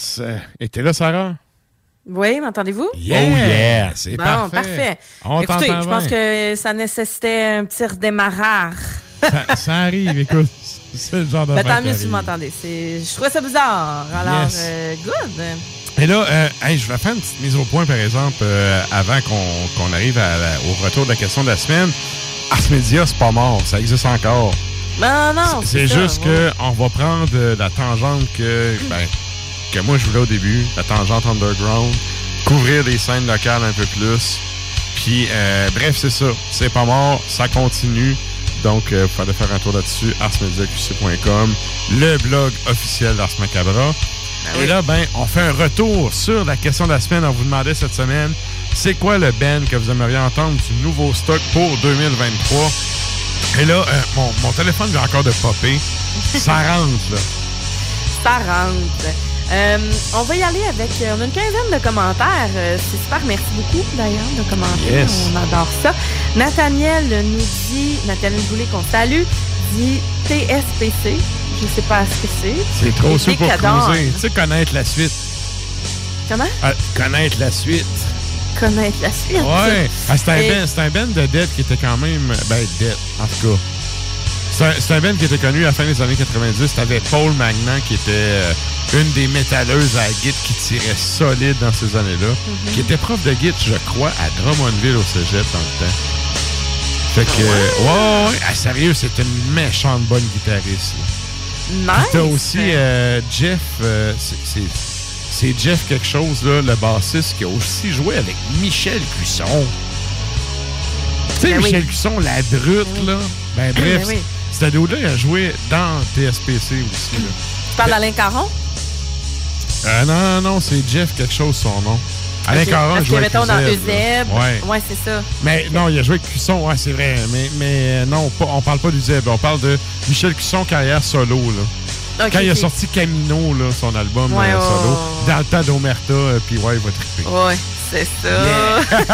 yes. Et t'es là, Sarah? Oui, m'entendez-vous? Yeah. Oh yeah, c'est bon, parfait. Écoutez, je pense que ça nécessitait un petit redémarrage. Ça, arrive, écoute. <laughs> C'est le genre de ben, Tant mieux si vous m'entendez. Je trouvais ça bizarre. Alors, euh, good. Et là, euh, je vais faire une petite mise au point, par exemple, euh, avant qu'on arrive au retour de la question de la semaine. Ars Media, c'est pas mort. Ça existe encore. Ben, non, non. C'est juste qu'on va prendre la tangente que, ben, que moi je voulais au début, la tangente underground, couvrir des scènes locales un peu plus. Puis, bref, c'est ça. C'est pas mort, ça continue. Donc, euh, vous faire un tour là-dessus, arsmediaqc.com, le blog officiel d'Ars Macabra. Ben Et là, ben, on fait un retour sur la question de la semaine. On vous demandait cette semaine, c'est quoi le band que vous aimeriez entendre du nouveau stock pour 2023? Et là, euh, mon, mon, téléphone vient encore de popper. Ça <laughs> rentre, là. Ça rentre. Euh, on va y aller avec. Euh, on a une quinzaine de commentaires. Euh, c'est super. Merci beaucoup d'ailleurs de commenter. On adore ça. Nathaniel nous dit, Nathaniel Boulet qu'on salue, dit TSPC. Je sais pas ce que c'est. C'est trop sûr pour cruiser. Tu sais, connaître la suite. Comment? connaître la suite. Connaître la suite. Ouais. Ah, c'est un, un, band de Dead qui était quand même. Ben, Dead, en tout cas. C'est un, un band qui était connu à la fin des années 90. T'avais Paul Magnan qui était une des métalleuses à git qui tirait solide dans ces années-là, mhm. qui était prof de git, je crois, à Drummondville au cégep dans le temps. Fait que, ah ouais, ouais, ah, sérieux, c'est une méchante bonne guitariste. Nice. t'as aussi euh, Jeff, euh, c'est Jeff quelque chose, là, le bassiste, qui a aussi joué avec Michel Cuisson. Tu sais, ben Michel Cuisson, la brute, ben là. Ben bref, ben oui. Là il a joué dans TSPC aussi. Là. Tu parles d'Alain Caron? Euh, non, non, non, c'est Jeff quelque chose son nom. Alain okay. Caron, joué avec dans Euseb. Ouais, ouais c'est ça. Mais non, il a joué avec Cusson, ouais, c'est vrai. Mais, mais euh, non, on parle pas d'Euseb. On parle de Michel Cusson, carrière solo, là. Quand il a sorti Camino, là, son album euh, solo, dans le temps d'Omerta, euh, puis ouais, il va triper. Ouais, c'est ça.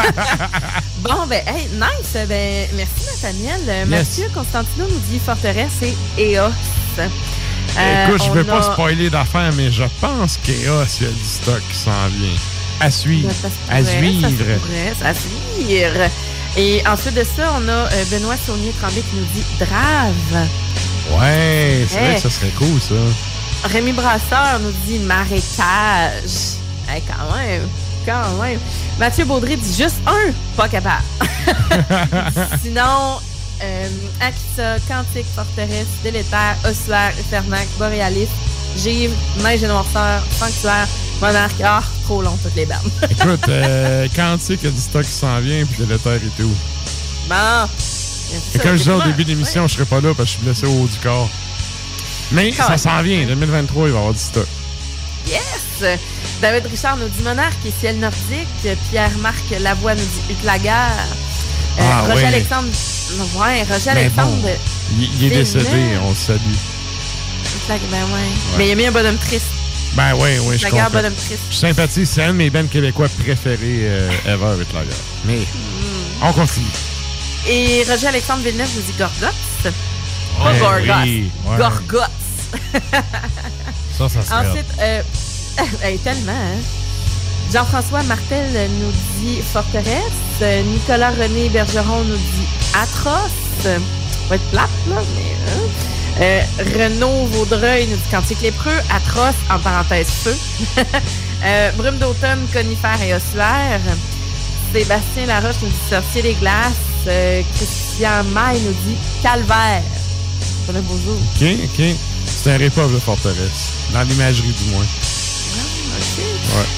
<laughs> bon, ben, hey, nice. Ben, merci, Nathaniel. Mathieu Constantino nous dit Forteresse et EOS. Euh, Écoute, je veux pas spoiler d'affaires, mais je pense qu'il y a du stock qui s'en vient. À suivre. à suivre. à suivre. Et ensuite de ça, on a euh, Benoît Saunier Tremblay qui nous dit Drave. Ouais, c'est vrai que ça serait cool, ça. Rémi Brasseur nous dit marécage. Hey, quand même. Quand même. Mathieu Baudry dit juste un, pas capable. <laughs> Sinon, euh, Akita, Quantique, Forteresse, Délétère, Ossuaire, Fernac, Borealis, Givre, Neige et Noirceur, Sanctuaire, Monarque. Ah, trop long, toutes les bandes. Écoute, euh, <laughs> Quantique a du stock qui s'en vient, puis Délétère et tout. Bon. Et comme je disais au début de l'émission, je je serai pas là parce que je suis blessé au haut du corps. Mais ça s'en vient. 2023, il va y avoir du stock. Yes! David Richard nous dit Monarque et Ciel Nordique. Pierre-Marc Lavoie nous dit Utlager. Euh, ah, Roger Alexandre. Ouais, Roger Alexandre. il, est décédé, on le salue. Ben ouais. Mais il a mis un bonhomme triste. Ben oui, oui, je comprends. bonhomme triste. Je sympathise, c'est un de mes bands québécois préférés euh, ever avec la gare. Mais mm. on continue. Et Roger Alexandre Villeneuve nous dit Gorgots. Pas Gorgots. Gorgots. ça, ça serait Ensuite, euh, <laughs> tellement, hein? Jean-François Martel nous dit Forteresse. Nicolas René Bergeron nous dit Atroce. Ça va être plate, là, mais. Hein. Euh, Renaud Vaudreuil nous dit Quantique lépreux. Atroce, en parenthèse feu. <laughs> euh, Brume d'automne, conifère et ossuaire. Sébastien Laroche nous dit Sorcier des glaces. Euh, Christian Maille nous dit Calvaire. C'est un beau jour. OK, OK. C'est un répov de Forteresse. Dans l'imagerie, du moins.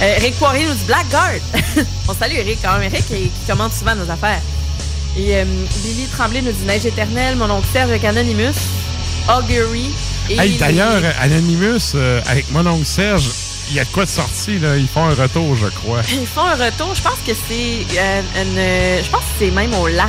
Euh, Eric Poirier nous dit Blackguard. <laughs> On salue Eric quand même. Eric qui, commande souvent nos affaires. Et euh, Billy Tremblay nous dit Neige éternelle, mon oncle Serge avec Anonymous, Augury. Et D'ailleurs, Anonymous, euh, avec mon oncle Serge, il y a de quoi de sorti, là. Ils font un retour, je crois. <laughs> Ils font un retour. Je pense que c'est une. Je pense que c'est même au lac.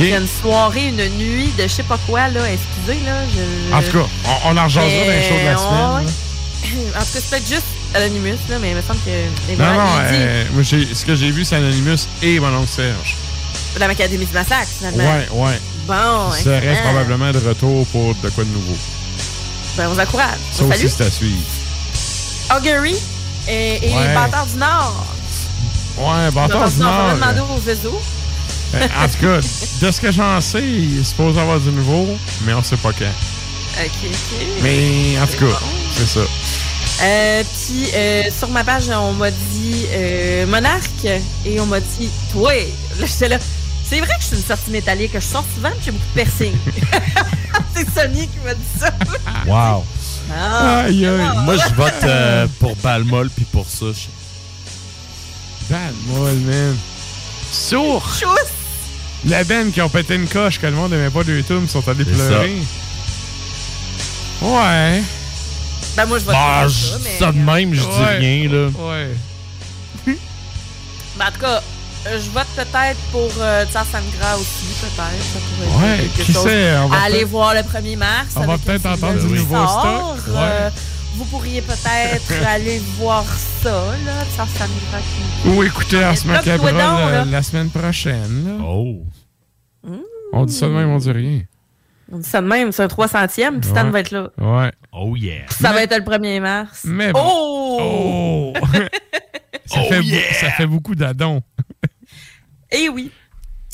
Il y a une soirée, une nuit de je sais pas quoi, là. Excusez, là. En tout cas, on, en rejoindra dans les shows de la semaine. <laughs> En tout cas, c'est peut-être juste Anonymous, là, mais il me semble que. non, non, euh, moi, ce que j'ai vu, c'est Anonymous et mon oncle Serge. La Macadémie du Massacre, finalement. Ouais, ouais. Bon, Ça serait probablement de retour pour de quoi de nouveau. Ben, on vous encourage. Ça aussi, c'est à suivre. Augury et, et ouais. Bâtard du Nord. Ouais, Bâtard du Nord. On va demander aux réseaux. Euh, en tout cas, <laughs> de ce que j'en sais, il est supposé avoir du nouveau, mais on sait pas quand. OK, OK. Mais en tout cas, c'est ça. Euh, puis euh, sur ma page, on m'a dit euh, Monarque et on m'a dit Toi, là, j'étais là. C'est vrai que je suis une sortie métallique, que je sors souvent, j'ai beaucoup de piercing. <laughs> c'est Sonny qui m'a dit ça. wow. Ah, aïe, aïe. Moi, je vote euh, pour Balmol puis pour Souche. Balmol, man. Sourd. La benne qui ont pété une coche que le monde n'aimait pas de YouTube sont allés pleurer. Ouais. Ben, moi, je vais bah, ça, mais... ça de même, je dis rien, là. Ouais. ben, en tout cas, je vote peut-être pour euh, Sangra aussi, peut-être. Ça pourrait ouais, qui sait? On va Aller voir le 1er mars. On va peut-être entendre du nouveau stock. Ouais. Euh, vous pourriez peut-être <laughs> aller voir ça, là, Tsar Sangra. Qui... Ou écouter Ars Macabre la, la, semaine prochaine. Là. Oh. Mmh. On dit ça de même, on dit rien. On dit ça de même, c'est un 300e, puis Stan va être là. Ouais. Oh yeah. Ça va être le 1er mars. Mais Oh! oh! <laughs> ça, oh fait yeah! ça fait beaucoup d'adons. Eh oui.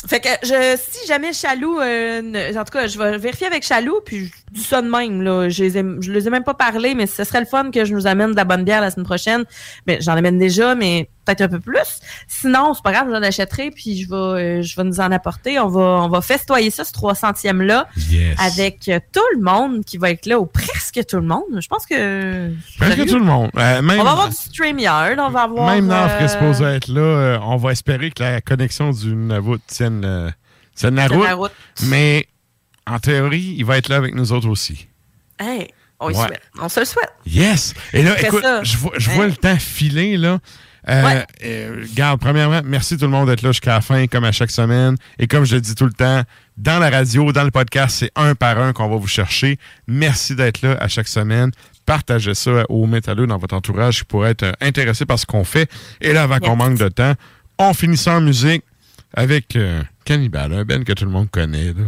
Fait que je, si jamais Chaloux, euh, en tout cas, je vais vérifier avec Chaloux, puis je dis ça de même. Là. Je, les ai, je les ai même pas parlé, mais ce serait le fun que je nous amène de la bonne bière la semaine prochaine. Mais j'en amène déjà, mais peut-être un peu plus. Sinon, c'est pas grave, j'en achèterai, puis je vais, euh, je vais nous en apporter. On va, on va festoyer ça, ce 300e là, yes. avec euh, tout le monde qui va être là, ou presque tout le monde. Je pense que. Presque tout le monde. Euh, même, on va avoir du StreamYard, on va avoir. Même Naf qui est supposé être là, on va espérer que la connexion du Navout tienne, tienne la route. La route. Mais en théorie, il va être là avec nous autres aussi. Hey, on, ouais. souhaite. on se le souhaite. Yes! Et là, écoute, ça. je vois, je vois le temps filer, là. Euh, ouais. euh, garde, premièrement, merci tout le monde d'être là jusqu'à la fin, comme à chaque semaine. Et comme je le dis tout le temps, dans la radio, dans le podcast, c'est un par un qu'on va vous chercher. Merci d'être là à chaque semaine. Partagez ça aux métalleux dans votre entourage qui pourraient être intéressés par ce qu'on fait. Et là, avant yes. qu'on manque de temps, on finit ça en musique avec euh, Cannibal, un Ben que tout le monde connaît. Là.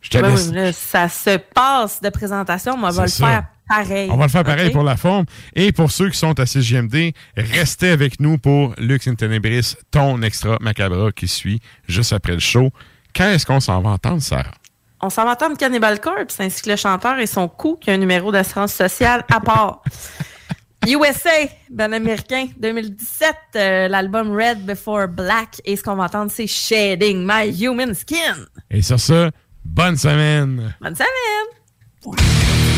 Je te laisse... oui, là, ça se passe de présentation, mais on va le ça. faire pareil. On va le faire pareil okay? pour la forme. Et pour ceux qui sont à CGMD, restez avec nous pour Lux in Tenebris, ton extra macabre qui suit juste après le show. Quand est-ce qu'on s'en va entendre, Sarah? On s'en va entendre Cannibal Corpse ainsi que le chanteur et son coup qui a un numéro d'assurance sociale à part. <laughs> USA, ben américain, 2017, euh, l'album Red Before Black. Et ce qu'on va entendre, c'est Shading My Human Skin. Et sur ça, bonne semaine! Bonne semaine!